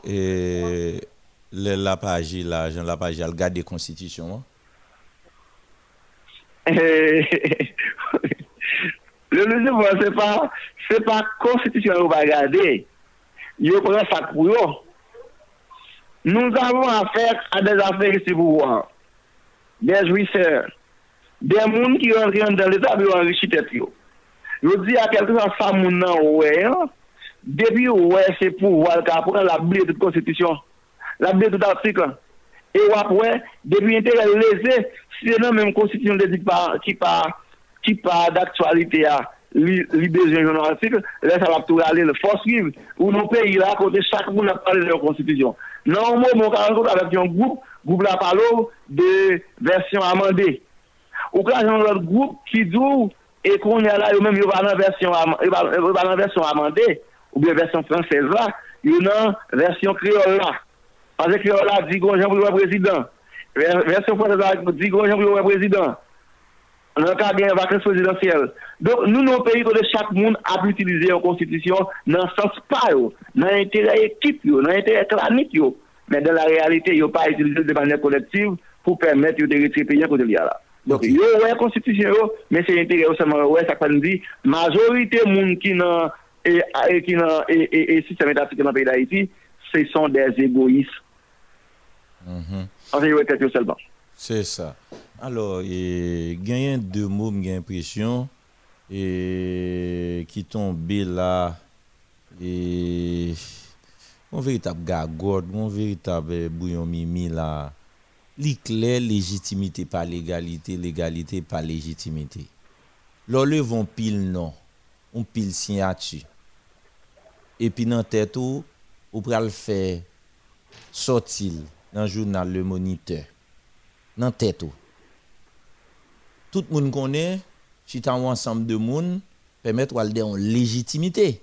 e lè la page la, jan la page al gade konstitisyon? Le lè se vwa, se pa se pa konstitisyon ou va gade yo pre sa kou yo Nou avon afer a des afer si pou wan des jouisseur des moun ki yon riyon dan l'Etat bi yon richitet yo. Yo di a kelke san sa moun nan ouwe an, depi ouwe se pou wal ka pou la bile tout konstitisyon, la bile tout artikel. E wap wè, depi ente yon leze, se nan menm konstitisyon de di pa, ki pa, ki pa d'aktualite a, li, li bezen joun artikel, lè sa wap tou gale le fos kiv, ou nou pe yi la kote chak moun ap pale de yon konstitisyon. Nan moun moun ka akote avèk yon goup, goup la palo de versyon amande. Ou ka joun lòt goup ki djou, dou e kon yal la yo mèm yo banan versyon amande, ou bè versyon fransèz la, yo nan versyon kreol la. Pase kreol la, di gon jan pou yo wè prezident. Versyon fransèz la, di gon jan pou yo wè prezident. nan ka gen vakans prezidentyel. Don nou nou peyi kode chak moun ap utilize yon konstitusyon nan sens pa yo, nan entere ekip yo, nan entere klanik yo, men den la realite yo pa utilize de manyen kolektiv pou permette yo de peyi kode liya la. Donk yo wè konstitusyon yo, men se entere yo seman wè sakpan di, majorite moun ki nan e, e, e, e sistem etat ki nan peyi da iti, se son des egois. Anse yo wè tet yo selman. Se sa. Alors, genyen de moum gen presyon, ki tombe la, e... Mon veritab gagod, mon veritab eh, bouyon mimi la, li kler legitimite pa legalite, legalite pa legitimite. Lò le von pil non, on pil sinyatu. Epi nan tetou, ou pral fe sotil nan jounal le moniteur. Nan tetou. tout moun konen, chita ou ansam de moun, pemet walde an legitimite.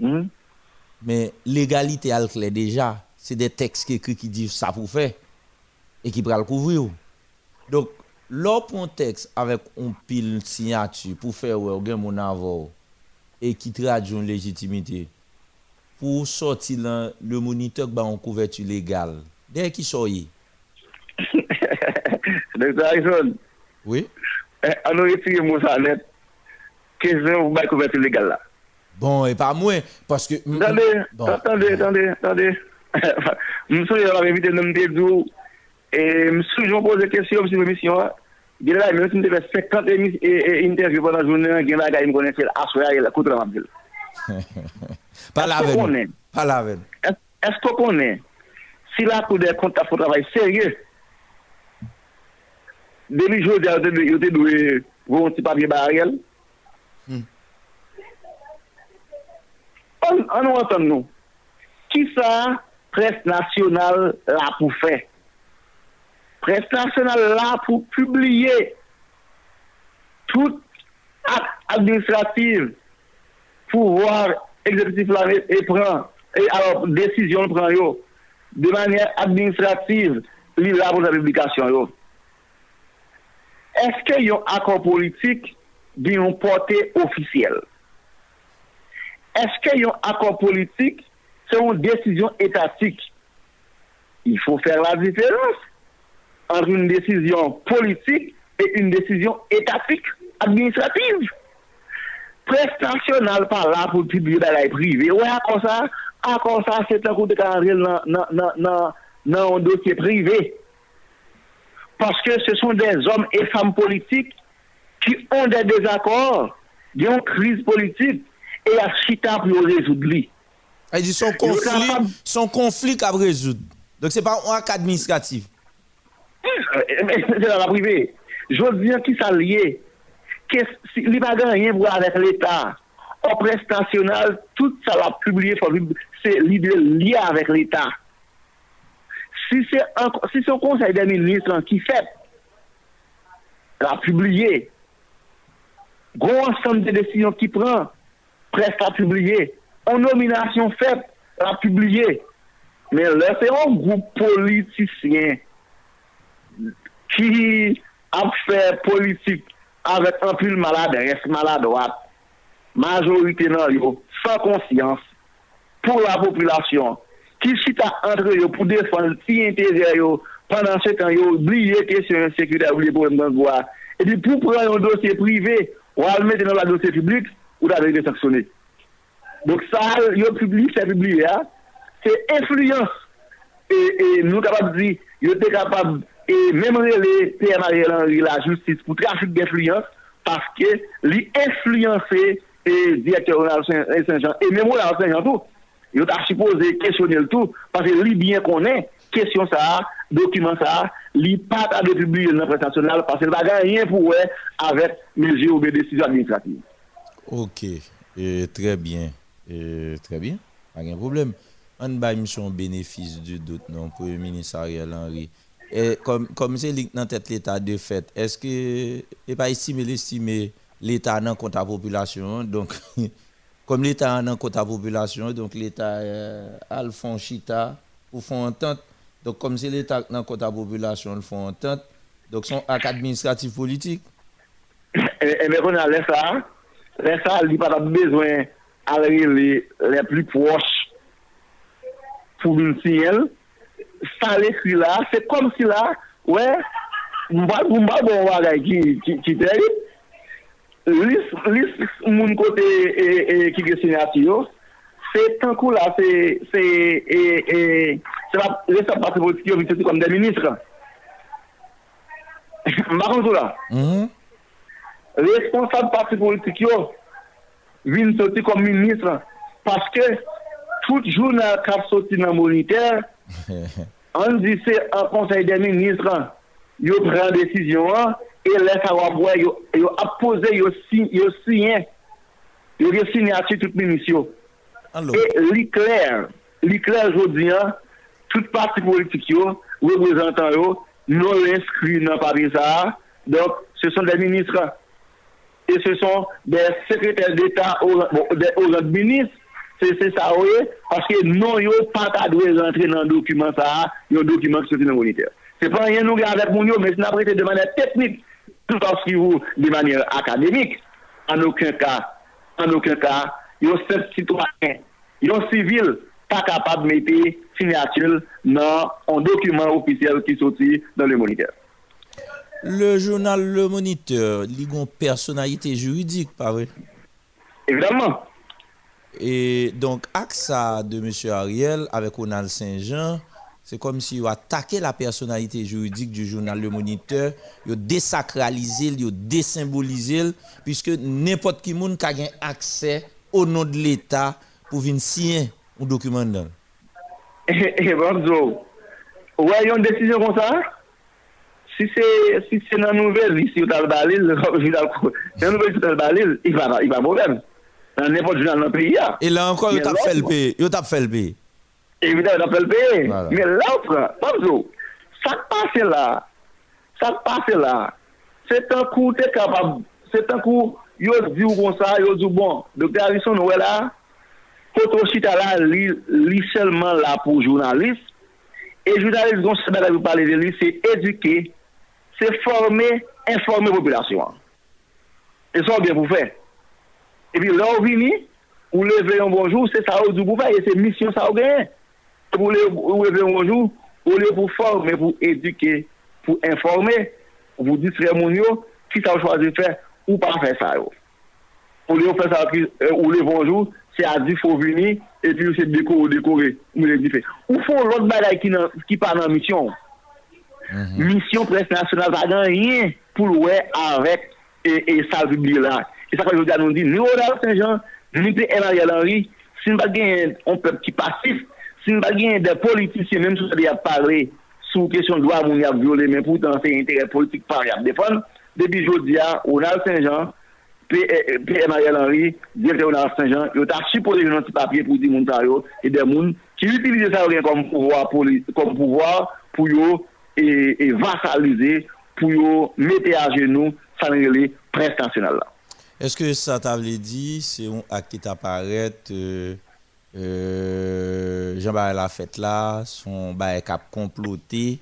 Men, legalite al kle deja, se de teks ke kri ki di sa pou fe, e ki pral kouvri ou. Dok, lor pon teks, avek on pil sinyatu, pou fe ou gen moun avou, e ki tradjon legitimite, pou soti lan le monitok ba an kouvertu legal, dey ki soye. Dr. Harrison, Oui. Eh, an nou retire mou sa net, ke zan ou bay kouverti legal la. Bon, e pa mwen, paske... Tande, tande, tande, tande. Msou yon la revite nan mte djou, E msou joun pose kesyon msoujoun emisyon, gen la mwen mwen mte ve 50 interview nan jounen, gen la gay m konen fèl aswaya gil la koutran mabdil. Pa la ven. Pa la ven. Esko konen, si la kou de konta fò travay serye, demi joun de yote dwe voun ti papye barel, an nou an ton nou, ki sa pres nasyonal la pou fè? Pres nasyonal la pou publie tout ak administrativ pou war eksepitif la e pran e alor desisyon pran yo de manye administrativ li la pou sa publikasyon yo. Eske yon akor politik di yon pote ofisyel? Eske yon akor politik se yon desisyon etatik? Il fò fèr la diferans anre yon desisyon politik e yon desisyon etatik administrativ. Prestasyonal pa la pou publie da la privé. Ouè akor sa, akor sa se te koute ka anre nan yon dosye privé. parce que ce sont des hommes et femmes politiques qui ont des désaccords, qui ont une crise politique, et à chita pour résoudre. Il dit son conflit, son conflit à résoudre. Donc c'est pas un cas administratif. C'est dans la privée. Je veux dire qui ça lié. Il n'y a rien pour avec l'État. Au prestationnel, tout ça l'a publié, c'est l'idée liée avec l'État. Si se konsey de ministran ki fet, la publiye, gro ansan de desisyon ki pran, pres la publiye, an nominasyon fet, la publiye, men lè se an group politisyen ki ap fè politik avèk an pil malade, res malade wap, majorite nan yo, sa konsyans, pou la populasyon, ki chita antre yo pou defan si interye yo pandan se tan yo bliye kesyon yon sekwite ou liye pou mwen gwa. E di pou pran yon dosye prive ou almete nan publik ou da vek de saksoné. Donc ça, yo public, c'est publié, hein. c'est influence. Nous capables de dire, yo était capable, e mèm rele Pierre-Marie Henry la justice pou trafik d'influence paske li influence e direktor Ronald Saint-Jean e mèm Ronald Saint-Jean tou yo ta suppose kestyonel tou paske li bien konen Kestyon sa, dokumen sa, li pat a detribuye nan prestasyonal parce li bagan rien pou we avèk meje ou be desisyon administrativ. Ok, euh, trè bien, euh, trè bien, a gen problem. An ba misyon benefis du dout nan pou ministariel Henry. Et comme, c'est dans l'État de fait, est-ce que n'est pas estimé l'estimer l'État dans compte la population Donc, comme l'État dans compte la population, donc l'État euh, a le fond chita pour font entente. Donc, comme c'est l'État dans compte la population, le font entente. Donc, son acte administratif politique. Et, et bien, on a laissé ça. Laissé ça, il pas besoin d'aller les, les plus proches pour une signal. sa l'ekri la, se kom si la, wè, mba bon wagay ki terib, lis, lis moun kote e, e, ki gesinati yo, se tankou la, se, se, e, e, se va, le sa pati politik yo, vi se ti kom de ministre. Mba kon sou la. Mm-hmm. Responsable pati politik yo, vi se ti kom ministre, paske, tout joun kap soti nan moniter, on dit c'est un conseil des ministres, yo prend décision hein, et laisse avoir boire yo yo a posé yo signe yo signé yo yo signature toute ministre. Et l'éclair, l'éclair aujourd'hui hein, tout parti politique représentant non inscrit dans ça. Donc ce sont des ministres. Et ce sont des secrétaires d'État au, bon, des, au rang se sa ouye, paske non yo patadwe rentre nan dokumen sa, yon dokumen ki soti nan moniter. Se pan yon nou gen avèk moun yo, men se nan prete de manè teknik, tout anski ou de manè akademik, an okun ka, an okun ka, yon sep sitwanyen, yon sivil, pa kapab mette signatil nan an dokumen ofisyel ki soti nan le moniter. Le journal Le Moniteur, ligon personalité juridique, pare? Evidemment. Et donc, AXA de M. Ariel avec Ronald Saint-Jean, c'est comme si il attaqué la personnalité juridique du journal Le Moniteur, a désacralisé, a désymbolisé, puisque n'importe qui monde a accès au nom de l'État pour venir signer un document. bonjour. Ouais, il y a une décision comme ça? Si c'est si dans la nouvelle, le balil, dans la nouvelle, il va problème. Nan nepot jounal nan peyi ya. E lan ankon yo tap fel peyi. Yo tap fel peyi. Evidè yo tap fel peyi. Men la ou pran, pamzou, sa kpase la, sa kpase la, se tankou te kapab, se tankou yo di ou kon sa, yo di ou bon, dokte Harrison nou we la, koto chita la li, li selman la pou jounalist, e jounalist gon se bada vi pale de li, se eduke, se forme, informe populasyon. E son bien pou fey. E pi lò ou vini, ou leve yon bonjou, se sa ou dougou fay, e se misyon sa ou genye. Ou leve yon bonjou, ou leve pou forme, pou eduke, pou informe, pou disre moun yo, ki sa ou chwazi fè, ou pa fè sa yo. Ou leve fè sa ou leve bonjou, se a di fò vini, e pi ou se deko ou dekore, ou leve di fè. Ou fò lòt baday ki, ki pa nan misyon. Mm -hmm. Misyon pres nasyonal va dan yin pou lwe avèk e, e salvi bilan. E sa kwa yo gade nou di, ni Ronald Saint-Jean, ni pe Ariel Henry, si nou bagen yon pep ki pasif, si nou bagen de politisyen, menm sou sa de ap pale sou kesyon doa moun yap viole, menm pou tan se interè politik par yap defon, debi jodi ya, Ronald Saint-Jean, P.M. Ariel Henry, direktè Ronald Saint-Jean, yo ta chipole yon anti papye pou di moun ta yo, e de moun ki utilize sa yon kom pouvoar pou yo e vasalize, pou yo mette a genou sa nrele prestasyonal la. Est-ce que ça t'avait dit, c'est un acte qui t'apparaît, euh, euh, Jean-Barry Lafette là, son bail cap comploté,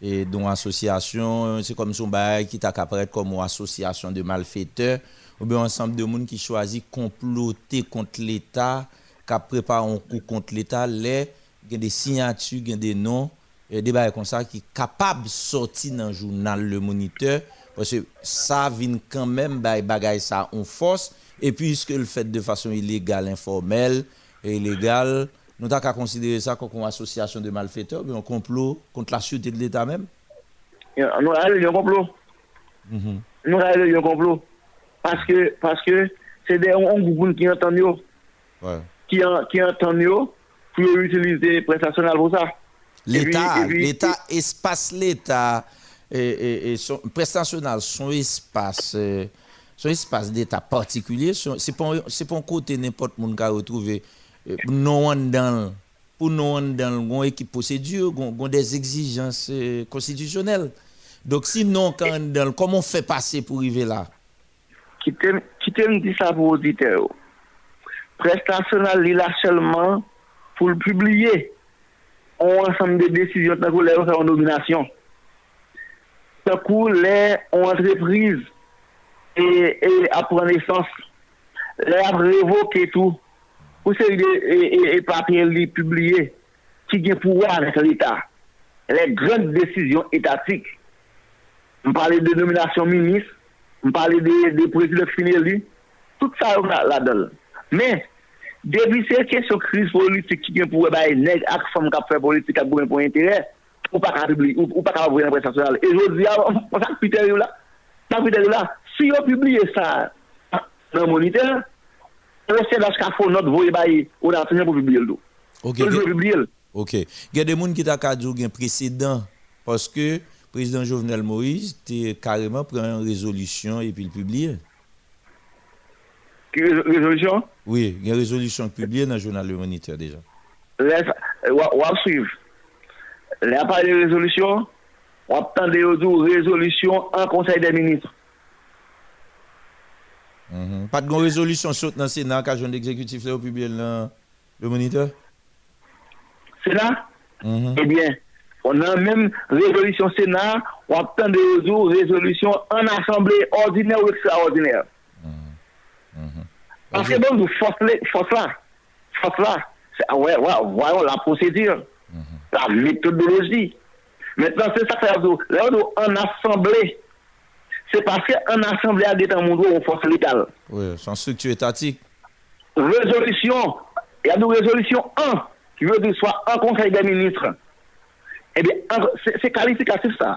et dont association, c'est comme son bail qui t'apparaît comme une association de malfaiteurs, ou bien ensemble de monde qui choisit comploter contre l'État, qui prépare un coup contre l'État, les, des signatures, des noms, des bails comme ça qui capable de sortir dans le journal Le Moniteur parce que ça vient quand même bay bagay ça en force Et puisque le fait de façon illégale, informelle et illégale, nous avons qu'à considérer ça comme une association de malfaiteurs, mais un complot contre la sûreté de l'État même. Nous avons un complot. Nous avons un complot. Parce que parce que c'est des groupe qui entendent Ouais. qui qui entendent pour utiliser prestation pour ça. L'État, l'État, espace l'État, et, son, prestation nationale, son espace, euh, son espace d'État particulier, c'est pas, pas un côté n'importe qui a retrouvé. euh, Non dans, pour non dans, une équipe procédure, gon des exigences euh, constitutionnelles. Donc sinon, quand on dans, comment on fait passer pour arriver là? qui te, qui te me ça pour auditeur. Prestationnel, il a seulement pour le publier un ensemble de décisions faire en nomination. D'un coup, les entreprises et, et après naissance, les a révoqué tout. Pour ces et, et, e papiers publiés qui ont pouvoir avec l'État. Les grandes décisions étatiques. On parlait de nomination ministre, on parlait des de présidents finalistes, tout ça là-dedans. Mais, depuis ces questions de crise politique qui ont pouvoir, les nègres, qui font politique, qui pour intérêt, ou pas qu'à publier, ou, ou pas qu'à ouvrir la presse nationale. Et je dis, ah, on ça terrible là. Ça là. Si on publie ça dans le moniteur, on sait dans ce qu'il faut notre voyer bail, on a fini pour publier le dos. Ok. On veut publier. Ok. Il y a des gens qui ont un précédent parce que le président Jovenel Moïse était carrément pris une résolution et puis le publié. Résolution? Oui, il y a une résolution publiée dans le journal Le Moniteur déjà. Laisse, ou va suivre. Mm-hmm. Le apay de rezolusyon, wap tan de yo dou rezolusyon an konsey de ministre. Mm -hmm. Pat gon rezolusyon sot nan Senat ka joun d'exekutif le ou publie lan le moniteur? Senat? Mm -hmm. Ebyen, eh on nan men rezolusyon Senat, wap tan de yo dou rezolusyon an asemble ordine ou ekstraordine. Mm-hmm. Mm-hmm. Anse bon, fos la, fos la, waw, waw, waw, la prosedir. La méthodologie. Maintenant, c'est ça que ça veut dire. Là, nous, en Assemblée, c'est parce qu'en Assemblée, à des temps, on force légale. Oui, une structure étatique. résolution, il y a une résolution 1 qui veut dire soit un conseil des ministres. Eh bien, c'est qualificatif ça.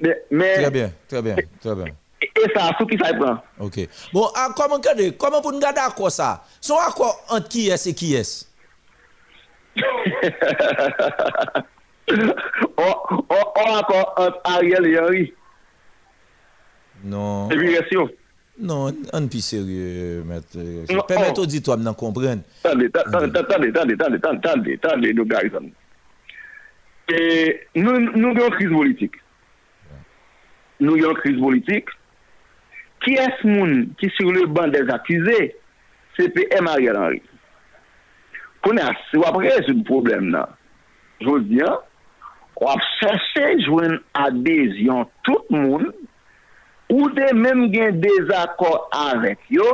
Mais, mais- Très bien, très bien, très bien. et ça, tout qui ça prend. Ok. Bon, ah, comment, comment pour nous garder accord ça? Son accord entre qui est et qui est? Or akor ant Ariel et Henry. Non. Evigasyon. Oh. Non, an pi serye, mètre. Oh, oh. Permète auditoam nan kompren. Tande, tande, tande, tande, tande, tande, tande, nou garizan. Nou gen kriz politik. Nou gen kriz politik. Ki es moun ki sur le ban des akize, se pe M. Ariel Henry. konen se wap rezoun problem nan. Jou diyan, wap sese jwen adezyon tout moun ou de menm gen dezakor avèk yo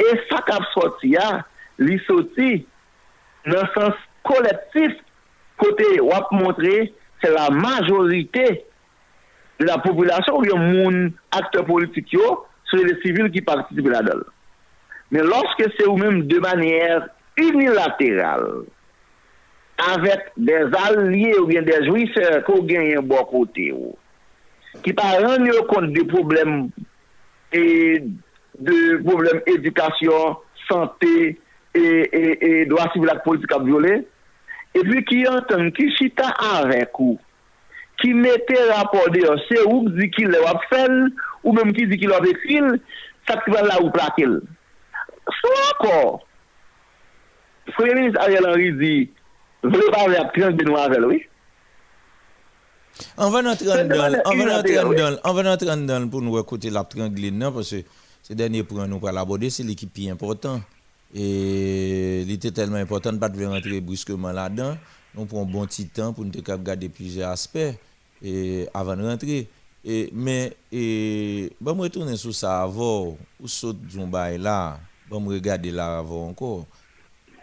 e sak ap soti ya li soti nan sens kolektif kote wap montre se la majorite de la populasyon ou yon moun akte politik yo se le sivil ki partisipe la dol. Men loske se ou menm de manyer unilateral avèk des alye ou gen des wiseur ko gen yon bo kote ou ki pa ran yo kont de problem e de problem edikasyon, sante e doa sivilak politika viole e pi ki yon ton ki chita avèk ou ki mette rapode yo se ouk di ki le wap fel ou menm ki di ki le wap ekil sa ki va la ou plakel sou akor Premier ministre Ariel Henry dit, vous voulez parler à 30 de Nouvelle, oui? On va entrer en dedans, on va affaire, dedans, on va pour nous écouter la triangline, non, parce que ces derniers points nous pour l'aborder, c'est l'équipe qui est important. Et il était tellement important de ne pas rentrer brusquement là-dedans. Nous prenons un bon petit temps pour nous regarder plusieurs aspects et avant de rentrer. Et, mais, et, bon, retourner sur ça avant, ou saute du bail là, bon, regarder là avant encore.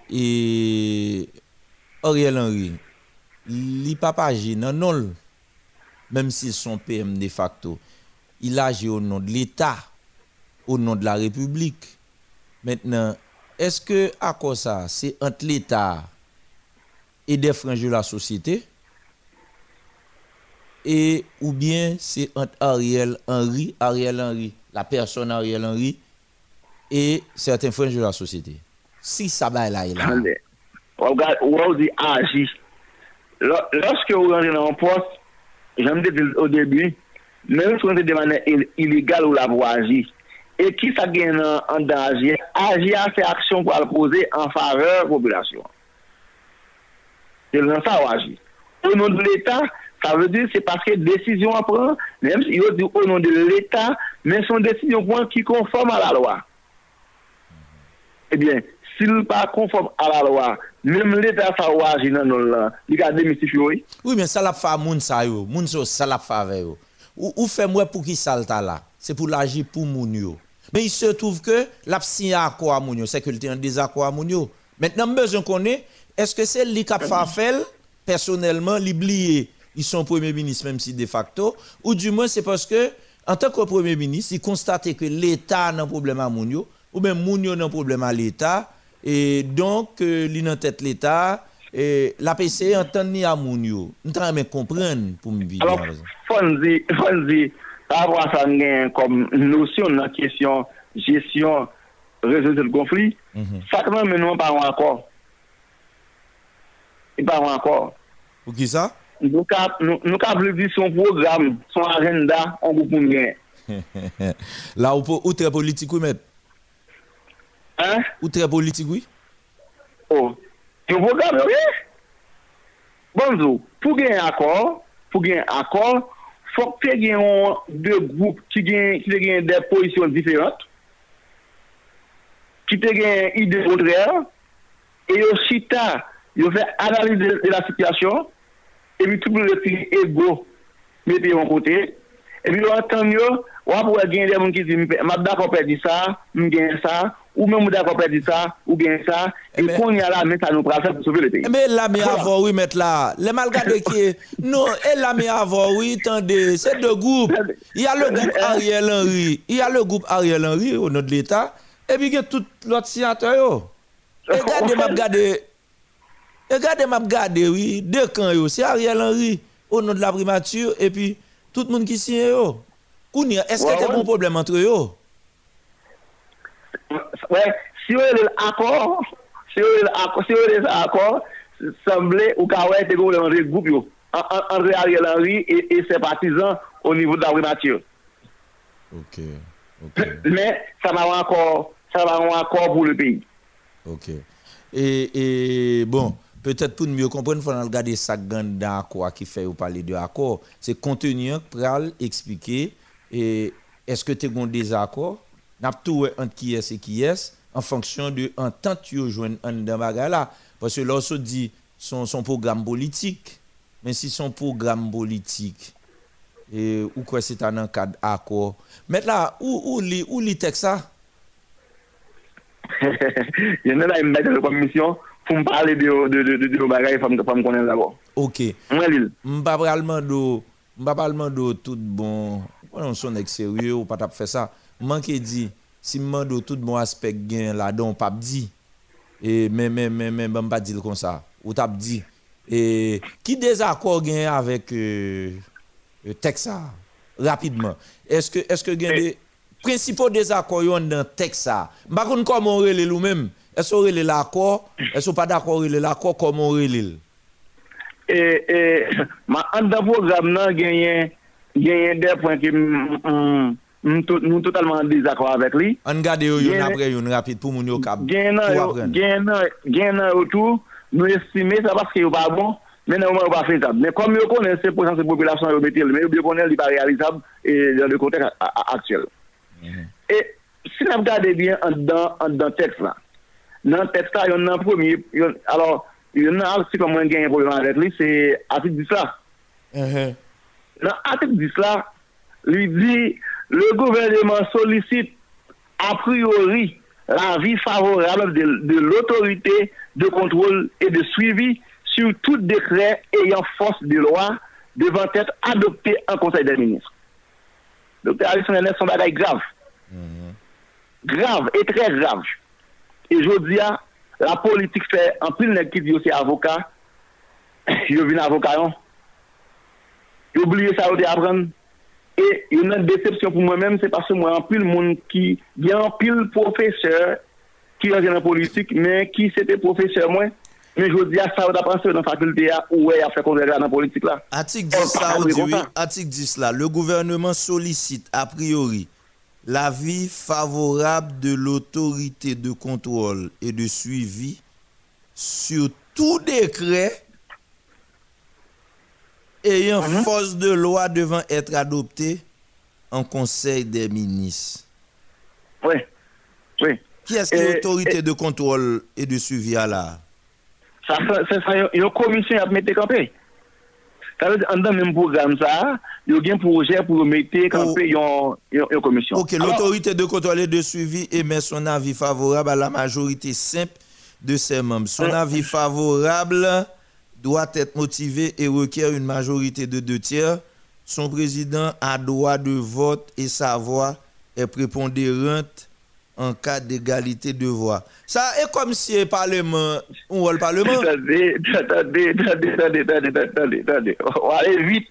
Et Ariel Henry, il pas agi non même s'ils sont PM de facto, il agit au nom de l'État, au nom de la République. Maintenant, est-ce que à quoi ça, c'est entre l'État et des franges de la société? Et ou bien c'est entre Ariel Henry, Ariel Henry, la personne Ariel Henry et certains franges de la société? Si sa bay la yi la. Ande, waw di ah, aji. Lorske ou rentre nan post, jan mde di ou debi, men sou rentre de manen iligal ou la pou aji. E ki sa gen an da aji? Aji a se aksyon pou alpoze an faveur populasyon. Se nan sa ou aji. Ou nou de l'Etat, sa ve di se paske desisyon apren, men si yo di ou nou de l'Etat, men son desisyon pou an ki konform a la loa. Ebyen, eh s'il pas conforme à la loi, même l'État ça ou agir dans là, il a démystifié. oui. Mais ça l'a fait moun sa yo, moun ça l'a fait avec yo. Ou, fait moi pour qui ça l'a là? C'est pour l'agir pour moun yo. Mais il se trouve que l'a signé accord à moun yo, c'est que le en désaccord à moun yo. Maintenant besoin connaît est-ce que c'est lui qui a fait personnellement l'oublier ils sont premier ministre même si de facto ou du moins c'est parce que en tant que premier ministre, il constate que l'État a un problème à moun yo ou bien moun yo a un problème à l'État Et donc, euh, li nan tèt l'État, e, la PCE antan ni amoun yo. Nou tan men kompren pou mbi. Alors, fonzi, fonzi, avwa sa gen kom nosyon nan kesyon jesyon rezon del konflik, mm -hmm. sakman menon pa wankor. I e pa wankor. Ou ki sa? Nou ka, nou ka ble di son program, son agenda, an goupou mgen. La ou, ou tre politikou met? Hein? Ou très politique, oui? Oh, yon programme, oui? Bonjour, pour gagner un accord, pour gagner un accord, faut que tu aies deux groupes qui gagnent des positions différentes, qui te gagnent idées contraires, et aussi t'as, yo fè analise de, de la sityasyon, evi tout moun le fi ego mette yon kote, evi yo atan yo Wap wè gen de moun ki di, map da kopè di sa, m gen sa, ou mè mou da kopè di sa, ou gen sa, e kon yal la men sa nou prase pou souve le peyi. Mè la mè avò wè met la, le mal gade ki, e, non, e la mè avò wè, tande, se de goup, y a le goup Ariel Henry, y a le goup Ariel Henry ou nou de l'Etat, e bi gen tout lot siyantè yo. E gade map gade, e gade map gade wè, de kan yo, se Ariel Henry ou nou de la primature, e pi tout moun ki siyen yo. Kounia, est-ce qu'il y a un problème entre eux? Ouais, si on est l'accord, si on est l'accord, si on est l'accord, semblait ou kawai te go dans le groupe yo. En- en- André Ariel Henry et, et ses partisans au niveau de la primature. Ok. Mais ça va encore, ça va encore pour le pays. Ok. Et, et bon, peut-être pour mieux comprendre, il faut regarder ça d'accord qui fait ou parler de accord. C'est contenu pour expliquer et est-ce que tu as un désaccord? N'a tout entre qui est et qui est en fonction de entente tu joindre dans bagarre là parce que lorsqu'on dit son, son programme politique mais si son programme politique et ou quoi c'est un cadre accord? Mais là où où li où li texte ça? Il y en a là, il me met dans la commission pour me parler de, de, de, de, de il faut me connaître d'abord. OK. Moi, Lille. M'pa pral mando, m'pa mando tout bon. on son ek serye ou patap fe sa. Manke di, si mman do tout bon aspek gen la don pap di, e men men men men ban pa dil kon sa, ou tap di, e ki dezakor gen avèk euh, e, tek sa, rapidman, eske, eske gen e- de, prinsipo dezakor yon nan tek sa, bakoun kom on rele lou men, eso rele lakor, eso pa dakor rele lakor, kom on rele l. E, e, ma an da program nan genyen, genyen de point ki nou totalman dezakwa avek li. An gade yo yon apre yon rapit pou moun yo kab. Genyen nan yo tou, nou estime sa paske yo pa bon, men nan yo man yo pa fezab. Men kom yo konen se posan se populasyon yo betil, men yo konen li pa realizab e, dan le kontek aktuel. Mhm. E si nan gade bien an dan teks la, nan teks la yon nan promi, yon nan ap si kon mwen genyen problem avek li, se atik di sa. Ehe. Mhm. Dans l'article 10 là, lui dit le gouvernement sollicite a priori l'avis favorable de, de l'autorité de contrôle et de suivi sur tout décret ayant force de loi devant être adopté en Conseil des ministres. Docteur Alexandre son bagaille grave. Grave et très grave. Et je dis, la politique fait en pile qui dit c'est avocat. Je viens avocat. non. J'ai oublié ça au apprendre. Et il y a une déception pour moi-même, c'est parce que moi, en pile monde qui, il y a un pile professeur qui est dans la politique, mais qui c'était professeur moi. Mais je dis à ça, on a pensé dans la faculté, où est a fait dans la politique là. Article 10 là, on dit oui, article 10 là, le gouvernement sollicite a priori l'avis favorable de l'autorité de contrôle et de suivi sur tout décret ayant force de loi devant être adopté en Conseil des ministres. Oui, oui. Qui est-ce qui est l'autorité de contrôle et de suivi à là? Ça, ça, ça, une commission à mettre campé. Ça veut dire, dans le même programme, ça, il y a un projet pour mettre campé une, une, une commission. Ok, l'autorité de contrôle et de suivi émet son avis favorable à la majorité simple de ses membres. Son avis favorable doit être motivé et requiert une majorité de deux tiers. Son président a droit de vote et sa voix est prépondérante en cas d'égalité de voix. Ça est comme si le Parlement, voit le Parlement? Attendez, attendez, attendez, attendez, attendez, attendez. On va aller vite.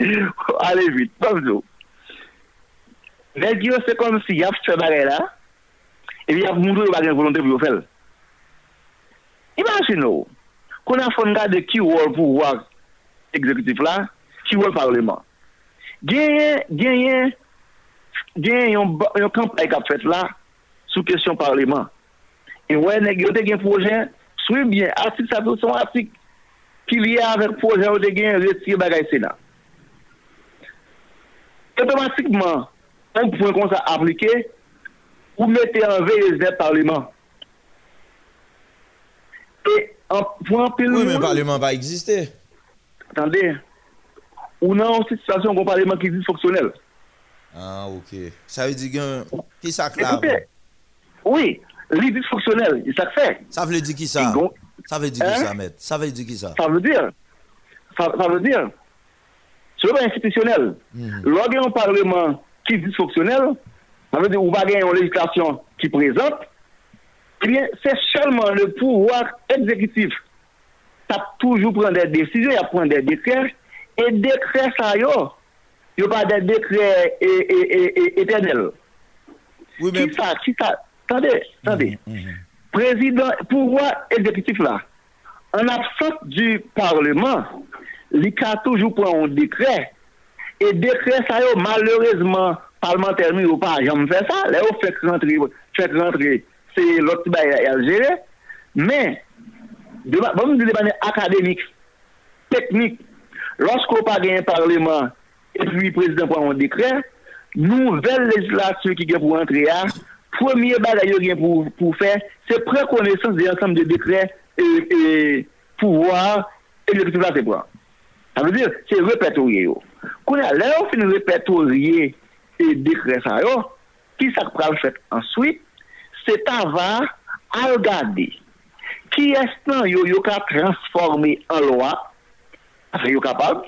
On va aller vite. Nous. Les gars, c'est comme si y a fait bagarre là, et il y a montré le bagarre volonté pour le faire. Imaginez, konen fon gade ki wòl pou wòl ekzekutif la, ki wòl parleman. Genyen, genyen, genyen yon, yon kampay kap fet la sou kesyon parleman. E wè negyote gen projen, sou bien, atik sa tou son atik ki liye avèk projen ou de gen reti bagay sena. Automatikman, an pou kon sa aplike, ou mette an veye zè parleman. E en point pile Oui, mais le Parlement va exister. Attendez, ou non, une situation qu'on Parlement qui est dysfonctionnel. Ah, ok. Ça veut dire que qui ça clave Écoutez, oui, il est dysfonctionnel, il ça fait. Ça veut dire qui ça? Ça veut dire qui ça, maître? Ça veut dire qui ça? Ça veut dire, ça, ça veut dire, sur le plan institutionnel, lorsqu'il y a un parlement qui est dysfonctionnel, ça veut dire qu'on va gagner une législation qui présente, eh bien, c'est seulement le pouvoir exécutif qui a toujours pris des décisions, il a pris des décrets, et décrets, ça y est, il n'y a pas de décret éternel. Oui, mais... Qui ça, qui ça, attendez, attendez. Président, pouvoir exécutif là, en absence du Parlement, il a toujours pris un décret. Et décret, ça y est, malheureusement, parlementaire, il n'a pas jamais fait ça. Là, on fait rentrer, fait rentrer, se loti bay al jere, men, bon mou de debane akademik, teknik, losko pa gen parleman, epi prezident pou an dekre, nouvel legislasyon ki gen pou antre ya, premier bagay yo gen pou, pou fe, se prekonesans de ansam de dekre, e, e pouvoir, e le ptibla se pou an. Sa vè dir, se repetorye yo. Koun ya, lè ou fin repetorye e dekre sa yo, ki sak pral fèt answit, avoir à regarder qui est-ce que yo, yo ka transformer en loi, parce que yo capable,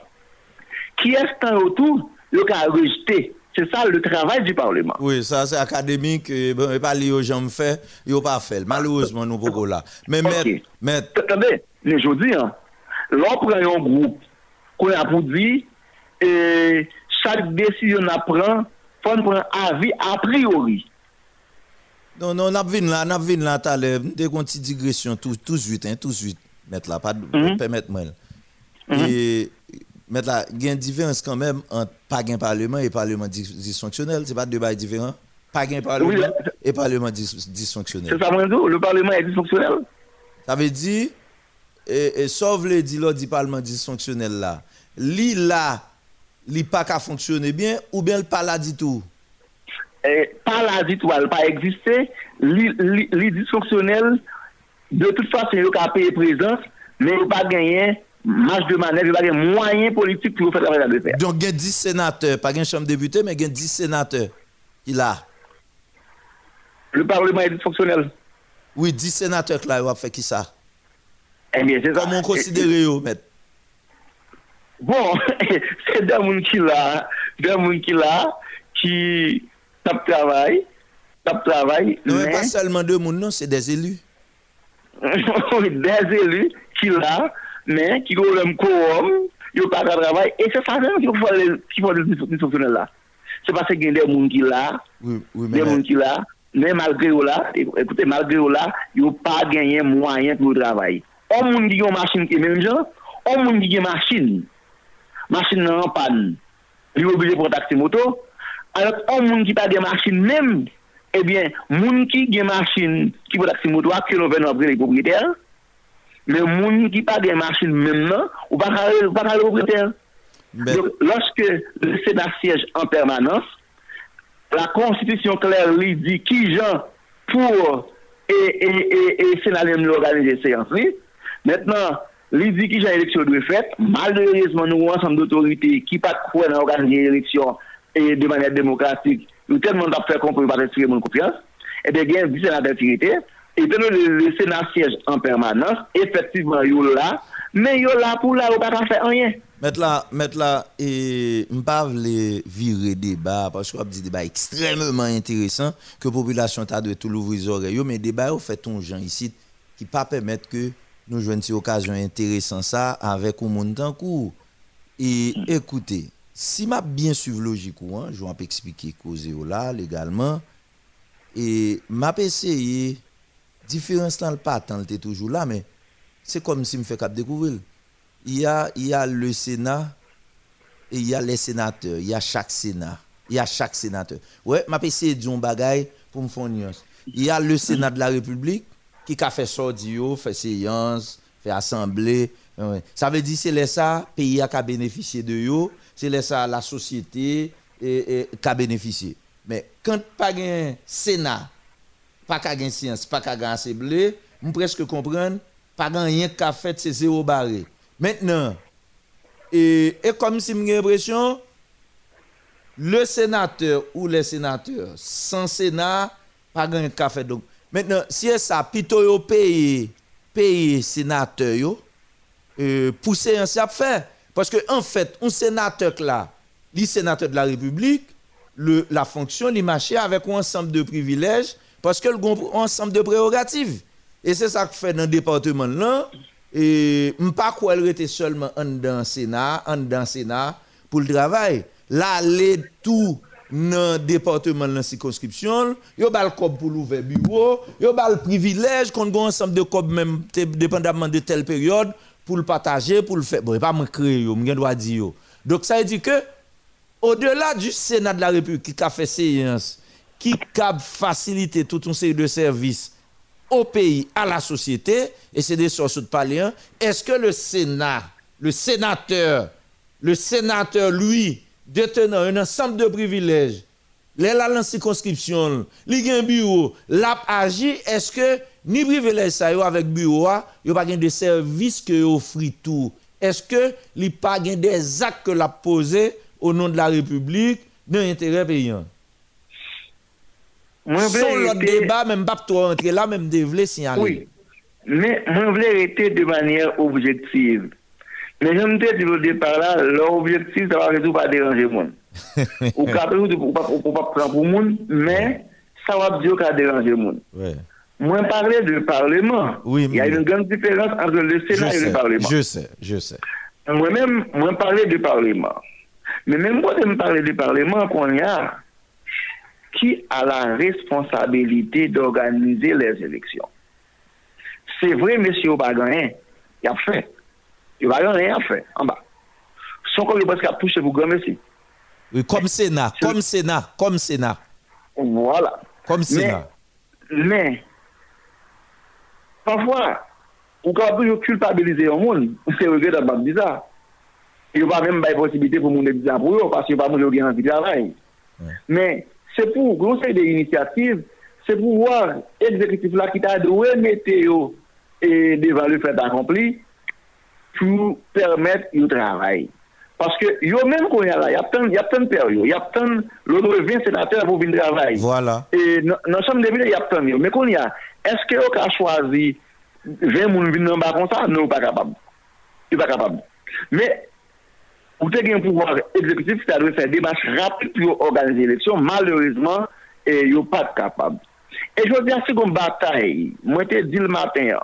qui est-ce que autour, yo ka rejeter. C'est ça le travail du Parlement. Oui, ça c'est académique, et et pas lié aux gens fait, ils n'ont pas fait. Malheureusement, nous pas là. Mais maître, Attendez, mais je dis, hein, l'on un groupe qu'on a pour dire, et chaque décision qu'on prend, faut prendre avis a priori. Non, non, on a vu là, on a vu là, tout à l'heure, dit digression, tout, tout de suite, hein, tout de suite, mettre là, pas de, Mhm. permettre-moi. Et, mettre là, il y a une différence quand même entre pas un parlement et parlement dysfonctionnel, c'est pas deux bails différents. Pas un parlement Oui, et parlement dysfonctionnel. C'est ça, Dieu, le Parlement est dysfonctionnel. Ça veut dire, et, et sauf le dit du parlement dysfonctionnel là, li là, li pas qu'à fonctionner bien, ou bien le pas là du tout? Et par la victoire, pas exister, li, li, li dysfonctionnel, de toute façon, il a payé présence, mais il n'a pas gagné marge de manœuvre, il n'a pas gagné moyen politique pour faire la faire. Donc, il y a 10 sénateurs, pas une chambre député, mais il y a 10 sénateurs qui là. Le Parlement est dysfonctionnel. Oui, 10 sénateurs là, ils ont fait qui ça? Eh bien, c'est ça. Comment on considère eux, maître? Bon, c'est des gens qui là, des gens qui là, qui tap travay, tap travay. Non, men, pas salman de moun non, se des elu. des elu ki la, men, ki go lem ko om, yo pa ka travay, e se sa jen ki pou fwa ni soufyonel la. Se pa se gen de moun ki la, oui, oui, de moun ki la, men malgre yo la, ekoute, malgre yo la, yo pa genyen mwayen pou travay. Om moun di gen masin ke men jen, om moun di gen masin, masin nan an pan, li yo obje pou taksi moto, Anot, an moun ki pa gen masin mèm, ebyen, moun ki gen masin ki pou tak si moto ak, se nou ven nou apre le propriétaire, men moun ki pa gen masin mèm nan, ou pa kare le propriétaire. Donc, lorsque le Sénat siège en permanence, la Constitution claire lui dit qui gens pour et, et, et, et Sénat même organiser séance. Maintenant, lui dit qui gens élection doit faire. Malheureusement, nous avons ensemble d'autorités qui pas croire dans l'organisation de manière démocratique. Nous tellement d'à faire qu'on peut pas respirer mon confiance. Et bien, il y a un sénateur qui était. Et puis, le, le Sénat siège en permanence. Effectivement, il est là. Mais il est là pour là, il pas faire rien. Mettre là, et m'pas vle virer débat, parce qu'on a dit débat extrêmement intéressant, que la population t'a de tout l'ouvrir les oreilles, mais débat au fait ton gens ici, qui pas permettre que nous jouions une occasion intéressante ça avec un monde en cours. Et écoutez, si m'a bien suivi logique, je vais expliquer cause là légalement, et m'a essayé, différence dans le patent, était toujours là, mais c'est comme si me fait cap découvrir. Il y a, il y a le Sénat et il y a les sénateurs. Il y a chaque Sénat. Il y a chaque sénateur. Ouais, m'a essayé de un bagay pour me faire. Il y a le Sénat de la République qui a fait sortir, fait séance, fait assemblée. Ça veut dire c'est là ça, pays a bénéficié de yo, c'est la société qui a bénéficié. Mais quand pas un Sénat, pas qu'à gain science, pas qu'à gain assemblée, on presque comprendre, pas rien qu'a fait, c'est zéro barré. Maintenant, et, et comme si j'ai l'impression, le sénateur ou les sénateurs sans Sénat, pas gain qu'a fait. Donc, maintenant, si ça, plutôt payer, payer sénateur yo, euh, pousser un fait. Parce que, en fait, un sénateur là, les sénateurs de la République, le, la fonction, il marche avec un ensemble de privilèges parce que le un ensemble de prérogatives. Et c'est ça que fait dans le département là. Et je ne pas quoi elle était seulement en dans le Sénat, en dans le Sénat pour le travail. Là, les tout dans le département de la circonscription, il y a le cob pour l'ouvrir bureau, il y a le privilège qu'on a un ensemble de cob même dépendamment de telle période pour le partager, pour le faire. Bon, pas me créer, je dois dire. Donc ça veut dire que au-delà du Sénat de la République qui a fait séance, qui a facilité toute une série de services au pays, à la société, et c'est des sources de parler, est-ce que le Sénat, le sénateur, le sénateur, lui, détenant un ensemble de privilèges, les dans circonscription, il a un bureau, l'a agi, est-ce que ni privilège ça yo avec bureau, il pas de services que offre tout. Est-ce que il pas des actes que l'a posé au nom de la République dans l'intérêt paysan? Son l'autre débat, même pas toi entrer là, même développer signaler. Oui. Mais moi, voulais arrêter de manière objective. Mais je me dis au départ là, l'objectif, ça va résoudre pas déranger le monde. Ou pas pour pas prendre pour le monde, mais ça va dire qu'à déranger le monde. Ouais. Moi, parler de Parlement. Oui, Il y a une grande différence entre le Sénat je et sais, le Parlement. Je sais, je sais. Moi-même, moi, parler du Parlement. Mais même moi, je me parler du Parlement qu'on y a, qui a la responsabilité d'organiser les élections. C'est vrai, monsieur Obagayen, il a fait. Il a rien à fait, en bas. Son corps, il toucher pour grand monsieur. Oui, comme Sénat, comme Sénat, comme Sénat. Voilà. Comme Sénat. Mais, mais Anfwa, ou ka toujou kulpabilize yon moun, ou se regre dat bat biza. Yo pa mèm bay posibite pou moun de biza pou yo, pas yo pa moun yo gen anvi travay. Men, se pou glosey de inisiativ, se pou wòr exekutif la ki ta dwe mette yo e devalue fèd akompli pou permèt yo travay. Paske yo men kon yara, yap ten peryo, yap ten lodo 20 senatèr pou vin travay. Voilà. E nan chanm devine yap ten yo. Men kon yara, eske yo ka chwazi ven moun vin nan ba kon sa, nou pa kapab. Yo pa kapab. Me, ou te gen pouvoir exekutif, sa dwe fè demache rapit pou yo organize eleksyon, malorizman, e, yo pa kapab. E jodi a segon batay, mwen te di l maten ya,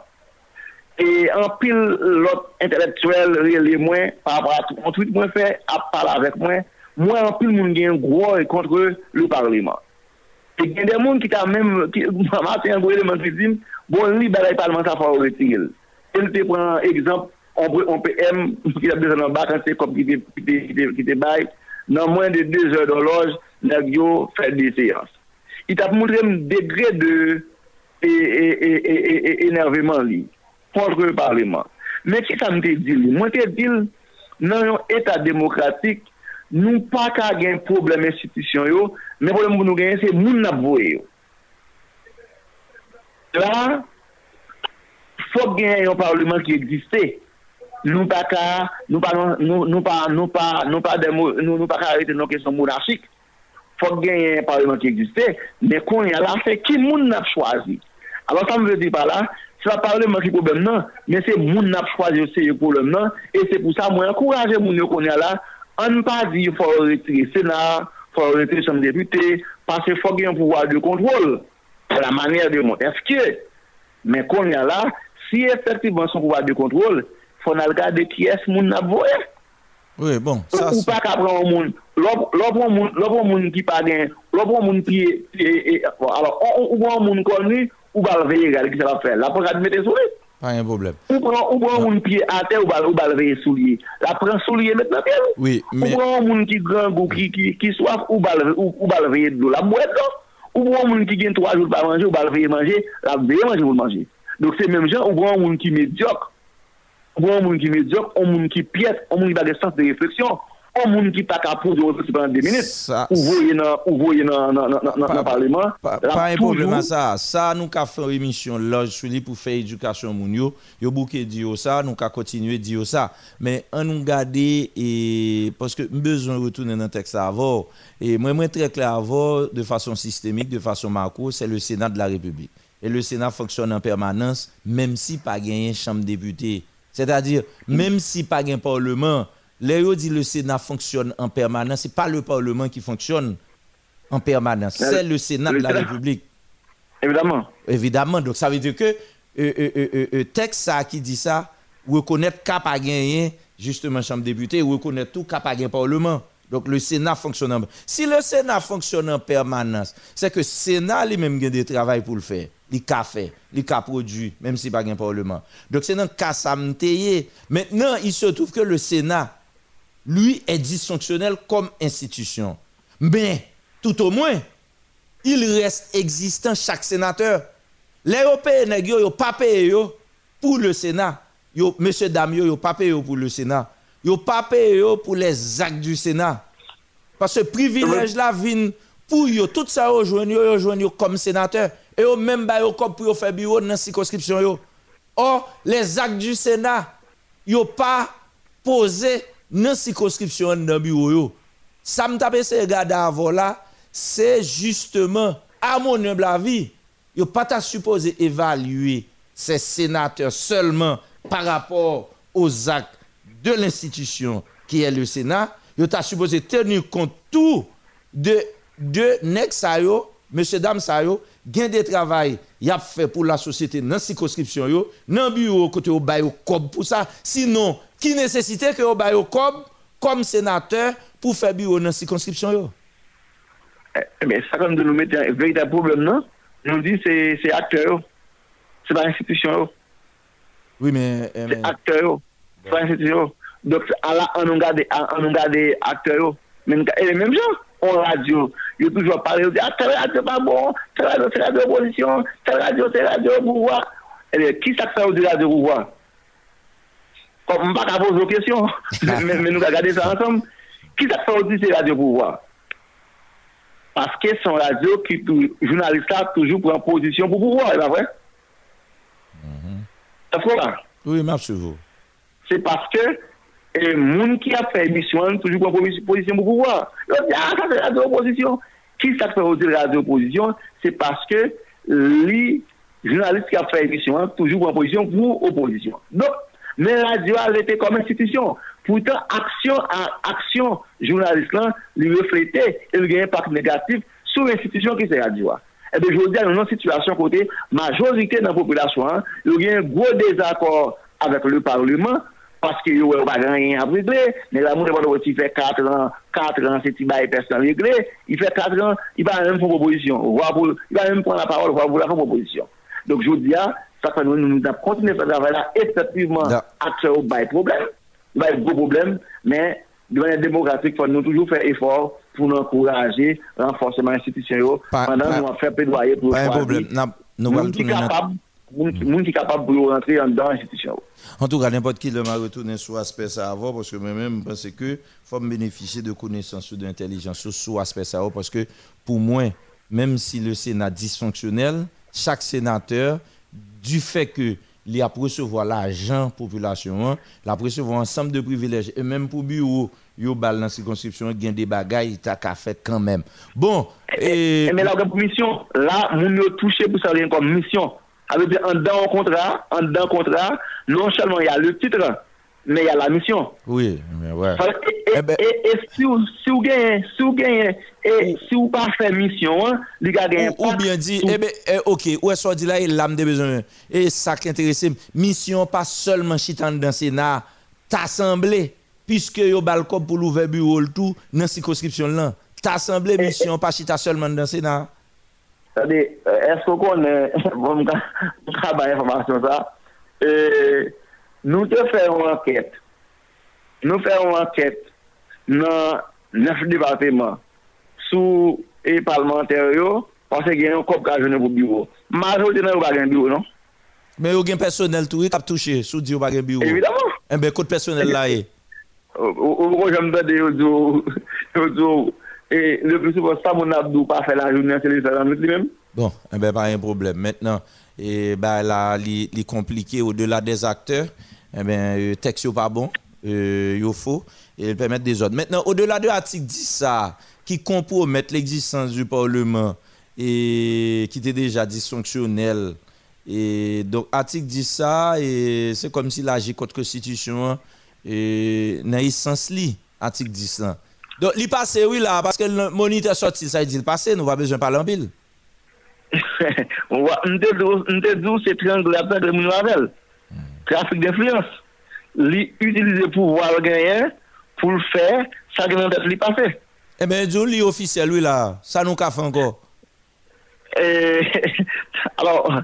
e an pil lot intelektuel rele mwen, pa apra tout mwen fè, ap pala avèk mwen, mwen an pil moun gen gwo e kontre le parliman. Te gen de moun ki ta mèm, mama te yon goye de mantrisim, bon li balay palman sa fwa ou retirel. El te pren ekzamp, on pe m, ki ta bezan an bak, an se kop ki te bay, nan mwen de 2 eur jeur loj, nan yo fè de seyans. I tap moun trem degre de e, e, e, enerveman li, kontre parleman. Men ki sa mwen te dil? Mwen te dil nan yon etat demokratik nou pa ka gen problem institisyon yo, men problem pou nou gen se moun nap voye yo. La, fok gen yon parlement ki egziste, nou pa ka, nou pa, nou, nou pa, nou pa, nou pa, nou, nou pa ka arete nou kesyon monarchik, fok gen yon parlement ki egziste, men kon yon la se ki moun nap chwazi. Alors sa mwen ve di pa la, Se la parlement ki problem nan, men se moun nap chwazi yo se yo problem nan, e se pou sa mwen akouraje moun yo kon yon la an pa di fò retire senat, fò retire son depute, pase fò gen pouvoir de kontrol, la manière de Montesquieu. Men kon yon la, si efektivman son pouvoir de kontrol, fò nan gade ki es moun nan voye. Oui, bon, ça c'est... Ou pa ka pran moun, lopon moun ki pa gen, lopon moun ki... E, e, e, bon, alors, ou pran moun koni, ou pa veye gade ki se la fè. La pou gade mette sou li. Pas un problème. Ou prend non. un pied à terre, ou va lever soulier. La prend soulier maintenant, bien. Oui, mais. Ou prend un qui grand goût, qui, qui, qui soif, ou va lever de l'eau. La boîte, non? Ou prend un qui gagne trois jours pas manger, ou va lever manger, la veille manger, vous manger. Donc c'est même gens, ou prend un qui médiocre. Ou prend un qui médiocre, un qui pièce, un qui n'a pas de sens de réflexion. Un monde qui pas capable de pendant des minutes, ou voyez dans le Parlement. Pas un problème à ça. Ça, nous avons fait une émission là, sur pour faire éducation moun yo. Bouquet dire ça, nous avons continuer dire ça. Mais on nous garder et parce que besoin de retourner dans le texte avant. Et moi, moi très clair avant, de façon systémique, de façon macro, c'est le Sénat de la République. Et le Sénat fonctionne en permanence, même si pas gagné chambre député. C'est-à-dire, même si pas un parlement, les dit le Sénat fonctionne en permanence, ce n'est pas le Parlement qui fonctionne en permanence, c'est le Sénat de la République. Évidemment. Évidemment. Donc ça veut dire que le texte ça, qui dit ça, reconnaître qu'il pas gagné justement chambre député, reconnaître tout qu'il pas gagné Parlement. Donc le Sénat fonctionne en Si le Sénat fonctionne en permanence, c'est que le Sénat lui-même a des travail pour le faire. Il a fait, il a produit, même si pas un parlement. Donc c'est dans le cas ça Maintenant, il se trouve que le Sénat, lui, est dysfonctionnel comme institution. Mais, tout au moins, il reste existant chaque sénateur. Les Européens n'ont pas payé pour le Sénat. Yo, monsieur Damio, yo pas payé pour le Sénat. Yo pas payé pour les actes du Sénat. Parce que le privilège là vient pour yo, tout ça yo, rejoindre comme sénateur. Et yo même comme pour faire bureau dans la circonscription. Or, les actes du Sénat, yo pas posé dans la circonscription dans bureau yo. Ça me tape ces gars avant là, c'est justement à mon humble avis, yo pas ta supposé évaluer ces sénateurs seulement par rapport aux actes de l'institution qui est le Sénat, yo ta supposé tenir compte tout de de nek sa monsieur dame sa gain de travail y a fait pour la société dans circonscription yo, dans bureau côté au bail cob pour ça. Sinon, qui nécessité que au bail cob comme sénateur pour faire bureau dans circonscription yo? Eh, mais ça comme de nous mettre un véritable problème non? Nous dit c'est c'est acteur. C'est pas institution. Oui mais, mais... c'est acteur. C'est pas institution. Donc à la on regarde acteur. Mais les mêmes gens en radio. Yo toujwa pale, yo di, a, tel radio pa bon, tel radio, tel radio oposisyon, tel radio, eh tel bon, radio pouvoi. Ebe, ki sak sa yo di radio pouvoi? Kon mpa ka pose yo kesyon, men nou ka gade sa ansom. Ki sak sa yo di se radio pouvoi? Paske son radio ki jounalista toujou pou an posisyon pou pouvoi, e ba vwe? Sa fwo la? Oui, map sou vou. Se paske... et les gens qui a fait émission toujours pour position pour pouvoir. Ils dit, ah, ça c'est la opposition. Qui ça fait la opposition C'est parce que les journalistes qui a fait émission toujours en position pour opposition. Donc, mais la radio a été comme institution. Pourtant, action à action journaliste là, lui reflétait et il a un impact négatif sur l'institution qui c'est radio. eh bien, je dis, nous avons une situation côté, majorité de la population, hein, il y a un gros désaccord avec le Parlement, parce que yo pas rien à régler, mais la monde va il fait 4 ans, 4 ans c'est petit bail personne réglé, il fait 4 ans, il va même faire proposition, voir pour il va même prendre la parole voir pour la faire proposition. Donc je dis ça fait nous nous avons continué à faire travail là effectivement acteur au bail problème, il va y gros problème, mais de manière démocratique, il faut nous toujours faire effort pour nous encourager renforcement institutionnel pendant que nous avons fait plaidoyer pour un problème. Nous allons Moun qui moun pour rentrer en l'institution. En tout cas, n'importe qui m'a retourné sur l'aspect ça avant parce que moi-même, je pense que faut bénéficier de connaissances ou d'intelligence sur sur l'aspect ça avant parce que pour moi, même si le Sénat dysfonctionnel, chaque sénateur, du fait que il a recevoir l'argent population, hein, il a recevoir ensemble de privilèges et même pour bureau, yo bal dans circonscription, il y a des bagailles, il a fait quand même. Bon, et... Eh, Mais là, comme mission, là, moun yo touché pour ça rien comme mission. Avec en dans un contrat, en dans un contrat, non seulement il y a le titre, mais il y a la mission. Oui, mais ouais. Parce que- Et, et- et si vous, si vous gagnez, si vous gagnez, et si vous pas fait mission, hein, les gars gagnent Ou bien dit, eh ben, eh, ok, ou est-ce qu'on dit là, il l'âme de besoin. Et ça qui intéresse, mission pas seulement chitan dans le Sénat, t'assemblée, puisque yo bal comme pour l'ouvrir bureau tout, dans la circonscription là. T'assemblée, mission pas chita seulement dans le Sénat. Sade, esko konen, bon mwen ka ba informasyon sa, nou te fè yon anket, nou fè yon anket nan nef departement sou e parlementer yo, panse gen yon kop ka jounen pou biro. Majote nan yon bagen biro, non? Men yon gen personel tou, yon kap touche sou di yon bagen biro. Evidemment. En ben kote personel la e. Ou kon jom dade yon djo, yon djo, et le plus souvent, ça, mon abdou pas fait la journée, c'est les lui-même. Bon, eh ben, pas un problème. Maintenant, et ben, là, li, li compliqué au-delà des acteurs, eh ben, euh, texte pas bon, euh, yo faux, et il permet des autres. Maintenant, au-delà de l'article 10, ça, qui compromet l'existence du Parlement et qui était déjà dysfonctionnel, et donc, article 10, ça, et c'est comme s'il agit contre la Constitution, et dans le sens li, article 10 là. Donc, il passe, oui, là, parce que le moniteur sorti, ça, il dit, il passe, nous pas besoin de parler en pile. Mte dou se triangle apè de Minoavel hmm. Trafik d'influence. Li utilize pou wal ganyen Pou l fè Sa genan def li pase E eh men djou li ofise lou la Sa nou ka fè anko Alors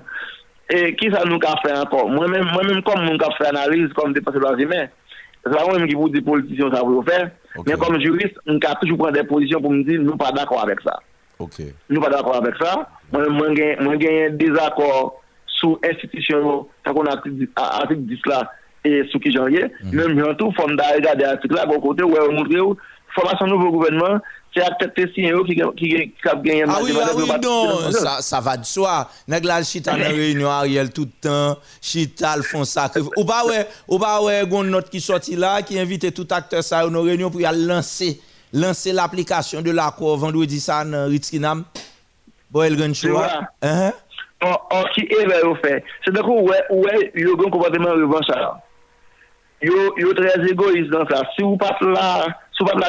Ki sa nou ka fè anko Mwen men kom nou ka fè analize Kom depase blanjime la mwen ki pou di politisyon sa pou yo fè, men kom jurist, mwen ka toujou pren de pozisyon pou mwen di nou pa d'akor avèk sa. Okay. Nou pa d'akor avèk sa, mwen genyen dezakor sou institisyon yo, sa kon atik dis la, e sou ki janye, men mwen tou fòm da e gade atik la, kon kote wè ou moun kre ou, fòm asan nou pou gouvenman, c'est acteur testé qui qui a gagné Ah oui, ah oui, non, ça, ça va de soi. Nèg la chita dans réunion Ariel tout le temps, chita le font sacrifice. Ou pas ouais, ou pas ouais, gon note qui sorti là qui invite tout acteur ça dans réunion pour y lancer lancer l'application de l'accord vendredi ça dans Ritzinam. Bon, el gen choix. Hein? On, on qui est au fait. C'est donc ouais ouais, yo gon comportement revanche là. Yo yo très égoïste dans ça. Si vous pas là,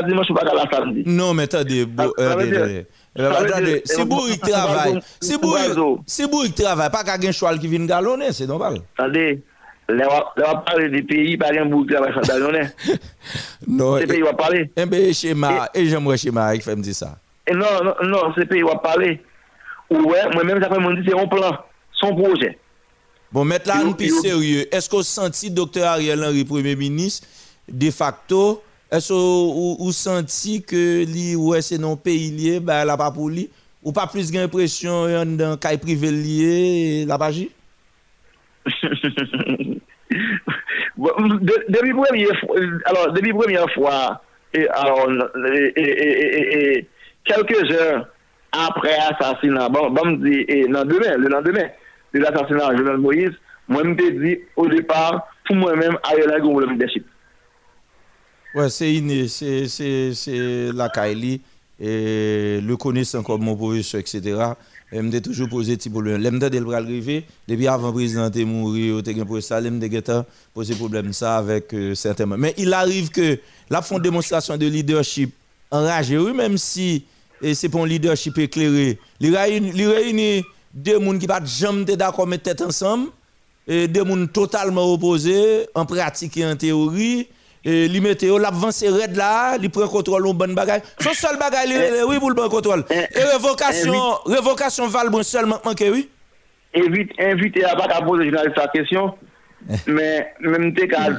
dimanche, samedi. Non, mais attendez, attendez, dire- dire- si Bourrique travaille, si Bourrique travaille, pas qu'à gen choix qui vient galonner, c'est normal. Attendez, là on va parler des pays par exemple où travail ça donner. Non. Ces pays on va parler. Eh ben schéma, et j'aimerais schéma qui fait me dire ça. Non non non, ces pays on va parler. Ouais, moi-même ça fait me dit c'est un plan, son projet. Bon, mettre là un peu yo- sérieux. Est-ce qu'on senti docteur Ariel Henry, Premier ministre, de facto, Eso ou, ou senti ke li wè se non peyi liye, ba la pa pou li? Ou pa plis gen presyon yon dan kay prive liye, la pa ji? Bon, debi premye fwa, alors, debi premye fwa, et alors, e, e, e, et, et, et, quelques heures après assassinat, bon, bon, dit, et lendemain, le lendemain, de l'assassinat de Jovenel Moïse, moi, je me dit, au départ, pour moi-même, Ariel a un leadership. Ouais, c'est inné, c'est la Kaili, et le connaissant comme mon professeur, etc. Elle m'a toujours posé petit problème. L'aime de bras arrivé, depuis avant le président est mort, il a posé posé problème avec euh, certains. Mais il arrive que la font démonstration de leadership enragé, oui, même si c'est pour un leadership éclairé. Il réunit, deux personnes qui pas jamais été d'accord mettre tête ensemble deux personnes totalement opposés en pratique et en théorie. et li mette yo l'avance red là li prend contrôle on bon bagaille son seul bagaille li, oui pour le eh, eh, bon contrôle et révocation révocation Valbrun seulement manqué oui. Invite invité à pas poser journaliste sa question eh. mais même t'es ka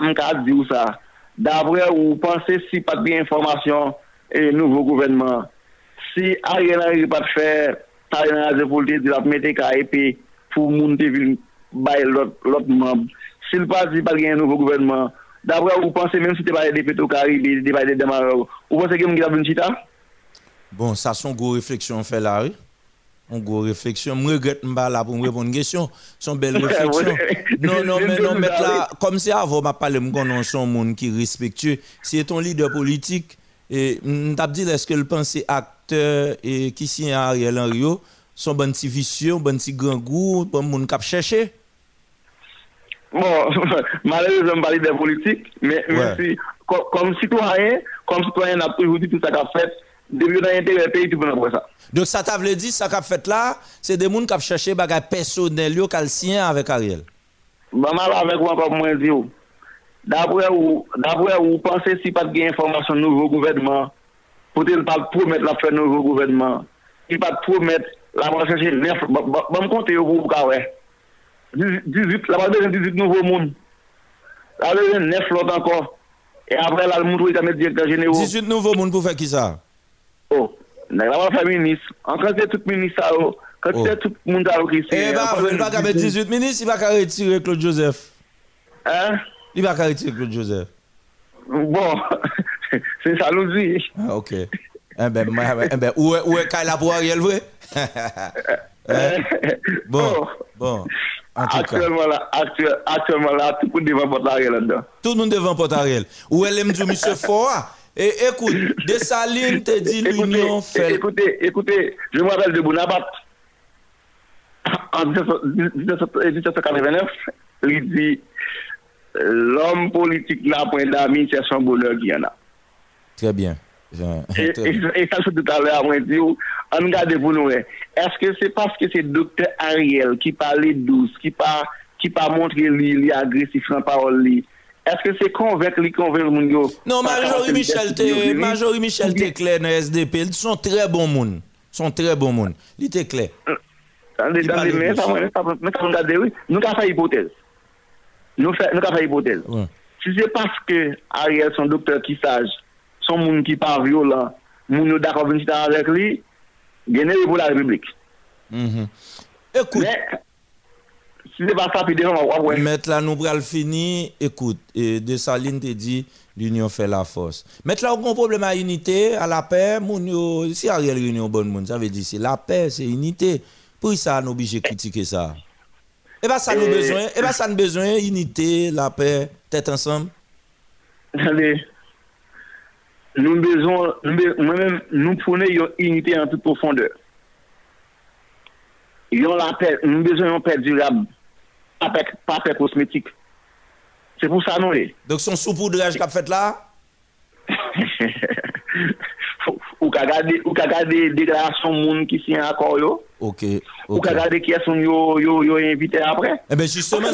m'ka dit ou ça. D'après ou pensez si pas bien information et nouveau gouvernement si Ariel Henry pas faire Ariel Henry pour le dire la mettre ka épée pour monter ville bail l'autre membre. S'il pas dit pas un nouveau gouvernement d'après, vous pensez même si tu pas des pétos Caraïbes, des de vous pensez que vous avez une chita? Bon, ça son gros réflexion fait là, oui. On gros réflexion. Je regrette pas là pour me répondre à une question. Son belle réflexion. non, non, mais non, mais là, comme c'est avant, parlé, me connais son monde qui est respectueux. Si ton leader politique, et m't'a dit, est-ce que le pensée acteur et qui signe Ariel Henry, son bon petit vicieux, bon petit grand goût, bon monde cap chercher? Bon, malheureusement, parler des politiques, mais, ouais. si, com, comme citoyen, comme citoyen, on a toujours dit tout ça qu'a fait. Depuis dans l'intérêt pays, tout le monde ça. Donc, ça t'a dit, ça qu'a fait là, c'est des gens qui ont cherché des bagages personnels, calciens avec Ariel. Bah, mal avec moi, comme moi, dire. D'après vous, d'après vous, pensez si pas de information nouveau gouvernement, peut-être pas promettre la fin nouveau gouvernement, il pas promettre la recherche neuf, bon, comptez vous, vous, Ouais. 18, la besoin de 18 nouveaux monde. La de 9 l'autre encore. Et après, là, le monde, il va mettre directeur général. 18 nouveaux monde pour faire qui ça? Oh, la va faire ministre. En quand c'est tout ministre, ça, oh, quand c'est tout le monde qui Eh ben, il va pas mettre 18 ministres, il va pas retirer Claude Joseph. Hein? Il va pas retirer Claude Joseph. Bon, c'est ça nous dit. Ah, ok. Eh ben, moi, eh ben, où est, où est Kayla pour Ariel, vrai? Hein? Bon, bon. Actuellement là, actuel- actuellement là, tout le monde devant arrière là-dedans. Tout le monde devant Port Ariel. Où elle aime dire, monsieur Fora? Et écoute, Dessalines te dit l'union fait. Écoutez, écoutez, je me rappelle de Bonaparte. En 1789, il dit euh, l'homme politique n'a point d'amis, c'est son bonheur qui en a. Très bien. Et, et- ça, c'est tout à l'heure, moi, dit, on regarde pour nous. hein. Est-ce que c'est parce que c'est docteur Ariel qui parlait douce, qui pas, qui pas montré lui, lui agressif dans la parole, lui? Est-ce que c'est convaincre lui, convaincre? Non, quand Michel, Marjorie Michel t'es clair dans SDP. Ils sont très bons monde. Ils sont très bons monde. Il était clair. Attendez, Il attendez, parle mais douce. ça, regardez, oui. Nous avons fait hypothèse. Nous avons fait hypothèse. Si c'est parce que Ariel, son docteur qui sage, son monde qui pas violent, moun yo d'accord venir avec lui, gagner pour la République. Écoute. Mais, si c'est pas ça, puis devant, on va voir. Mettre là, nous pral fini. Écoute, et Dessalines te dit, l'union fait la force. Mettre là, aucun problème à unité, à la paix. Moun yo, si Ariel réunion bonne monde, ça veut dire c'est la paix, c'est unité. Pour ça, nous obligés de critiquer ça. Et bien, ça nous besoin, et ben ça nous besoin, unité, la paix, tête ensemble. Attendez. nous besoin, nous, moi-même, nous prenons une unité en toute profondeur. nous besoin d'une paix durable, pas paix pas paix cosmétique. C'est pour ça, non? Eh. Donc, son saupoudrage qu'a fait là? ou ka gade, ou ka gade déclaration moun qui s'y encore yo? OK. ou OK. ka gade qui sont yo yo yo invité après. Eh bien, justement,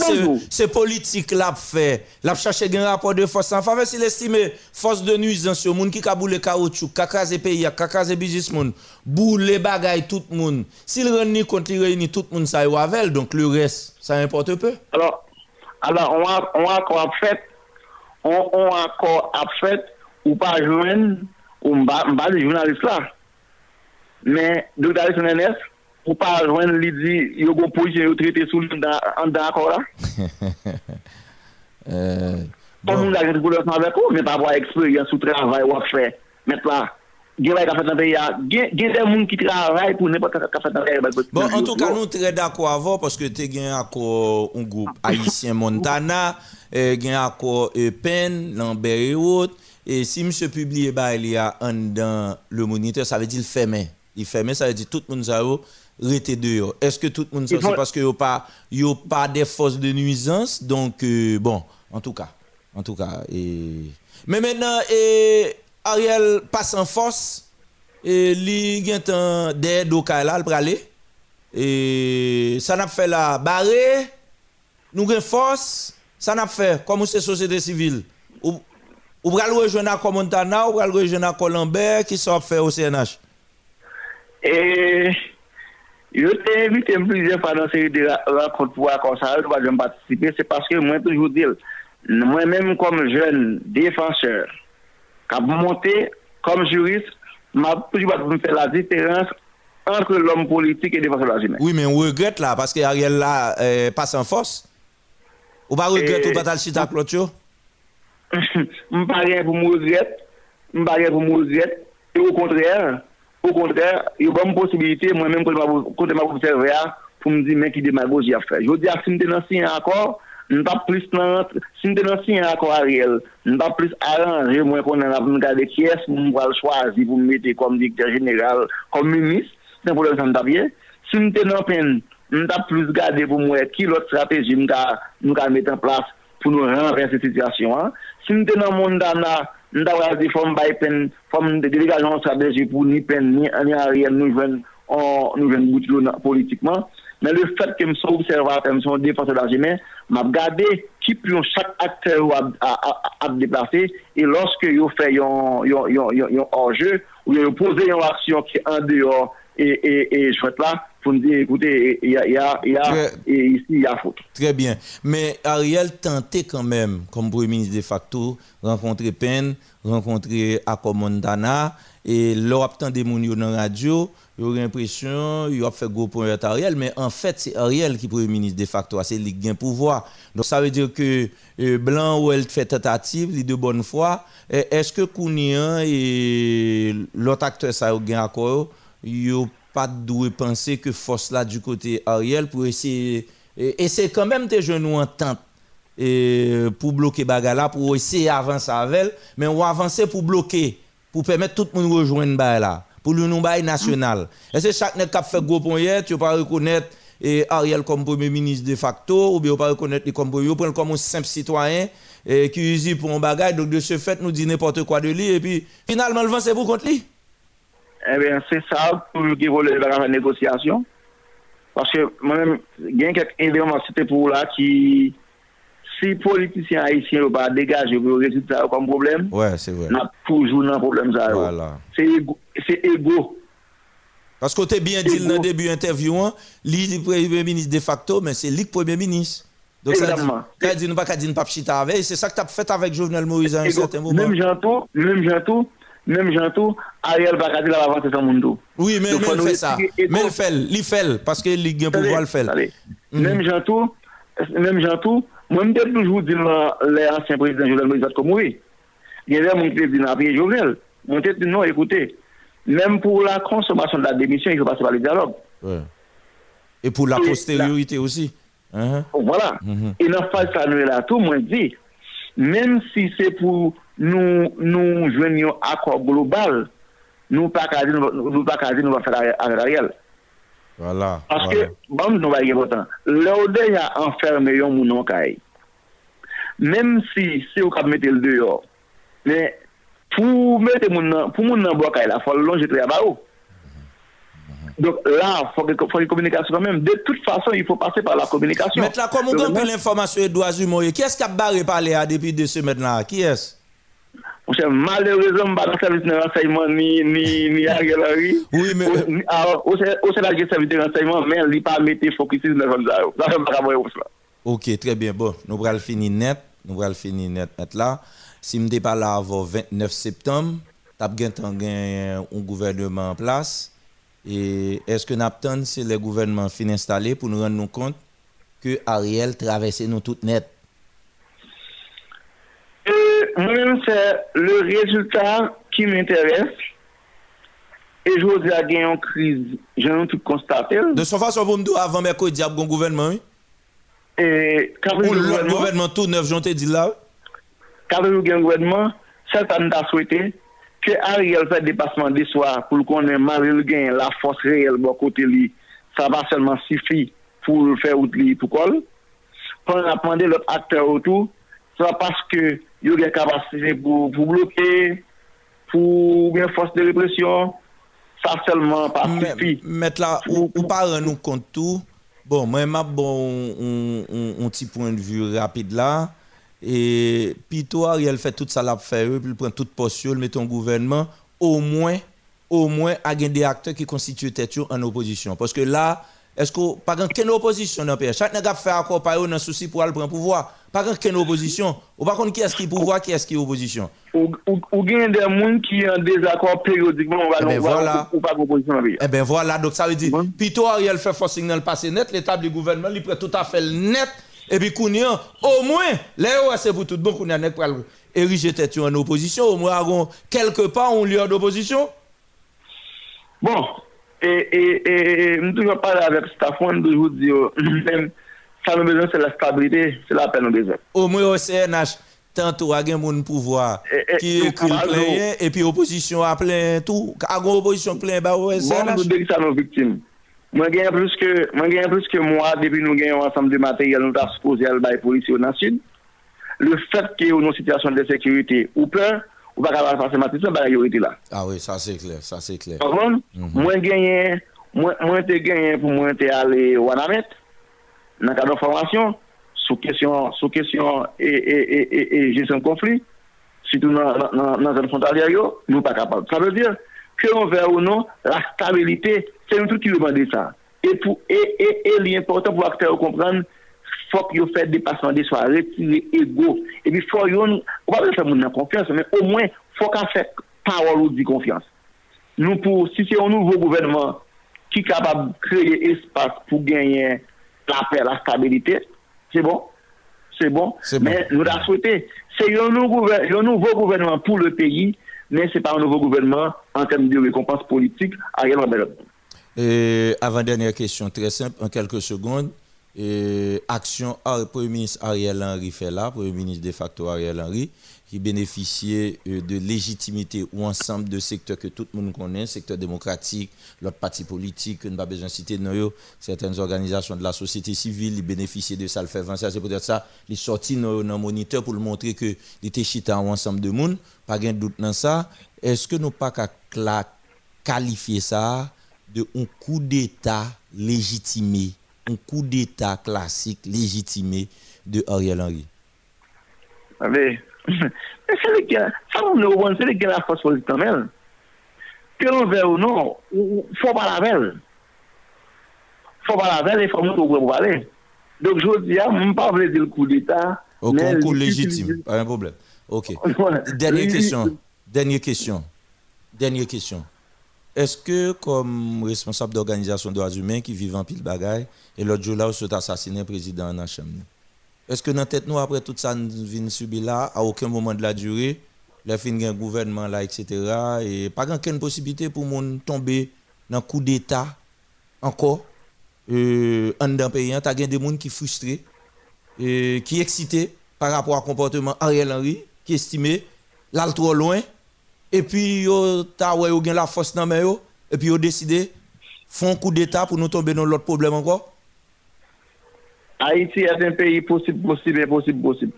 c'est politique l'a fait. L'a cherché un rapport de force en faveur s'il estime force de nuisance au monde qui ka boule caoutchouc, ka pays, ka krasé business moun, boule bagay tout monde. S'il réunit compte, il réunit tout monde ça y avec donc le reste, ça importe peu. Alors, alors on a on a accord à fait, on on a à fait? Ou pas joindre ou m'ba le journaliste là. Mais docteur Alexandre Ou pas joindre lui dit yo gon position yo traité sous le dans en dans accord là. Euh, a une avec vous, mais pas avoir expérience ou travail ou à faire. Maintenant, il y a des gens qui dans le pays, il y a des gens qui travaillent pour n'importe quel café dans le pays. Bon, en tout cas, nous très d'accord avant parce que tu as un un groupe haïtien Montana, euh, accord euh, Lambert et autres. Et si monsieur publie, bah, il y a un dans le moniteur, ça veut dire fermé. Il fermé, ça veut dire tout le monde ça rete dehors. Est-ce que tout le monde ça, Il c'est parce qu'il n'y a pas, y a pas des forces de nuisance? Donc, euh, bon, en tout cas, en tout cas. Et... Mais maintenant, et Ariel passe en force et li gen tan de do ka la l prale. Et ça n'a fait la barré, nous gen force, ça n'a fait comme c'est société civile. Ou ou pral rejoindre à Montana, ou pral rejoindre à Colombert qui sont fait au CNH. Et Je t'ai invité plusieurs fois dans ces rencontres pour comme ça, je ne vais pas participer, c'est parce que moi, toujours dire, moi-même comme jeune défenseur, quand vous montez comme juriste, m'a toujours faire la différence entre l'homme politique et le défenseur de la humaine. Oui, mais on regrette là, parce qu'Ariel là euh, passe en force. Ou pas regrette ou pas t'as chita à clôture? Je ne pas rien pour me regrette, je ne pas rien pour me regrette, et au contraire, Au contraire, il y a une bonne possibilité, moi-même, quand je m'observe, pour me dire, mais qui démagogie a fait. Je dis, si je suis un accord, je ne pas plus si je dénonce un accord Ariel, je ne pas plus arranger, moi, qu'on a regardé qui est-ce que je choisir pour me mettre comme directeur général, comme ministre, c'est pour le ça me bien. Si je dénonce nous pas plus garder pour moi qui l'autre stratégie nous avons mettre en place pour nous renverser cette situation. Si nous avons un mandat Nda wè di fòm bay pen, fòm de delegajon sa bejè pou ni pen, ni anè a riyen nou ven, nou ven boutilou politikman. Men le fèt ke msou observat, msou defanse la jemè, m ap gade ki plyon chak akter ou ap deplase, e loske yo fè yon orje, ou yo pose yon aksyon ki an deyo e, e, e chwet la, pour nous dire, écoutez, il y a, il y a, il y a et ici, il y a faute. Très bien. Mais Ariel tentait quand même, comme Premier ministre de facto, rencontrer Penn, rencontrer Akomondana, et leur des gens dans la radio, il a l'impression qu'il a fait gros point Ariel, mais en fait, c'est Ariel qui est Premier ministre de facto, c'est lui qui a pouvoir. Donc ça veut dire que euh, Blanc ou elle fait tentative, les de bonne foi. Est-ce que Kounian et l'autre acteur, ça a un accord, il pas de penser que force là du côté Ariel pour essayer et, c'est quand même des jeunes en tente pour bloquer Bagala pour essayer d'avancer avec elle mais on va avancer pour bloquer pour permettre tout le monde de rejoindre là pour le nom national. Et c'est chaque net qui fait gros point hier tu pas reconnaître et Ariel comme premier ministre de facto ou bien pas reconnaître comme premier prendre comme un simple citoyen qui use pour un bagage. Donc de ce fait nous dit n'importe quoi de lui et puis finalement le vent c'est pour contre lui eh bien, c'est ça pour qui voulait la négociation. Parce que moi-même, il y a quelques éléments c'était pour là qui, si les politiciens haïtiens ne pas dégager résoudre ça comme problème, ouais, c'est vrai. on a toujours un problème. Ça, voilà. C'est égo. Parce que tu bien dit dans le début de l'interview, lui, le premier ministre de facto, mais c'est le premier ministre. Donc, Exactement. ça dit, nous pas qu'à dire pas chita avec, c'est ça que tu as fait avec Jovenel Moïse à un certain moment. Même Janto, même Janto, Mèm jantou, Ariel Bakati la va vante san moun tou. Oui, mèm fè sa. Mèm fèl, li fèl, paske li gen pou voal fèl. Mèm jantou, mèm jantou, mwen mèm tèp toujou di lè ansyen prezident Jovenel Moïse Atkomoui. Gen lè moun tèp di nan apiye Jovenel. Mwen tèp di nou, ekoute, mèm pou la konsomasyon la demisyon, yon passe pa le dialog. Et pou la posteriorite osi. Voilà. Et nan fase sa nou la tou, mwen di, mèm si se pou nou, nou jwen yon akor global, nou pa kazi nou va fè avè Ariel. Voilà. Paske, voilà. bam nou va yè votan, lè ou de ya anferme yon moun an kay. Mèm si, si ou kap mette l de yo, mè, pou mette moun nan, pou moun nan bo kay la, fò lon jetre ya ba ou. Donc là, il faut, faut, une communication quand même. De toute façon, il faut passer par la communication. Maintenant, comment on peut l'information Edouard Zumoye Qui est-ce qui a barré parler depuis deux semaines là Qui est-ce Malheureusement, je ne pas dans le service de renseignement ni, ni, ni à Galerie. Oui, mais. Au service de renseignement, mais il n'est pas mettre focus sur le Ça Ok, très bien. Bon, nous allons finir net. Nous allons finir net, net là. Si je ne pas là avant 29 septembre, tu as un gouvernement en place. Et est-ce que Napton, c'est le gouvernement fin installé pour nous rendre compte que Ariel traversait nous toutes net? moi-même, c'est le résultat qui m'intéresse. Et je vous ai gagné en crise. J'ai ai tout constaté. De son façon, vous me dites avant mercredi, il y a un gouvernement, oui? Et, quand Ou le gouvernement tout neuf, j'en dit là? Quand vous avez un gouvernement, ça, ça nous souhaité que Ariel fait dépassement des soirs pour qu'on ait mal gain, la force réelle, bon côté lui, ça va seulement suffire pour le faire outil pour quoi? Quand on a demandé l'autre acteur autour, c'est parce que il y a une capacité pour, pour bloquer, pour bien force de répression, ça seulement pas suffi. Mettre là, ou, ou nous compte tout. Bon, moi, m'a bon, un petit point de vue rapide là. Et puis toi, Ariel fait tout ça, l'a fait, eux, puis il prend toute posture, il met ton gouvernement, au moins, au moins, à gagner des acteurs qui constituent tête en opposition. Est-ce que, pas qu'une opposition dans le pays, chaque nègre fait encore par dans souci pour aller prendre pouvoir. Pas qu'une opposition. Ou pas contre qui est-ce qui est pouvoir, qui est-ce qui est opposition? Ou gen des gens qui ont en désaccord périodiquement, on va Eh ben voilà. ou pas opposition dans le pays. Eh bien voilà, donc ça veut dire, toi, Ariel fait force signal passé net, l'état du gouvernement, il prend tout à fait net, et puis au moins, là, c'est pour tout bon, Kounia n'est pas ériger tête en opposition, au moins, quelque part, on lieu d'opposition. Bon, E, e, e mdoujou pale avèp stafon, mdoujou diyo, sa nou bezon se la stabilite, se la apè nou bezon. O mwen e, yo CNH, tanto agen moun pouvoi, ki plenye, epi oposisyon a plen tou, agon oposisyon plen ba bon, ou CNH? Mwen mdoujou dek sa nou viktim. Mwen genye plus ke, mwen genye plus ke mwa, depi nou genye ansam de materyal, nou ta suppose al bay polisi ou nan sud. Le fèt ki ou nou sityasyon de sekurite ou pleur, ou pas capable de passer matin, ça va été là. Ah oui, ça c'est clair, ça c'est clair. Moi gagné, moi te gagné pour moi te aller au Anamet dans cadre formation sous question sous question et et et et e gestion de conflit surtout dans dans dans zone yo, nous pas capable. Ça veut dire que on veut ou non la stabilité, c'est un truc qui demande ça. Et pour et et, et l'important pour acteurs comprendre faut qu'ils fassent dépassement des soirs, retirer ego. Et puis, faut qu'ils, on va faire mon confiance, mais au moins, faut qu'on fasse parole ou dit confiance. Nous, pour, si c'est un nouveau gouvernement qui est capable de créer espace pour gagner la paix, la stabilité, c'est bon? C'est bon? Mais nous l'avons souhaité. C'est un nouveau, gouvernement pour le pays, mais ce n'est pas un nouveau gouvernement en termes de récompense politique. Ariel Henry. Et avant-dernière question, très simple, en quelques secondes. Et action, Premier ministre Ariel Henry fait là, Premier ministre de facto Ariel Henry, qui bénéficiait euh, de légitimité ou ensemble de secteurs que tout le monde connaît, secteur démocratique, l'autre parti politique, que nous pas besoin de citer, yo, certaines organisations de la société civile, ils bénéficiaient de ça, le fait 20, ça, c'est peut-être ça, ils sortis dans le moniteur pour montrer que était chita ou ensemble de monde, pas de doute dans ça. Est-ce que nous pas qu'à qualifier ça de un coup d'État légitimé, un coup d'État classique légitimé de Ariel Henry. Mais, mais c'est les gars, ça on le voit, c'est les gars la force politique quand même. Que l'on veut ou non, il faut pas la veille. faut pas la veille, il faut où pour aller. Donc je dis, je ne pas dire le coup d'État. Au concours l'utiliser- légitime, pas un problème. Ok. Dernière question. Dernière question. Dernière question. Est-ce que, comme responsable d'organisation de droits humains qui vivent en pile bagaille, et l'autre jour là, où s'est assassiné un président en est-ce que dans tête, nous, après tout ça, nous subir là, à aucun moment de la durée, la fin d'un gouvernement là, etc., et pas aucune possibilité pour moun tomber dans un coup d'État encore, euh, en d'un pays, tu as des gens qui sont frustrés, et qui excités par rapport au comportement Ariel Henry, qui estimé là le trop loin, et puis yo ta ouais yo la force dans main et puis yo décidé font un coup d'état pour nous tomber dans l'autre problème encore. Haïti est un pays possible, possible, impossible, possible.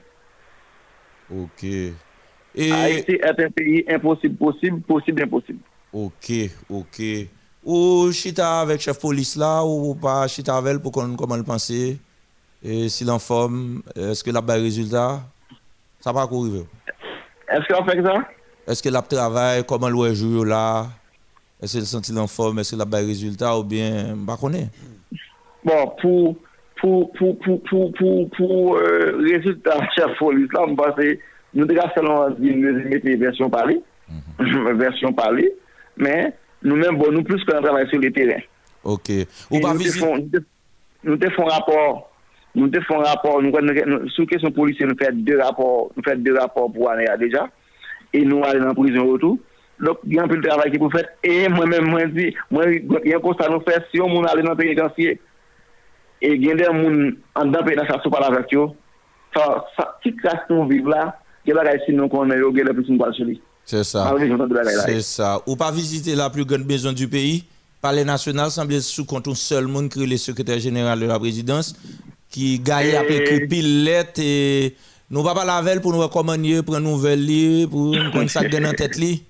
OK. Et Haïti est un pays impossible, possible, possible, impossible. OK, OK. Ou chita avec chef police là ou pas chita avec pour qu'on comment le penser et s'il en forme, est-ce que la bas résultat? Ça va arriver. Est-ce qu'on fait ça? Est-ce que la travail comment le joue là? Est-ce que senti en forme, est-ce que la bas résultat ou bien connaît Bon, pour, pour, pour, pour, pour, pour, pour euh, résultat chef police, là, on pense que nous devons seulement nous mettre version parlée, version parlée, mais nous-mêmes, bon, nous plus qu'on travaille sur le terrain. OK. Et Ou pas nous te visite? font- nous te- nous te font rapport, nous te font rapport, nous, nous, nous- sur question nous faisons deux rapports, nous faisons deux rapports pour année déjà, et nous allons en prison retour. Donc, il y a un peu de travail qui pour faire, et moi-même, moi, je dis, moi, il y a un constat nous faire, si on allait dans le pénitencier, et il y a des gens en dedans pénitencier, ça pas avec eux, ça, ça, qui classe nous vivre là, il y a des gens qui nous connaissent, il y a des sur lui. C'est ça. Ah la. C'est ça. Ou pas visiter la plus grande maison du pays? Palais national semble sous compte un seul monde qui est le secrétaire général de la présidence qui gagne après pile lettre et Nous ne pas laver pour nous recommander, pour nous nouvelle pour nous prendre ça dans tête li.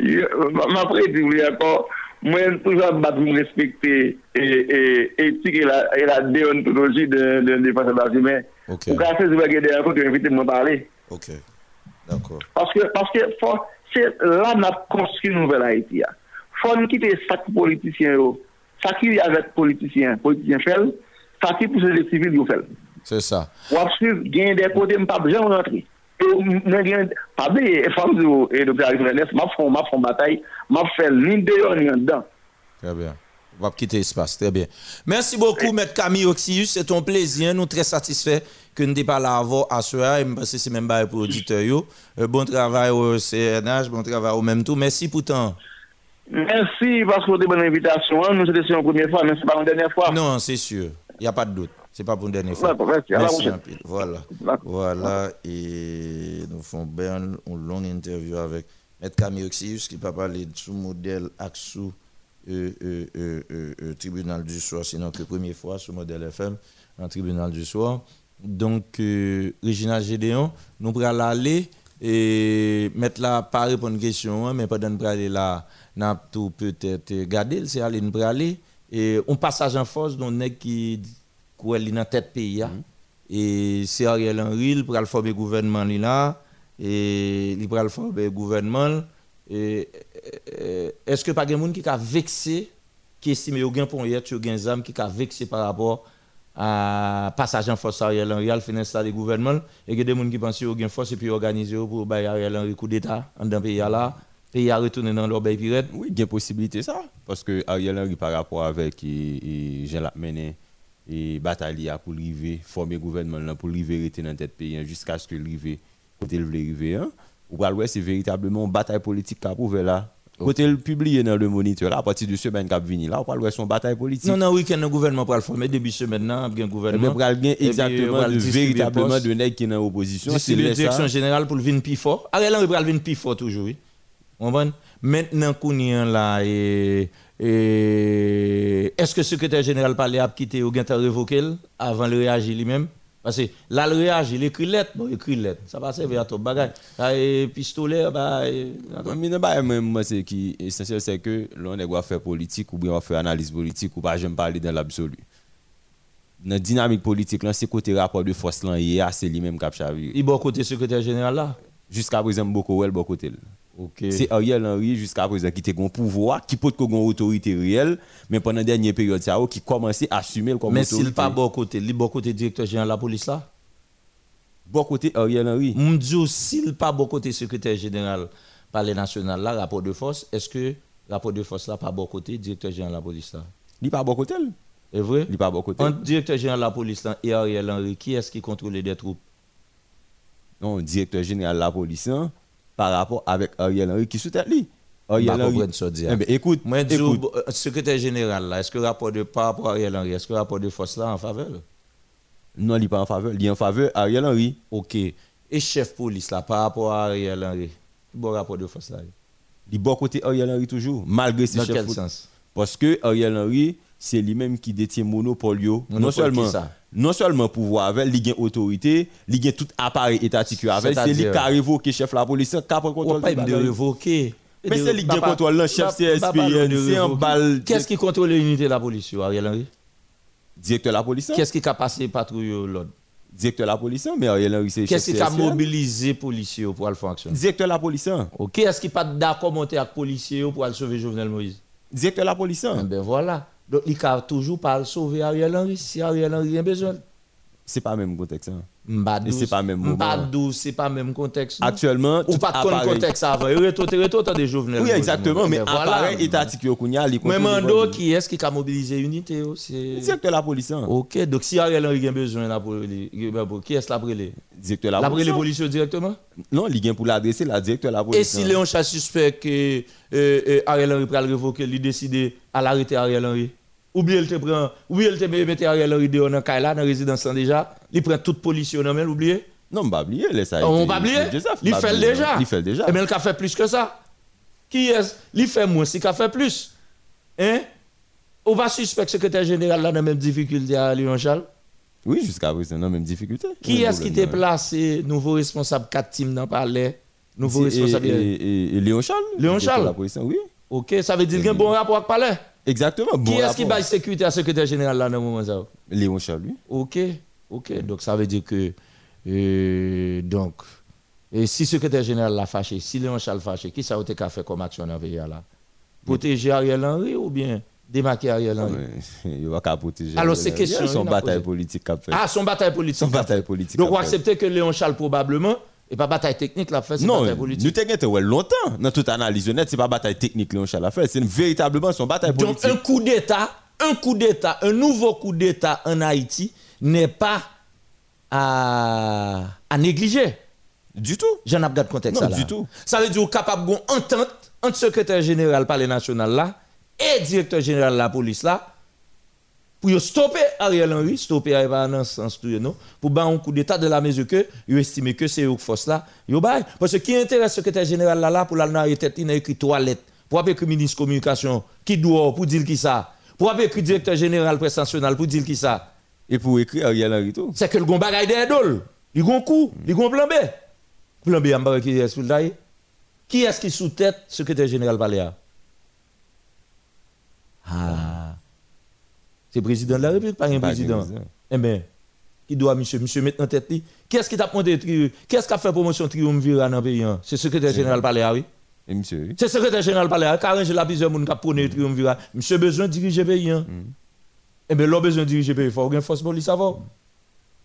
Ma prédit, encore, moi, toujours me respecter l'éthique et, la, et la déontologie de, de défense de la humains. Okay. Pour casser ce bagage d'un côté, inviter moi parler. Ok. D'accord. Parce que, parce que c'est là qu'on a construit une nouvelle Haïti. Il faut quitter ça qui politicien, ça qui avec politicien, politicien fait, ça qui pousse les civils, fait. C'est ça. Ou des côtés jamais rentrer. Pas oublier femme et docteur m'a bataille, m'a fait dehors en dedans. Très bien. On va quitter l'espace. Très bien. Merci beaucoup, Maître Camille Oxius. C'est un plaisir. Nous très satisfaits que nous n'ayons pas là avant à que c'est même pas pour l'auditeur. Euh, bon travail au CNH, bon travail au même tout. Merci pour temps. Merci parce que vous avez bonne invitation. Nous c'était une première fois, mais c'est pas une dernière fois. Non, c'est sûr. Il n'y a pas de doute. C'est pas pour une dernière fois. Ouais, merci. Un. Voilà. Voilà. Et nous faisons bien une longue interview avec Maître Camille Oxius qui va parler sous modèle Axou euh, euh, euh, tribunal du soir, c'est notre première fois sur modèle FM, en tribunal du soir. Donc, Regina Gédéon, nous allons aller et mettre là, pas répondre à une question, hein, mais pendant nous aller là, nous avons tout peut-être garder, c'est aller nous aller. Et on passage en force, donc, qui quoi li dans tête pays hein. et c'est Ariel Henry il pour former gouvernement là et il pour former gouvernement euh, est-ce que pas gen moun qui a vexé qui estime gen pon hier tu gen zam qui a vexé par rapport à passage en force Ariel Henry al fin installer gouvernement et que des moun qui pensent yo gen force et puis organiser pour bay Ariel Henry coup d'état dans pays là pays retourner dans leur pays pirate Oui, il y a possibilité ça. Parce que Ariel Henry, par rapport avec Jean Lapmené, et bataille pour arriver, former gouvernement là, pour arriver dans tête pays hein, jusqu'à ce que l'arriver, côté le arriver, hein. Ou ouais, c'est véritablement une bataille politique qu'a prouvé là. Côté le publié dans le moniteur là, à partir de semaine qui venu là, on parle son bataille politique. non non week-end le gouvernement pour le former début semaine là Mais gouvernement pour bien Et puis, exactement pral de distribuer véritablement de nèg qui est dans l'opposition. C'est la direction générale pour le vin plus fort. Ariel Henry pral vin plus fort toujours. Oui. On va maintenant qu'on y est là et, et est-ce que le secrétaire général parlait a quitté ou bien révoqué avant de réagir lui-même? Parce que là le réagit, il écrit lettre, bon il écrit lettre, ça va servir à tout bagage. Et pistolet bah moi, c'est qui essentiel, c'est que l'on doit faire politique ou bien on analyse politique ou pas, j'aime parler dans l'absolu. Dans la dynamique politique, c'est côté rapport de force, là, c'est lui-même qui a chaviré. il bon côté secrétaire général là. Jusqu'à présent, beaucoup, ouais, bon côté. Là. C'est Ariel Henry jusqu'à présent qui a un pouvoir, qui peut avoir une autorité réelle, mais pendant la dernière période, ça, qui commençait à assumer le comme Mais s'il pas bon côté, il bon côté directeur général de la police là? Bon côté Ariel Henry. M'dou s'il pas bon côté secrétaire général palais national là rapport de force, est-ce que rapport de force là pas bon côté directeur général de la police là? Il pas bon côté. Est vrai? Il pas bon côté. Entre directeur général de la police là et Ariel Henry, qui est-ce qui contrôle des troupes? Non, directeur général de la police, hein, par rapport avec Ariel Henry qui soutient lui. Ariel Henry. écoute, Moi, écoute. euh, secrétaire général là, est-ce que rapport de par rapport à Ariel Henry, est-ce que rapport de force là en faveur? Non, il n'est pas en faveur. Il est en faveur Ariel Henry. OK. Et chef police là par rapport à Ariel Henry, bon rapport de force là? Il est bon côté Ariel Henry toujours, malgré ses Dans chefs quel foot. sens? Parce que Ariel Henry, c'est lui-même qui détient monopole. yo. Non seulement, non seulement pouvoir avec, il a autorité, il a tout appareil étatique avec. C'est lui qui a révoqué chef de la police, qui a contrôle de révoquer. Mais c'est lui qui a contrôle, le chef CSPN, c'est un balle. Qu'est-ce qui contrôle l'unité de la police, Ariel Henry? Directeur de la police. hein? Qu'est-ce qui a passé patrouille l'ordre Directeur de la police, hein, mais Ariel Henry, c'est Qu'est-ce qui a mobilisé les policiers pour faire action Directeur de la police. hein? Ok, est-ce qu'il pas d'accord monter avec les policiers pour aller sauver Jovenel Moïse? Directeur de la police. Eh ben voilà. Donc il a toujours pas sauver Ariel Henry si Ariel Henry a besoin. C'est pas le même contexte. hein. Mbadou, c'est pas le même moment. Mbadou, c'est pas le même contexte. non? Actuellement, Ou pas de contexte avant. Il retourne, il retourne des Jovenel Oui, exactement, mais ben voilà. étatique yo kounya, li Mais Mando, qui est-ce qui a mobilisé l'unité oh, C'est Directeur de la police. hein. Ok, donc si Ariel Henry a besoin là pour les- qui est-ce la brûler Directeur de la La police. brûler hein. policiers directement? Non, il vient pour l'adresser, la directeur de la police. Et si hein. Léon Charles suspect que euh, euh, Ariel Henry pral révoquer, il décide à l'arrêter Ariel Henry? Ou bien il te prend, ou bien il te met Ariel Henry dehors dans Kaila, dans la résidence déjà, il prend toute police dans main, oublié. Non, on va oublier, laisse ça. On va oublier? Il fait déjà. Il fait déjà. Et bien il a fait plus que ça. Qui est Il fait moins, a fait plus. Hein? On va suspect secrétaire général là dans la même difficulté à Léon Charles. Oui, jusqu'à présent, non, même difficulté. Qui Même est-ce qui t'a placé nouveau responsable 4 teams dans le palais? Nouveau responsable. et- Léon Charles? Léon Charles? la police, oui. OK, ça veut dire qu'il y a un bon rapport avec le palais? Exactement. Bon qui est-ce qui baille sécurité à secrétaire général là dans le moment ça? Léon Charles, lui. OK, OK. Donc ça veut dire que euh, donc et si secrétaire général l'a fâché, si Léon Charles fâché, qui ça a été faire comme action dans le pays là? Protéger Ariel Henry ou bien démarquer Ariel Henry? Il va qu'à protéger. Alors, c'est question, Son bataille politique qu'a fait. Ah, son bataille politique. Son bataille politique. Donc, fait. accepter que Léon Charles probablement et pas bataille technique l'a fait, c'est Non, bataille politique. nous t'inquiète ouais, longtemps. Dans toute analyse honnête, c'est pas bataille technique Léon Charles fait, c'est véritablement son bataille Donc politique. un coup d'État, un coup d'État, un nouveau coup d'État en Haïti n'est pas à, à négliger. Du tout. J'en ai le contexte Non, ça là. du tout. Ça veut dire capable d'une entente entre secrétaire général palais national là et directeur général de la police là pour stopper Ariel Henry, stopper Ariel pas dans le sens non, pour ba un coup d'état de la mesure que yo estime que c'est une force là, yo bay parce que qui intéresse secrétaire général là là pour la il a écrit trois lettres pour appeler écrit ministre communication qui doit pour dire qui ça, pour appeler écrit directeur général presse nationale pour dire qui ça? Et pour écrire Ariel Henry tout. C'est que le gon bagay de dol, il gon coup, il gon plan B. Plan B bas qui est. Qui est-ce qui sous tête secrétaire général Paléa Ah. C'est président de la République, pas un président. président. Eh bien, qui doit monsieur, monsieur mettre en tête li? Qui t'a monté tri- Qui a fait promotion triumvirat dans le pays? C'est secrétaire général Paléa, oui? Et monsieur, oui. C'est secrétaire général Paléa, car j'ai la plusieurs monde qui a prôné triumvirat. Monsieur besoin de diriger le pays. Hein? Eh bien, l'on besoin de diriger le pays, il faut avoir une force police avant.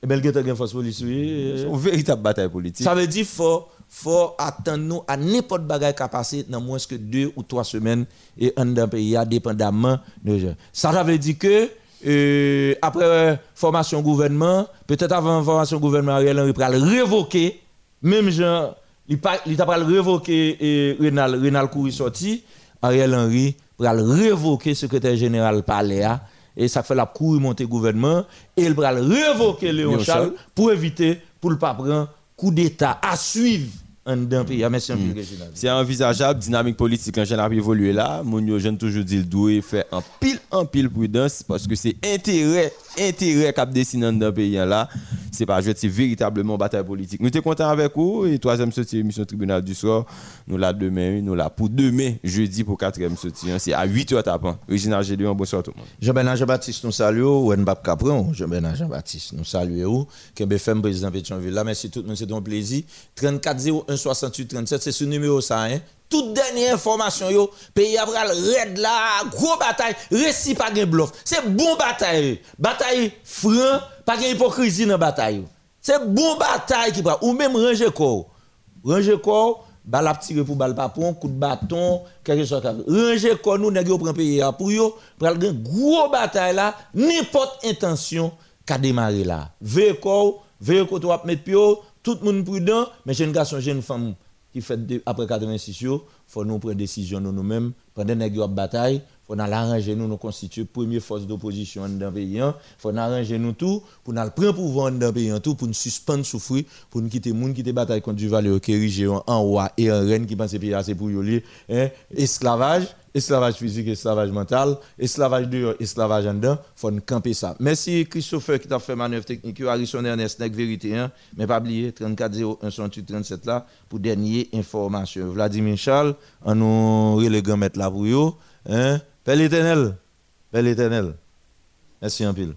Eh bien, il y a une force police, oui. C'est une véritable bataille politique. Ça veut dire qu'il faut, faut attendre nous à n'importe bagaille qui a passé dans moins que deux ou trois semaines et un dans le pays, dépendamment de ça. Ça veut dire que euh, après formation gouvernement, peut-être avant formation gouvernement, Ariel Henry pourra le révoquer, même genre, il t'a le révoquer et Renal, Renal Coury sorti, Ariel Henry pourra le révoquer secrétaire général Paléa et ça fait la courir monter gouvernement et il le révoquer Léon Charles pour éviter pour ne pas prendre coup d'état à suivre en d'un pays. Un Réginald. C'est envisageable, dynamique politique en général évoluer là. Mon jeune toujours dit le doit faire en pile en pile prudence parce que c'est intérêt intérêt cap dessiner dans le pays là. C'est pas jouer, c'est véritablement bataille politique. Nous sommes contents avec vous et troisième sortie émission tribunal du soir. Nous là demain, nous là pour demain jeudi pour quatrième sortie. hein. C'est à 8h tapant. Régina Gédéon, bonsoir tout le monde. Jean-Bernard Jean-Baptiste, nous saluons. Ou Mbap Capron, Jean-Bernard Jean-Baptiste, nous saluons. Kembe Femme, président Pétionville. Là, merci tout le monde, c'est un plaisir. 34 01 68 37, c'est ce numéro ça, hein. Toute dernière information, yo, pays le red là, gros bataille, récit pas de bluff. C'est bon bataille. Bataille franc, pas de hypocrisie dans bataille. yo. C'est bon bataille qui prend. Ou même ranger corps. Ranger corps, balle à pour balle papon, coup de bâton, quelque chose comme ça. Ranger corps, nous, yo prend pays pour yo, pral gen gros bataille là, n'importe intention qu'a démarrer là. Veille corps, veille corps, tu vas mettre pio, tout le monde prudent, mais jeune garçon, jeune femme qui fait après 86 yo, faut nous prendre décision nous nous-mêmes pendant ap bataille, faut nous arranger nous nous constituer première force d'opposition dans le pays, hein. faut nous arranger nous tout pour nous prendre pouvoir dans le pays hein, pour nous suspendre souffrir, pour nous quitter monde qui te bataille contre du valeur qui érigé en roi et en reine qui pense pays c'est pour yo li, hein, esclavage esclavage physique, esclavage mental, esclavage dehors, esclavage en dedans, faut camper ça. Merci Christopher qui t'a fait manœuvre technique, Harrison Ernest, Nek Vérité, hein, mais pas oublier 34 01 68 37 là pour dernière information. Vladimir Charles, en nous relégant mettre là pour hein, Père l'éternel, Père l'éternel. Merci un pile.